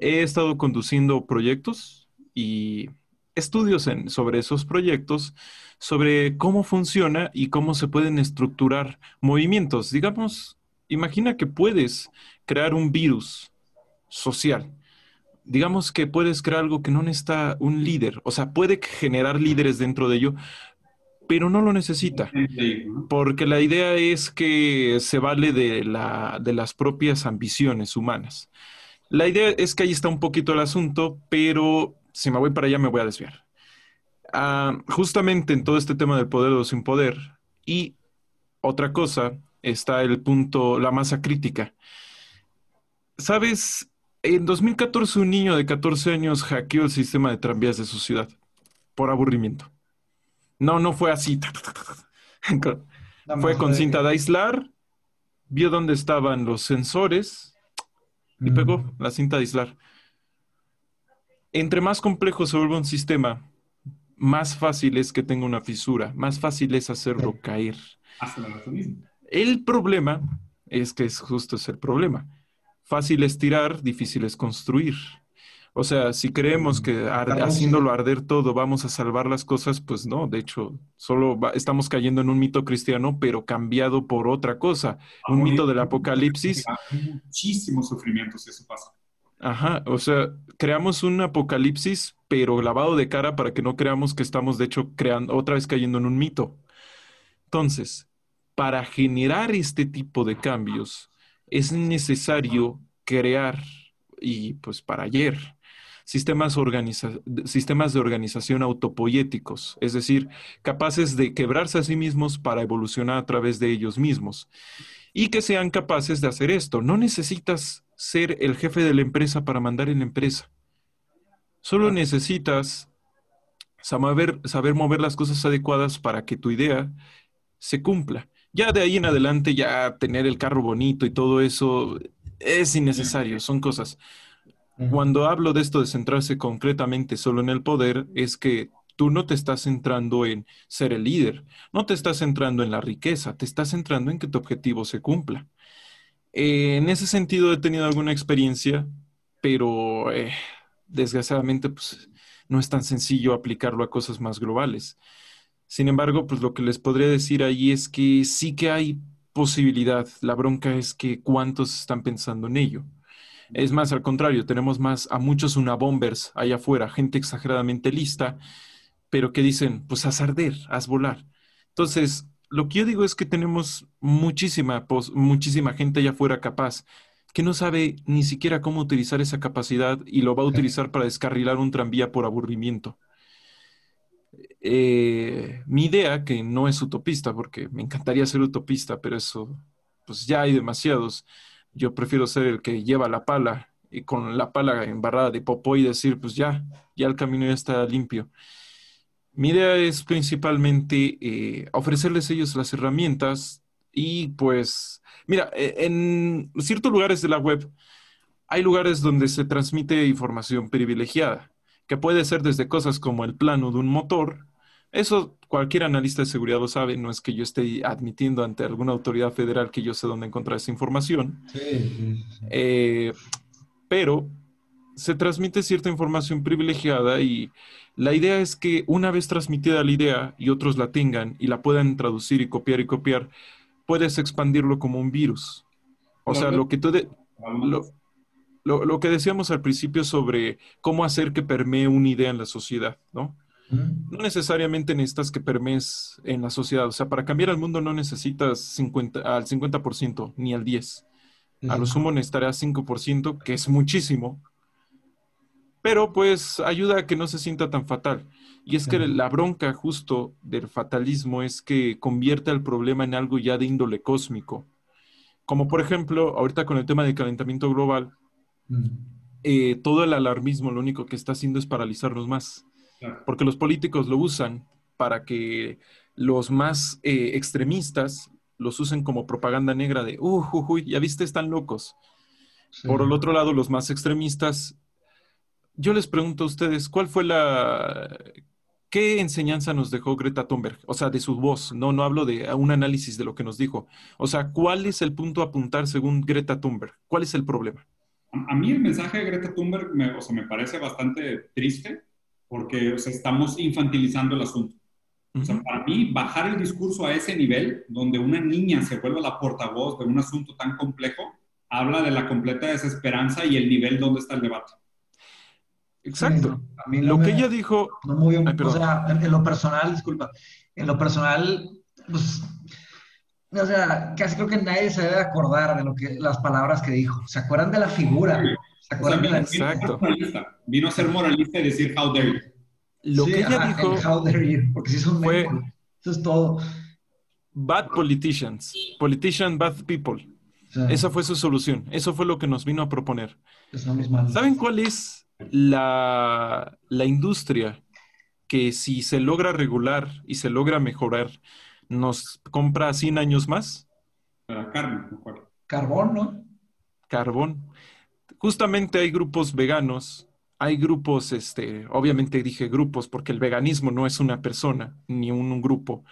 he estado conduciendo proyectos y estudios sobre esos proyectos, sobre cómo funciona y cómo se pueden estructurar movimientos. Digamos, imagina que puedes crear un virus social. Digamos que puedes crear algo que no necesita un líder, o sea, puede generar líderes dentro de ello, pero no lo necesita, porque la idea es que se vale de, la, de las propias ambiciones humanas. La idea es que ahí está un poquito el asunto, pero si me voy para allá me voy a desviar. Uh, justamente en todo este tema del poder o sin poder, y otra cosa, está el punto, la masa crítica. ¿Sabes? En 2014 un niño de 14 años hackeó el sistema de tranvías de su ciudad por aburrimiento. No, no fue así. fue con cinta de aislar, vio dónde estaban los sensores y pegó la cinta de aislar. Entre más complejo se vuelve un sistema, más fácil es que tenga una fisura, más fácil es hacerlo caer. El problema es que es justo ese el problema. Fácil es tirar, difícil es construir. O sea, si creemos que haciéndolo arder todo vamos a salvar las cosas, pues no, de hecho, solo estamos cayendo en un mito cristiano, pero cambiado por otra cosa, un mito del apocalipsis. Muchísimo sufrimiento si eso pasa. Ajá, o sea, creamos un apocalipsis, pero lavado de cara para que no creamos que estamos, de hecho, creando, otra vez cayendo en un mito. Entonces, para generar este tipo de cambios, es necesario crear, y pues para ayer, sistemas, sistemas de organización autopoéticos, es decir, capaces de quebrarse a sí mismos para evolucionar a través de ellos mismos. Y que sean capaces de hacer esto. No necesitas ser el jefe de la empresa para mandar en la empresa. Solo necesitas saber, saber mover las cosas adecuadas para que tu idea se cumpla. Ya de ahí en adelante, ya tener el carro bonito y todo eso es innecesario, son cosas. Cuando hablo de esto de centrarse concretamente solo en el poder, es que tú no te estás centrando en ser el líder, no te estás centrando en la riqueza, te estás centrando en que tu objetivo se cumpla. Eh, en ese sentido he tenido alguna experiencia, pero eh, desgraciadamente pues, no es tan sencillo aplicarlo a cosas más globales. Sin embargo, pues lo que les podría decir ahí es que sí que hay posibilidad. La bronca es que cuántos están pensando en ello. Es más, al contrario, tenemos más a muchos unabombers allá afuera, gente exageradamente lista, pero que dicen, pues haz arder, haz volar. Entonces, lo que yo digo es que tenemos muchísima, muchísima gente allá afuera capaz que no sabe ni siquiera cómo utilizar esa capacidad y lo va a utilizar para descarrilar un tranvía por aburrimiento. eh, mi idea, que no es utopista, porque me encantaría ser utopista, pero eso, pues ya hay demasiados. Yo prefiero ser el que lleva la pala y con la pala embarrada de popó y decir, pues ya, ya el camino ya está limpio. Mi idea es principalmente eh, ofrecerles ellos las herramientas y pues, mira, e, en ciertos lugares de la web hay lugares donde se transmite información privilegiada, que puede ser desde cosas como el plano de un motor. Eso cualquier analista de seguridad lo sabe, no es que yo esté admitiendo ante alguna autoridad federal que yo sé dónde encontrar esa información. Eh, pero se transmite cierta información privilegiada y la idea es que una vez transmitida la idea y otros la tengan y la puedan traducir y copiar y copiar, puedes expandirlo como un virus. O sea, lo que tú lo, que decíamos al principio sobre cómo hacer que permee una idea en la sociedad, ¿no? No necesariamente necesitas que permees en la sociedad. O sea, para cambiar el mundo no necesitas 50, al 50% ni al 10%. A lo sumo necesitarás 5%, que es muchísimo, pero pues ayuda a que no se sienta tan fatal. Y es que la bronca justo del fatalismo es que convierte el problema en algo ya de índole cósmico. Como por ejemplo, ahorita con el tema del calentamiento global, eh, todo el alarmismo lo único que está haciendo es paralizarnos más. Porque los políticos lo usan para que los más eh, extremistas los usen como propaganda negra de, uh, uh, ya viste, están locos. Por el otro lado, los más extremistas yo les pregunto a ustedes, ¿cuál fue la... ¿Qué enseñanza nos dejó Greta Thunberg? O sea, de su voz, no, no hablo de un análisis de lo que nos dijo. O sea, ¿cuál es el punto a apuntar según Greta Thunberg? ¿Cuál es el problema? A, mí el mensaje de Greta Thunberg me, o sea, me parece bastante triste porque o sea, estamos infantilizando el asunto. O sea, para mí, bajar el discurso a ese nivel, donde una niña se vuelva la portavoz de un asunto tan complejo, habla de la completa desesperanza y el nivel donde está el debate. Exacto. lo que ella dijo. No muy, o sea, en, lo personal, disculpa, en lo personal, pues, o sea, casi creo que nadie se debe acordar de lo que, las palabras que dijo. ¿Se acuerdan de la figura? ¿Se la... Exacto. Vino a ser moralista y decir how dare you. Lo que ella dijo. How dare you, porque si son fue, Eso es todo. Bad politicians. Politician, bad people. Esa fue su solución. Eso fue lo que nos vino a proponer. ¿Saben cuál es la, industria que si se logra regular y se logra mejorar, nos compra 100 años más? Carbón, ¿no? Carbón. Justamente hay grupos veganos, hay grupos, este, obviamente dije grupos porque el veganismo no es una persona ni un grupo,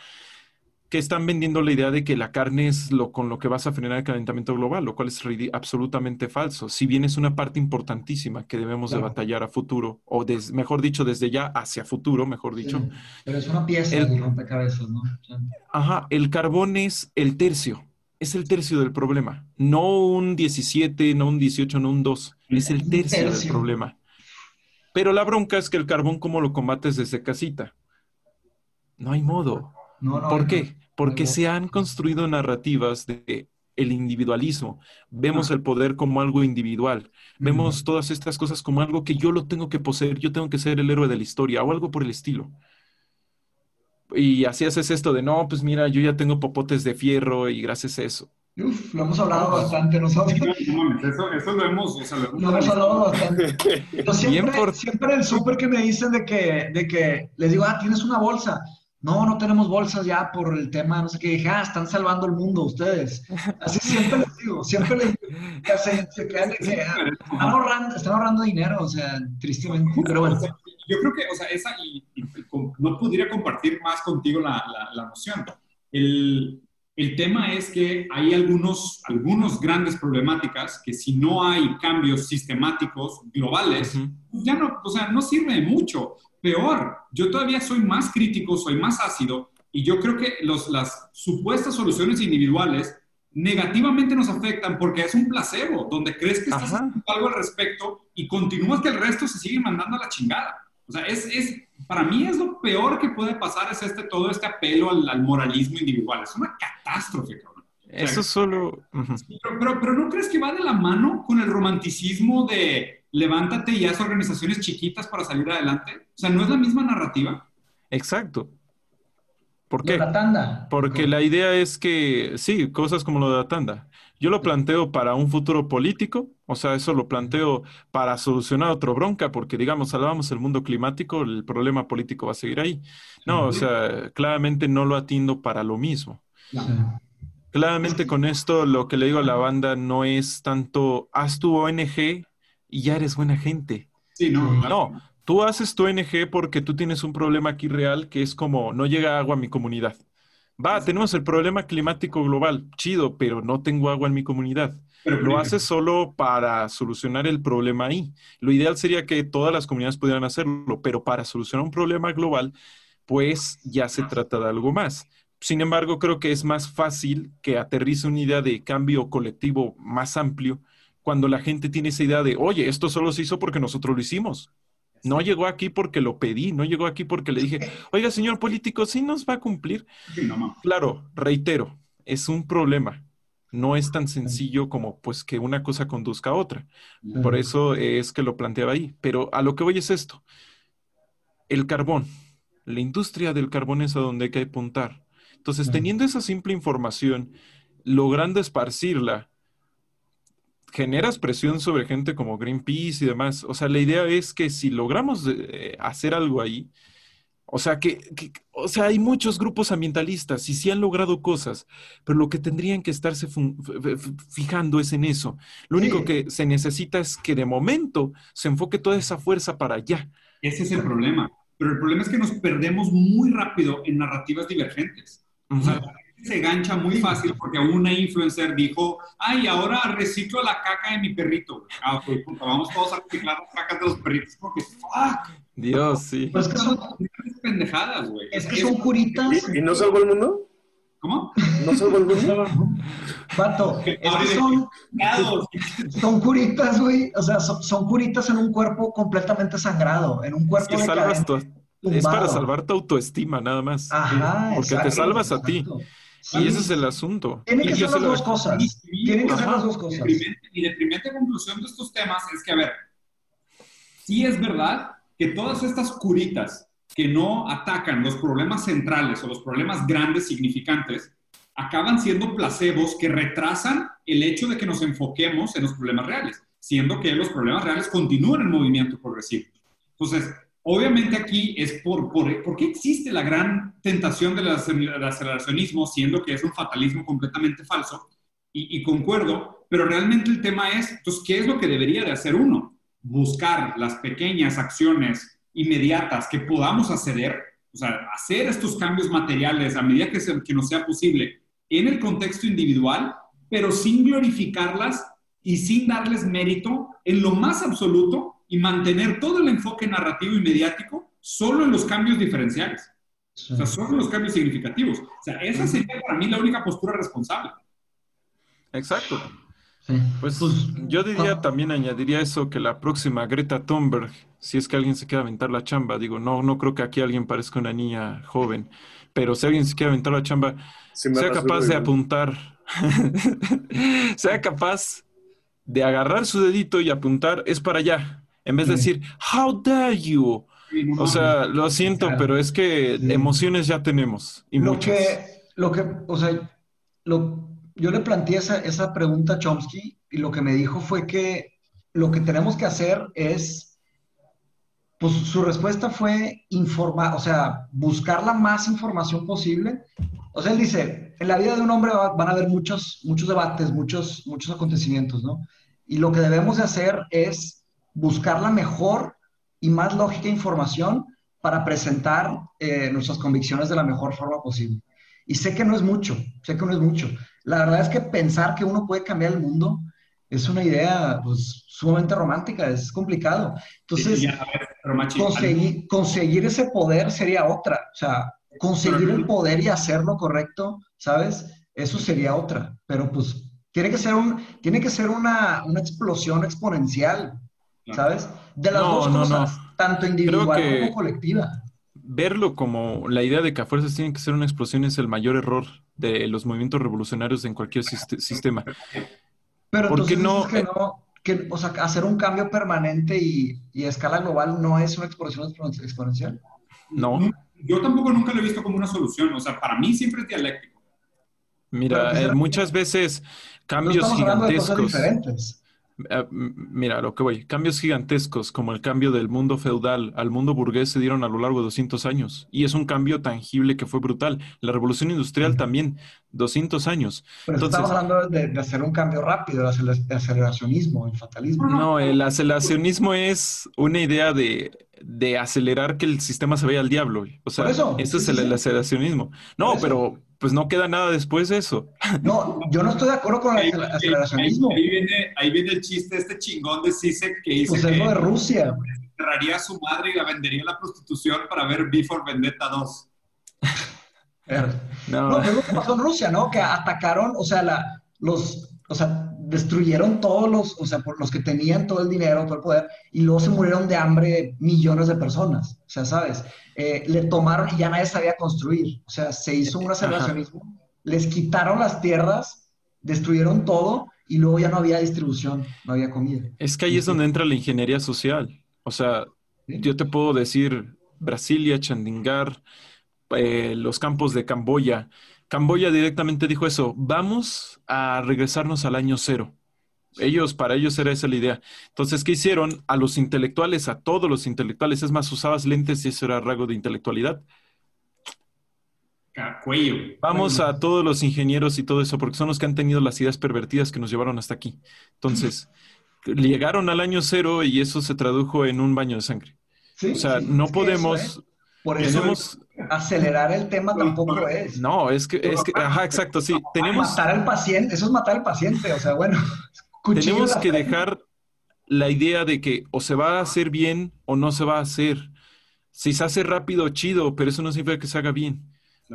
que están vendiendo la idea de que la carne es lo con lo que vas a frenar el calentamiento global, lo cual es absolutamente falso. Si bien es una parte importantísima que debemos de batallar a futuro, o mejor dicho, desde ya hacia futuro, mejor dicho. pero es una pieza el, de rompecabezas, ¿no? Ajá, el carbón es el tercio, es el tercio del problema. No un 17, no un 18, no un 2, es el tercio, del problema. Pero la bronca es que el carbón, ¿cómo lo combates desde casita? No hay modo. ¿Por qué? porque se han construido narrativas de el individualismo. Vemos el poder como algo individual. Vemos todas estas cosas como algo que yo lo tengo que poseer, yo tengo que ser el héroe de la historia o algo por el estilo. Y así haces esto de, no, pues mira, yo ya tengo popotes de fierro y gracias a eso. Uf, lo hemos hablado bastante nosotros. eso, eso lo hemos, o sea, lo, hemos hablado bastante. siempre, siempre el súper que me dicen de que, de que les digo, ah, tienes una bolsa no, no tenemos bolsas ya por el tema, no sé qué, dije, ah, están salvando el mundo ustedes. Así siempre les digo, siempre les digo, se, se quedan de que ah, están, ahorrando, están ahorrando dinero, o sea, tristemente, pero bueno. Yo creo que, o sea, esa, y, no pudiera compartir más contigo la, la, noción. El, el, tema es que hay algunos, algunos grandes problemáticas que si no hay cambios sistemáticos globales, ya no, o sea, no sirve de mucho peor, yo todavía soy más crítico, soy más ácido y yo creo que los, las supuestas soluciones individuales negativamente nos afectan porque es un placebo, donde crees que estás haciendo algo al respecto y continúas que el resto se sigue mandando a la chingada. O sea, es, es, para mí es lo peor que puede pasar, es este, todo este apelo al, moralismo individual. Es una catástrofe, cabrón. Eso solo... pero, pero, ¿no crees que va de la mano con el romanticismo de levántate y haz organizaciones chiquitas para salir adelante? O sea, ¿no es la misma narrativa? Exacto. ¿Por qué? la tanda. Porque la idea es que, sí, cosas como lo de la tanda. Yo lo planteo para un futuro político, o sea, eso lo planteo para solucionar otra bronca, porque digamos, salvamos el mundo climático, el problema político va a seguir ahí. No, o sea, claramente no lo atiendo para lo mismo. Claramente con esto lo que le digo a la banda no es tanto, haz tu ONG y ya eres buena gente. Sí, no. No, tú haces tu ONG porque tú tienes un problema aquí real que es como no llega agua a mi comunidad. Va, tenemos el problema climático global, chido, pero no tengo agua en mi comunidad. Pero Lo haces solo para solucionar el problema ahí. Lo ideal sería que todas las comunidades pudieran hacerlo, pero para solucionar un problema global, pues ya se trata de algo más. Sin embargo, creo que es más fácil que aterrice una idea de cambio colectivo más amplio cuando la gente tiene esa idea de, oye, esto solo se hizo porque nosotros lo hicimos. No llegó aquí porque lo pedí, no llegó aquí porque le dije, oiga, señor político, ¿sí nos va a cumplir? Sí, no, mames. Claro, reitero, es un problema. No es tan sencillo como pues que una cosa conduzca a otra. Por eso es que lo planteaba ahí. Pero a lo que voy es esto. El carbón. La industria del carbón es a donde hay que apuntar. Entonces, teniendo esa simple información, logrando esparcirla, generas presión sobre gente como Greenpeace y demás. O sea, la idea es que si logramos eh, hacer algo ahí, o sea, que, que- o sea, hay muchos grupos ambientalistas y sí han logrado cosas, pero lo que tendrían que estarse fijando es en eso. Lo único Sí. que se necesita es que de momento se enfoque toda esa fuerza para allá. Ese es el problema. Pero el problema es que nos perdemos muy rápido en narrativas divergentes. O sea, se gancha muy fácil porque una influencer dijo, ay, ahora reciclo la caca de mi perrito. güey". Ah, puta, vamos todos a reciclar las cacas de los perritos porque, fuck, Dios, sí. Pues es que son, pendejadas, güey. es que son curitas. ¿Y, y no salvó el mundo? ¿Cómo? ¿No salvó el mundo? Vato, es que son, son curitas, güey. O sea, son, son curitas en un cuerpo completamente sangrado, en un Es cuerpo que salvas tu- es para salvar tu autoestima, nada más. Ajá, Porque te salvas a ti. exacto. Y ese es el asunto. Tienen Y que ser se las dos cosas. Tienen que ser las dos cosas. Mi deprimente conclusión de estos temas es que, a ver, sí es verdad que todas estas curitas que no atacan los problemas centrales o los problemas grandes, significantes, acaban siendo placebos que retrasan el hecho de que nos enfoquemos en los problemas reales, siendo que los problemas reales continúan en movimiento progresivo. Entonces, obviamente aquí es por, por, por qué existe la gran tentación del acel- del aceleracionismo, siendo que es un fatalismo completamente falso, y, y concuerdo, pero realmente el tema es, entonces, ¿qué es lo que debería de hacer uno? Buscar las pequeñas acciones inmediatas que podamos acceder, o sea, hacer estos cambios materiales a medida que, se- que nos sea posible en el contexto individual, pero sin glorificarlas y sin darles mérito en lo más absoluto y mantener todo el enfoque narrativo y mediático solo en los cambios diferenciales, o sea, solo en los cambios significativos. O sea, esa sería para mí la única postura responsable. Exacto. Sí. Pues, Pues, yo diría, también añadiría eso, que la próxima Greta Thunberg, si es que alguien se quiere aventar la chamba, digo, no, no creo que aquí alguien parezca una niña joven, pero si alguien se quiere aventar la chamba, sea capaz de apuntar, sea capaz de agarrar su dedito y apuntar, es para allá, en vez de decir, how dare you? O sea, lo siento, pero es que emociones ya tenemos, y lo muchas. que, lo que, o sea, lo, yo le planteé esa, esa pregunta a Chomsky y lo que me dijo fue que lo que tenemos que hacer es, pues su respuesta fue informar, o sea, buscar la más información posible. O sea, él dice, en la vida de un hombre va- van a haber muchos, muchos debates, muchos, muchos acontecimientos, ¿no? Y lo que debemos de hacer es buscar la mejor y más lógica información para presentar eh, nuestras convicciones de la mejor forma posible. Y sé que no es mucho, sé que no es mucho. La verdad es que pensar que uno puede cambiar el mundo es una idea pues, sumamente romántica, es complicado. Entonces, Sí, ya, ver, conseguir, conseguir ese poder sería otra. O sea, conseguir el poder y hacer lo correcto, ¿sabes? Eso sería otra. Pero pues tiene que ser, un, tiene que ser una, una explosión exponencial. ¿Sabes? De las No, dos cosas, no. tanto individual que- como colectiva. verlo como la idea de que a fuerzas tiene que ser una explosión es el mayor error de los movimientos revolucionarios en cualquier siste- sistema. Pero ¿Por qué entonces no? dices que no, que, o sea, hacer un cambio permanente y, y a escala global no es una explosión expon- exponencial. No, yo tampoco nunca lo he visto como una solución. O sea, para mí siempre es dialéctico. Mira, pues, eh, muchas veces cambios de cosas gigantescos. diferentes. M- Mira, lo que voy, cambios gigantescos como el cambio del mundo feudal al mundo burgués se dieron a lo largo de 200 años y es un cambio tangible que fue brutal. La revolución industrial también, 200 años. Pero Entonces- estamos hablando de, de hacer un cambio rápido, el acele- aceleracionismo, el fatalismo. No, el aceleracionismo es una idea de, de acelerar que el sistema se vaya al diablo. O sea, eso, eso es sí, el, sí, aceleracionismo. No, pero pues no queda nada después de eso. No, yo no estoy de acuerdo con el Ahí, acel- ahí- aceleracionismo. ahí viene, ahí viene el chiste, este chingón de Sisek que dice Pues es que lo de Rusia. cerraría a su madre y la vendería a la prostitución para ver Before Vendetta 2. Pero- No, No, pero es lo que pasó en Rusia, ¿no? Que atacaron, o sea, la, los, o sea, destruyeron todos los, o sea, por los que tenían todo el dinero, todo el poder, y luego se murieron de hambre millones de personas. O sea, ¿sabes? Eh, le tomaron y ya nadie sabía construir. O sea, se hizo un aceleracionismo, les quitaron las tierras, destruyeron todo, y luego ya no había distribución, no había comida. es que ahí es donde entra la ingeniería social. O sea, ¿sí? yo te puedo decir Brasilia, Chandigarh, eh, los campos de Camboya. Camboya directamente dijo eso, vamos a regresarnos al año cero. Ellos, para ellos era esa la idea. Entonces, ¿qué hicieron? A los intelectuales, a todos los intelectuales, es más, usabas lentes y eso era rasgo de intelectualidad. Ca- Cuello. Vamos a todos los ingenieros y todo eso, porque son los que han tenido las ideas pervertidas que nos llevaron hasta aquí. Entonces, llegaron al año cero y eso se tradujo en un baño de sangre. Sí, O sea, sí, no eso podemos, es. Por eso tenemos, acelerar el tema tampoco es. no, es que, es que, ajá, exacto, sí, tenemos, Matar al paciente, eso es matar al paciente, o sea, bueno. tenemos que frente. dejar la idea de que o se va a hacer bien o no se va a hacer. Si se hace rápido, chido, pero eso no significa que se haga bien.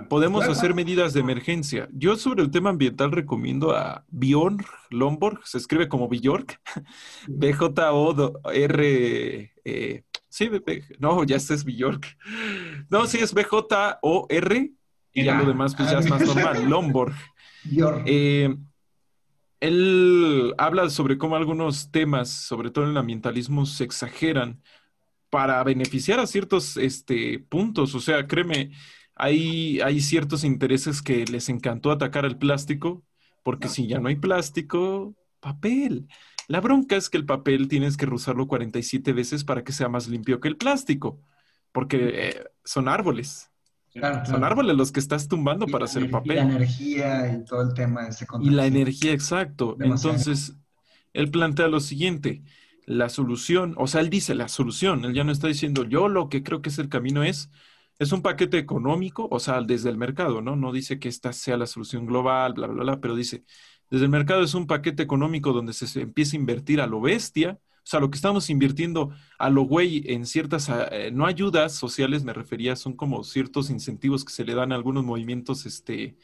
Podemos Claro. hacer medidas de emergencia. Yo sobre el tema ambiental recomiendo a Bjorn Lomborg, se escribe como Bjork, B-J-O-R, eh, sí, no, ya este es Bjork. No, sí, es B-J-O-R, y ya lo demás pues ya es más normal, Lomborg. Bjork. Eh, él habla sobre cómo algunos temas, sobre todo en el ambientalismo, se exageran para beneficiar a ciertos este, puntos. O sea, créeme, hay, hay ciertos intereses que les encantó atacar al plástico, porque si ya no hay plástico, papel. La bronca es que el papel tienes que rozarlo 47 veces para que sea más limpio que el plástico, porque eh, son árboles. Claro, Son claro. árboles los que estás tumbando Y para hacer ener- y papel. La energía y todo el tema de ese Y la contexto. energía, exacto. Demasiado. Entonces, él plantea lo siguiente, la solución, o sea, él dice la solución, él ya no está diciendo yo lo que creo que es el camino es, es un paquete económico, o sea, desde el mercado, ¿no? No dice que esta sea la solución global, bla, bla, bla, pero dice, desde el mercado es un paquete económico donde se, empieza a invertir a lo bestia, o sea, lo que estamos invirtiendo a lo güey en ciertas, eh, no ayudas sociales, me refería, son como ciertos incentivos que se le dan a algunos movimientos, este,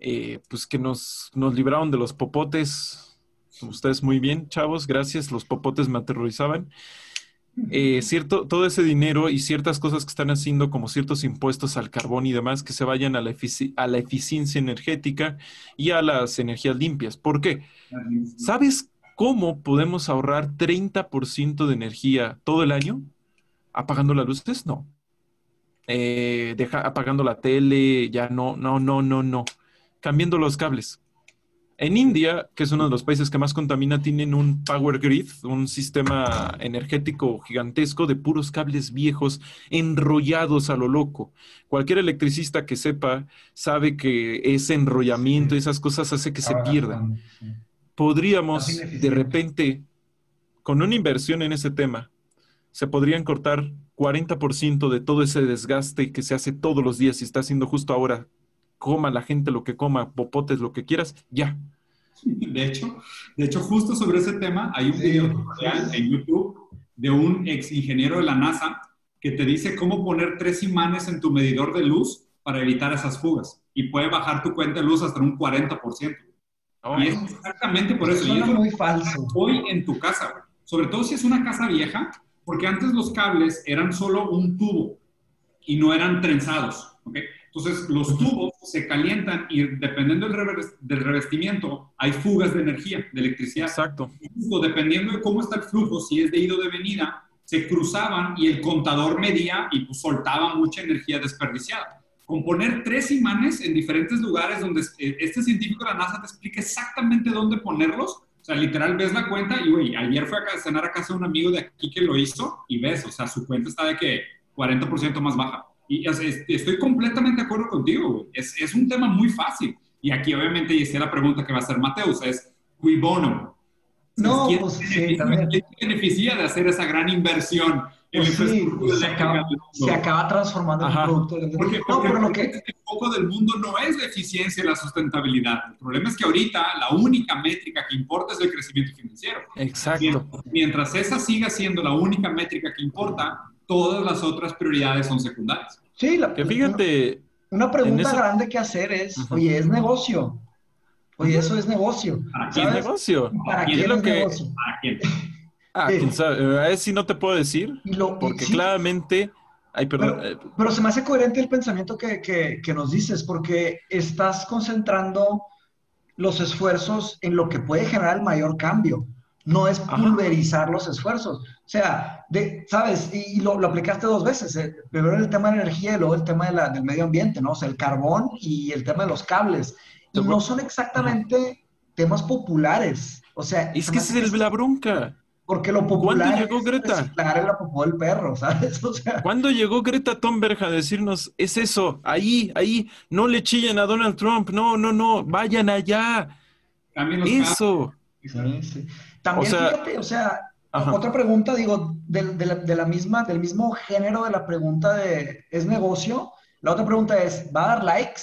eh, pues que nos, nos libraron de los popotes. Ustedes muy bien, chavos, gracias. Los popotes me aterrorizaban. Eh, cierto, todo ese dinero y ciertas cosas que están haciendo, como ciertos impuestos al carbón y demás, que se vayan a la, efici- a la eficiencia energética y a las energías limpias. ¿Por qué? ¿Sabes cómo podemos ahorrar 30% de energía todo el año? ¿Apagando las luces? No. Eh, deja, apagando la tele, ya no, no, no, no, no. Cambiando los cables. En India, que es uno de los países que más contamina, tienen un power grid, un sistema energético gigantesco de puros cables viejos enrollados a lo loco. Cualquier electricista que sepa sabe que ese enrollamiento y esas cosas hace que se Ahora, pierdan podríamos de repente, con una inversión en ese tema, se podrían cortar 40% de todo ese desgaste que se hace todos los días y está haciendo justo ahora. Coma la gente lo que coma, popotes, lo que quieras, ya. De hecho, de hecho, justo sobre ese tema hay un Sí, video en YouTube de un ex ingeniero de la NASA que te dice cómo poner tres imanes en tu medidor de luz para evitar esas fugas y puede bajar tu cuenta de luz hasta un 40%. Y es exactamente por eso. Y eso muy falso. hoy en tu casa, güey. Sobre todo si es una casa vieja, porque antes los cables eran solo un tubo y no eran trenzados, ¿ok? Entonces, los tubos se calientan y dependiendo del, reves- del revestimiento, hay fugas de energía, de electricidad. Exacto. Justo dependiendo de cómo está el flujo, si es de ida o de venida, se cruzaban y el contador medía y pues, soltaba mucha energía desperdiciada. Con poner tres imanes en diferentes lugares donde eh, este científico de la NASA te explica exactamente dónde ponerlos, o sea, literal ves la cuenta y, güey, ayer fue a cenar a casa de un amigo de aquí que lo hizo y ves, o sea, su cuenta está de que 40% más baja. Y estoy completamente de acuerdo contigo, güey. Es, es un tema muy fácil. Y aquí, obviamente, y esta es la pregunta que va a hacer Mateus, es, ¿qui bono? No, ¿quién, pues sí, beneficia, también. quién se beneficia de hacer esa gran inversión en Pues sí, se acaba, se acaba transformando en un Ajá. producto. de- Porque, no, porque pero lo el que, foco del mundo no es la eficiencia y la sustentabilidad. El problema es que ahorita la única métrica que importa es el crecimiento financiero. Exacto. Mientras esa siga siendo la única métrica que importa, todas las otras prioridades son secundarias. sí, la, Que fíjate, Una pregunta grande que hacer es, oye, es negocio. Oye, eso es negocio. ¿Para ¿qué quién? ¿Sabes? negocio? ¿Para Y es lo es que- negocio? ¿Para quién? Ah, Sí. quién sabe. A sí no te puedo decir, Y lo- porque sí, claramente, ay, perdón, Pero- eh, Pero se me hace coherente el pensamiento que, que- que nos dices, porque estás concentrando los esfuerzos en lo que puede generar el mayor cambio. No es Ajá. pulverizar los esfuerzos. O sea, de, ¿sabes? Y, y lo, lo aplicaste dos veces. eh. Primero el tema de la energía y luego el tema de la- del medio ambiente, ¿no? O sea, el carbón y el tema de los cables. Y no son exactamente temas populares. O sea, es que es la bronca. porque lo popular llegó es Greta? reciclar el popó del perro, ¿sabes? O sea, ¿Cuándo llegó Greta Thunberg a decirnos, es eso, ahí, ahí, no le chillen a Donald Trump, no, no, no, vayan allá, También eso? Sí, sí. También, O sea- fíjate, o sea, Ajá. otra pregunta, digo, del- de, la, de la misma, del mismo género de la pregunta de ¿es negocio? La otra pregunta es, ¿va a dar likes?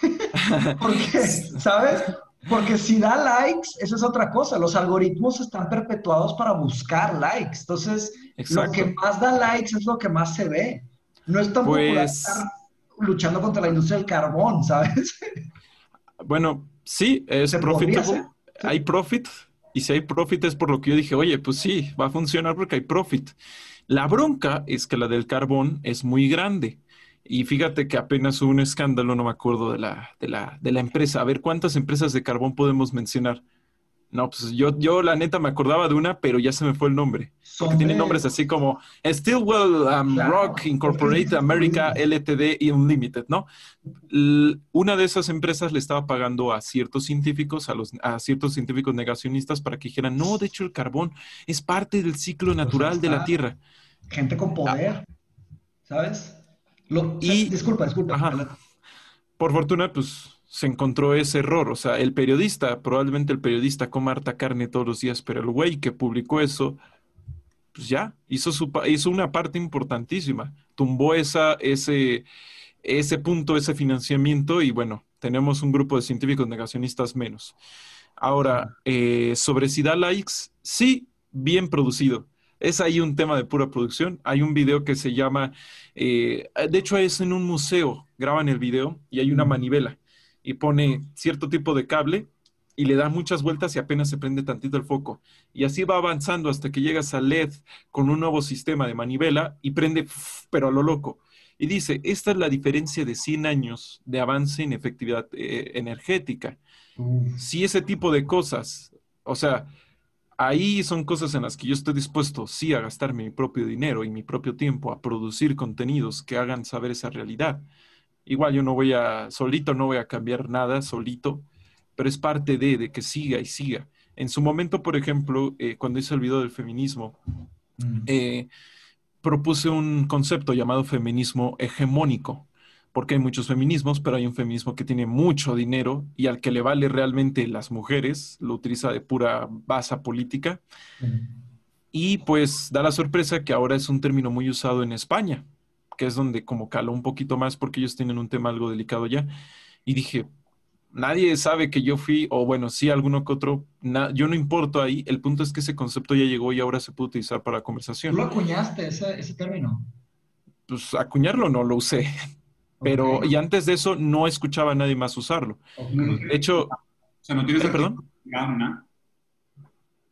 Porque, ¿sabes? Porque si da likes, eso es otra cosa. Los algoritmos están perpetuados para buscar likes. Entonces, lo que más da likes es lo que más se ve. No es tan popular Pues- estar luchando contra la industria del carbón, ¿sabes? Bueno, sí, es profitable, hay profit, y si hay profit es por lo que yo dije, oye, pues sí, va a funcionar porque hay profit. La bronca es que la del carbón es muy grande. Y fíjate que apenas hubo un escándalo, no me acuerdo de la, de la, de la empresa. A ver, ¿cuántas empresas de carbón podemos mencionar? No, pues yo, yo la neta me acordaba de una, pero ya se me fue el nombre. Porque tiene nombres así como Stillwell um, Claro, Rock Incorporated America LTD y Unlimited, ¿no? L- una de esas empresas le estaba pagando a ciertos científicos, a, los, a ciertos científicos negacionistas para que dijeran, no, de hecho el carbón es parte del ciclo natural de la. Tierra. gente con poder, ¿sabes? Lo- Y- disculpa, disculpa. Ajá. Por fortuna, pues se encontró ese error. O sea, el periodista, probablemente el periodista coma harta carne todos los días, pero el güey que publicó eso, pues ya, hizo, su, hizo una parte importantísima. Tumbó esa, ese, ese punto, ese financiamiento y bueno, tenemos un grupo de científicos negacionistas menos. Ahora, eh, sobre si da likes, sí, bien producido. Es ahí un tema de pura producción. Hay un video que se llama, eh, de hecho es en un museo, graban el video y hay una manivela y pone cierto tipo de cable y le da muchas vueltas y apenas se prende tantito el foco. Y así va avanzando hasta que llegas al LED con un nuevo sistema de manivela y prende, pero a lo loco. Y dice, esta es la diferencia de 100 años de avance en efectividad eh, energética. Si ese tipo de cosas, o sea, ahí son cosas en las que yo estoy dispuesto, sí, a gastarme mi propio dinero y mi propio tiempo a producir contenidos que hagan saber esa realidad. Igual yo no voy a, solito no voy a cambiar nada, solito, pero es parte de, de que siga y siga. En su momento, por ejemplo, eh, cuando hice el video del feminismo, Mm. eh, propuse un concepto llamado feminismo hegemónico, porque hay muchos feminismos, pero hay un feminismo que tiene mucho dinero y al que le vale realmente las mujeres, lo utiliza de pura base política. Y pues da la sorpresa que ahora es un término muy usado en España, que es donde como caló un poquito más porque ellos tienen un tema algo delicado ya. Y dije, nadie sabe que yo fui, o bueno, sí, alguno que otro, na- yo no importo ahí, el punto es que ese concepto ya llegó y ahora se puede utilizar para la Tú conversación. lo acuñaste, ese, ese término. Pues acuñarlo no lo usé, pero y antes de eso no escuchaba a nadie más usarlo. De hecho, O sea, no tienes Ay, perdón.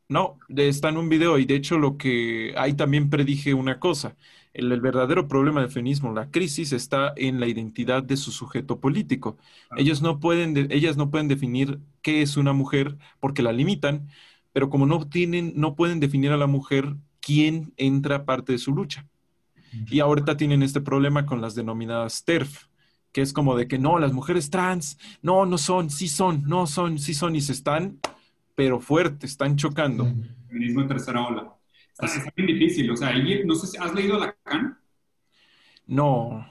¿no? Está en un video y de hecho lo que ahí también predije una cosa. El, el verdadero problema del feminismo, la crisis está en la identidad de su sujeto político. Ellos no pueden, de- ellas no pueden definir qué es una mujer porque la limitan, pero como no tienen, no pueden definir a la mujer, quién entra parte de su lucha. Y ahorita tienen este problema con las denominadas TERF, que es como de que no, las mujeres trans, no, no son, sí son, no son, sí son, y se están, pero fuertes, están chocando. Feminismo en tercera ola. Está, bien difícil, o sea, no sé si has leído Lacan. No,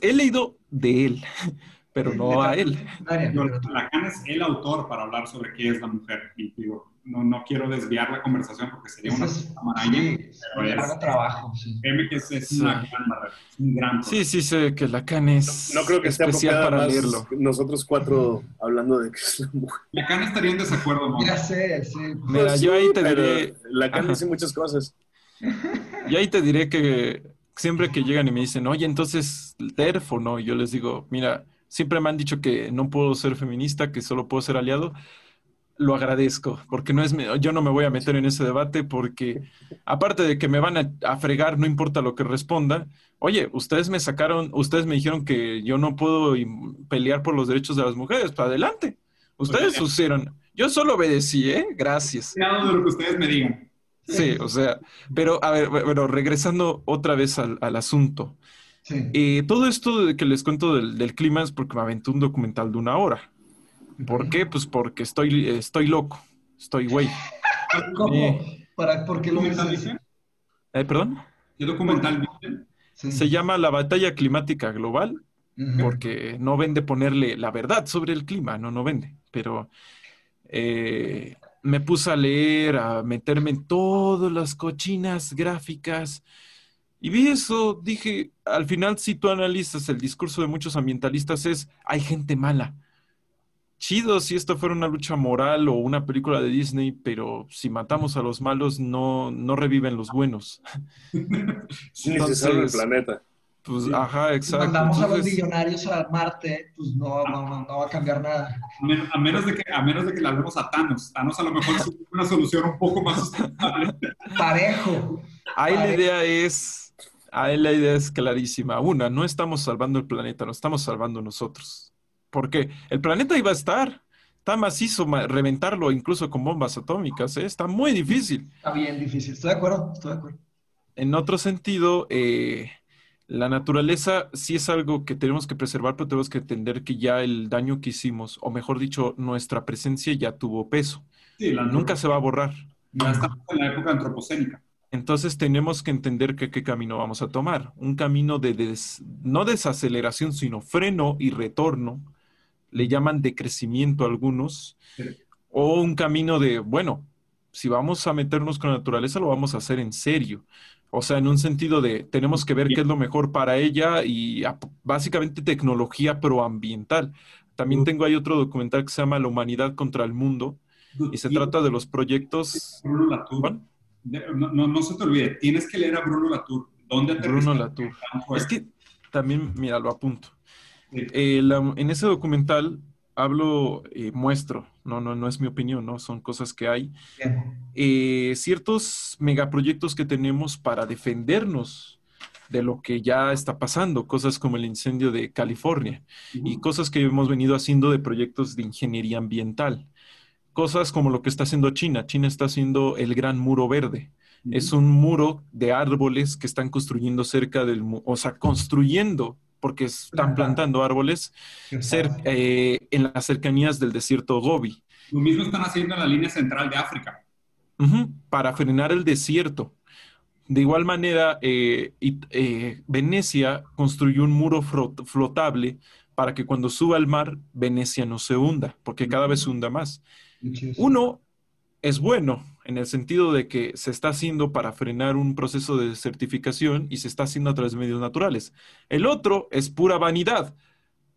he leído de él, pero no a él. Lacan es el autor para hablar sobre qué es la mujer. Y digo, no, no quiero desviar la conversación porque sería una maraña. Sí, pero es, trabajo. Sí. Créeme que es, es una gran barrera, es un gran Sí, sí, sé que Lacan es no, no creo que especial para leerlo. Nosotros cuatro hablando de que es la mujer. Lacan estaría en desacuerdo, ¿no? Ya sé, sí. Mira, pues yo ahí te diré... Lacan dice muchas cosas. Y ahí te diré que siempre que llegan y me dicen, oye, entonces, TERF o no, yo les digo, mira, siempre me han dicho que no puedo ser feminista, que solo puedo ser aliado lo agradezco, porque no es, yo no me voy a meter en ese debate porque aparte de que me van a, fregar, no importa lo que responda, oye, ustedes me sacaron, ustedes me dijeron que yo no puedo pelear por los derechos de las mujeres, para adelante. Ustedes hicieron, yo solo obedecí, ¿eh? Gracias. Nada de lo que ustedes me digan. Sí, o sea, pero a ver, bueno, regresando otra vez al, asunto. Sí. Eh, todo esto de que les cuento del, del clima es porque me aventó un documental de una hora. ¿Por qué? Pues porque estoy, estoy loco, estoy güey. ¿Cómo? Eh, ¿Para, ¿Por qué lo dices? Eh, ¿Perdón? ¿Qué documental Se llama La batalla climática global, porque no vende ponerle la verdad sobre el clima, no, no vende. Pero eh, me puse a leer, a meterme en todas las cochinas gráficas. Y vi eso, dije, al final si tú analizas el discurso de muchos ambientalistas es, hay gente mala chido si esto fuera una lucha moral o una película de Disney, pero si matamos a los malos no, no reviven los buenos. Sí, el planeta. Pues, ajá, exacto. Si mandamos a los millonarios a Marte, pues no, no, va a cambiar nada. A menos, de que, a menos de que la hablemos a Thanos. Thanos a lo mejor es una solución un poco más sustentable. Parejo. Ahí la idea es, ahí la idea es clarísima. Una, no estamos salvando el planeta, lo estamos salvando nosotros porque el planeta iba a estar. Está macizo reventarlo incluso con bombas atómicas, ¿eh? está muy difícil. Está bien difícil, estoy de acuerdo, estoy de acuerdo. En otro sentido, eh, la naturaleza sí es algo que tenemos que preservar, pero tenemos que entender que ya el daño que hicimos, o mejor dicho, nuestra presencia ya tuvo peso. Sí, Nunca se va a borrar. Ya estamos en la época antropocénica. Entonces tenemos que entender que, qué camino vamos a tomar. Un camino de no desaceleración, sino freno y retorno le llaman de crecimiento algunos, o un camino de, bueno, si vamos a meternos con la naturaleza, lo vamos a hacer en serio. O sea, en un sentido de tenemos que ver qué es lo mejor para ella y básicamente tecnología proambiental. También tengo ahí otro documental que se llama La humanidad contra el mundo y se trata de los proyectos. Bruno Latour. No, no, se te olvide, tienes que leer a Bruno Latour. ¿Dónde Bruno Latour. Es que también, mira, lo apunto. Eh, en ese documental hablo, eh, muestro, no, no, no es mi opinión, ¿no? Son cosas que hay. Eh, ciertos megaproyectos que tenemos para defendernos de lo que ya está pasando, cosas como el incendio de California y cosas que hemos venido haciendo de proyectos de ingeniería ambiental. Cosas como lo que está haciendo China. China está haciendo el Gran Muro Verde. Es un muro de árboles que están construyendo cerca del, o sea, construyendo porque están plantando árboles eh, en las cercanías del desierto Gobi. Lo mismo están haciendo en la línea central de África. para frenar el desierto. De igual manera, eh, eh, Venecia construyó un muro flotable para que cuando suba al mar, Venecia no se hunda, porque cada vez se hunda más. Uno es bueno, en el sentido de que se está haciendo para frenar un proceso de certificación y se está haciendo a través de medios naturales. El otro es pura vanidad.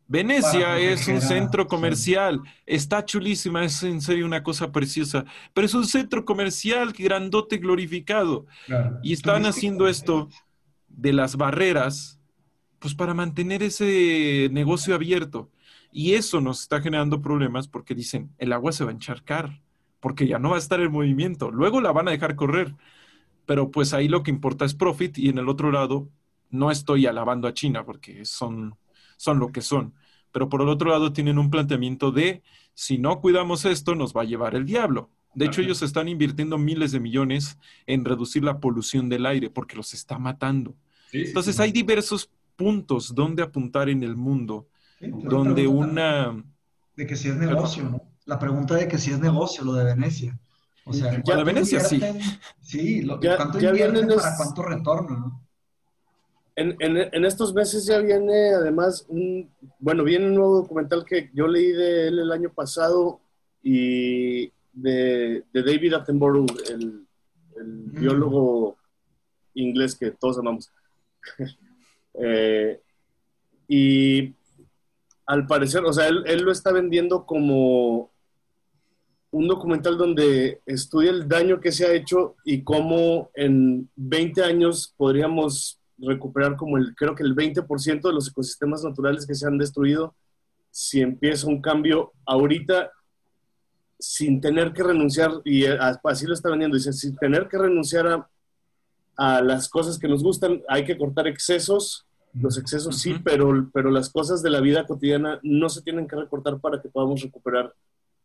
Venecia es un centro comercial, está chulísima, es en serio una cosa preciosa, pero es un centro comercial grandote, glorificado. Y están haciendo esto de las barreras, pues para mantener ese negocio abierto. Y eso nos está generando problemas porque dicen, el agua se va a encharcar porque ya no va a estar en movimiento. Luego la van a dejar correr, pero pues ahí lo que importa es profit y en el otro lado no estoy alabando a China porque son, son lo que son. Pero por el otro lado tienen un planteamiento de si no cuidamos esto nos va a llevar el diablo. De hecho, ellos están invirtiendo miles de millones en reducir la polución del aire porque los está matando. Entonces, hay diversos puntos donde apuntar en el mundo, donde una... De que si es negocio, ¿no? La pregunta de que si es negocio lo de Venecia. O sea, ya de Venecia sí. Sí, lo, ya, ¿cuánto ya para cuánto retorno, no? En, en, en, estos meses ya viene además un, bueno, viene un nuevo documental que yo leí de él el año pasado y de, de David Attenborough, el, el mm. biólogo inglés que todos amamos. eh, y al parecer, o sea, él, él, lo está vendiendo como un documental donde estudia el daño que se ha hecho y cómo en 20 años podríamos recuperar como el, creo que el 20% de los ecosistemas naturales que se han destruido si empieza un cambio ahorita sin tener que renunciar, y así lo está vendiendo, dice, sin tener que renunciar a, a las cosas que nos gustan, hay que cortar excesos, los excesos sí, pero, pero las cosas de la vida cotidiana no se tienen que recortar para que podamos recuperar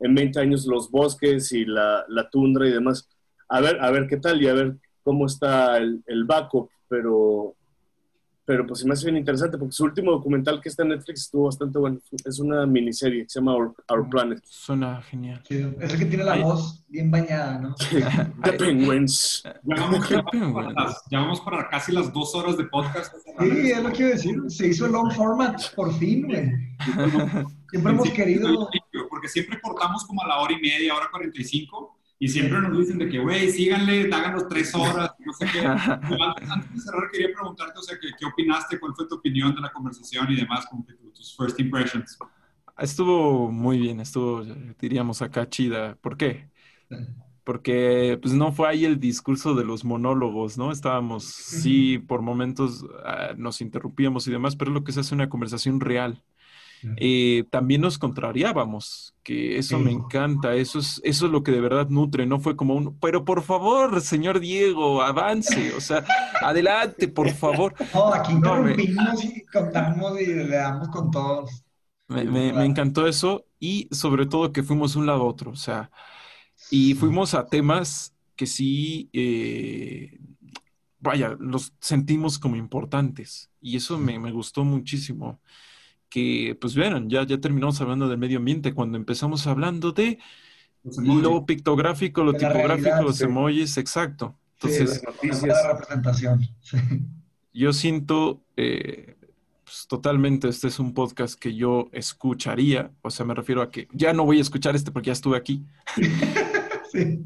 en 20 años los bosques y la, la tundra y demás. A ver, a ver qué tal y a ver cómo está el, el backup, pero pero pues me hace bien interesante porque su último documental que está en Netflix estuvo bastante bueno. Es una miniserie que se llama Our, Planet. Suena genial. es el que tiene la voz bien bañada, ¿no? The Penguins. Ya vamos, para, casi las dos horas de podcast. Sí, es lo que quiero decir. Se hizo el long format, por fin, güey. Siempre hemos querido... Porque siempre cortamos como a la hora y media, hora 45 y siempre nos dicen de que, güey, síganle, háganos tres horas, no sé qué. Antes, de cerrar, quería preguntarte, o sea, ¿qué, ¿qué, opinaste? ¿Cuál fue tu opinión de la conversación y demás? Como que tus first impressions. Estuvo muy bien, estuvo, diríamos acá, chida. ¿Por qué? Porque pues no fue ahí el discurso de los monólogos, ¿no? Estábamos, sí, por momentos uh, nos interrumpíamos y demás, pero es lo que se hace una conversación real. Eh, también nos contrariábamos, que eso me encanta, eso es, eso es lo que de verdad nutre, no fue como un, pero por favor, señor Diego, avance, o sea, adelante, por favor. No, aquí interrumpimos y contamos y le damos con todos. Me, me, encantó eso y sobre todo que fuimos un lado a otro, o sea, y fuimos a temas que sí, eh, vaya, los sentimos como importantes y eso me, me gustó muchísimo que, pues vieron, ya, ya terminamos hablando del medio ambiente cuando empezamos hablando de lo pictográfico, lo tipográfico, los emojis, exacto. Entonces, la representación. Yo siento eh, pues, totalmente, este es un podcast que yo escucharía, o sea, me refiero a que ya no voy a escuchar este porque ya estuve aquí. sí.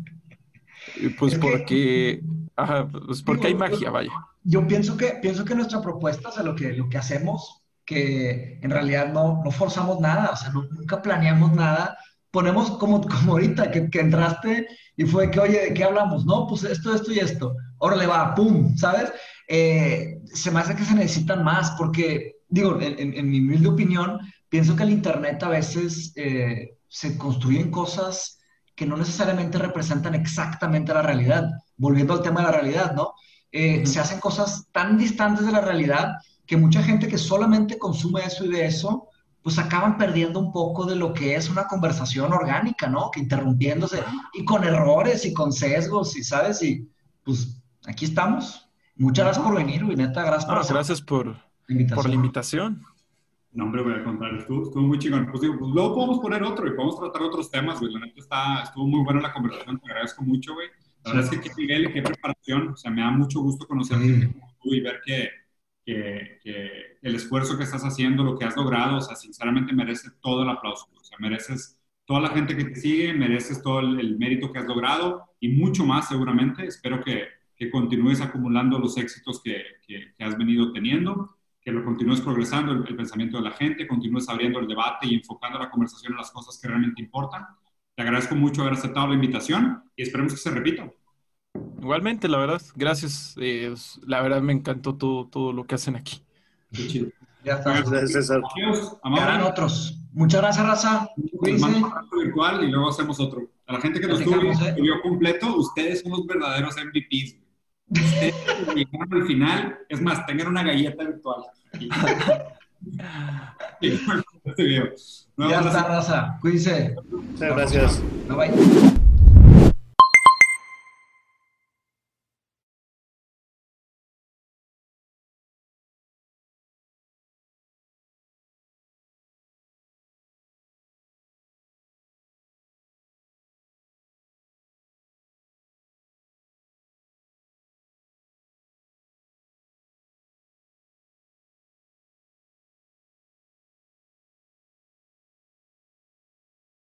Pues porque, pues porque hay magia, vaya. Yo pienso que, pienso que nuestra propuesta, o sea, lo que, lo que hacemos que en realidad no, no forzamos nada, o sea, nunca planeamos nada. Ponemos como, como ahorita que, que, entraste y fue que, oye, ¿de qué hablamos? No, pues esto, esto y esto. Ahora le va, ¡pum! ¿Sabes? Eh, se me hace que se necesitan más porque, digo, en, en, mi humilde opinión, pienso que el Internet a veces eh, se construyen cosas que no necesariamente representan exactamente la realidad. Volviendo al tema de la realidad, ¿no? Eh, se hacen cosas tan distantes de la realidad que mucha gente que solamente consume eso y de eso, pues acaban perdiendo un poco de lo que es una conversación orgánica, ¿no? Que interrumpiéndose y con errores y con sesgos, y sabes, y pues aquí estamos. Muchas gracias por venir, neta, gracias por, gracias por, la invitación. por la invitación. No, hombre, voy a contar, estuvo, estuvo, muy chingón. Pues digo, pues luego podemos poner otro y podemos tratar otros temas, güey. La neta está, estuvo muy buena la conversación, te agradezco mucho, güey. La verdad es que qué nivel, qué preparación, o sea, me da mucho gusto conocerte y ver que que, el esfuerzo que estás haciendo, lo que has logrado, o sea, sinceramente merece todo el aplauso. O sea, mereces toda la gente que te sigue, mereces todo el, mérito que has logrado y mucho más seguramente. Espero que, que continúes acumulando los éxitos que, que, has venido teniendo, que lo continúes progresando el, el, pensamiento de la gente, continúes abriendo el debate y enfocando la conversación en las cosas que realmente importan. Te agradezco mucho haber aceptado la invitación y esperemos que se repita. Igualmente, la verdad, gracias. Eh, la verdad me encantó todo, todo lo que hacen aquí. Qué chido. Ya está. Gracias, César. Harán otros. Muchas gracias, Raza. Cuídense. virtual y luego hacemos otro. A la gente que nos ¿eh? completo, ustedes son los verdaderos MVPs. Ustedes llegaron al final. Es más, tengan una galleta virtual. este video. ya está, Raza. Cuídense. Muchas gracias. Bye bye.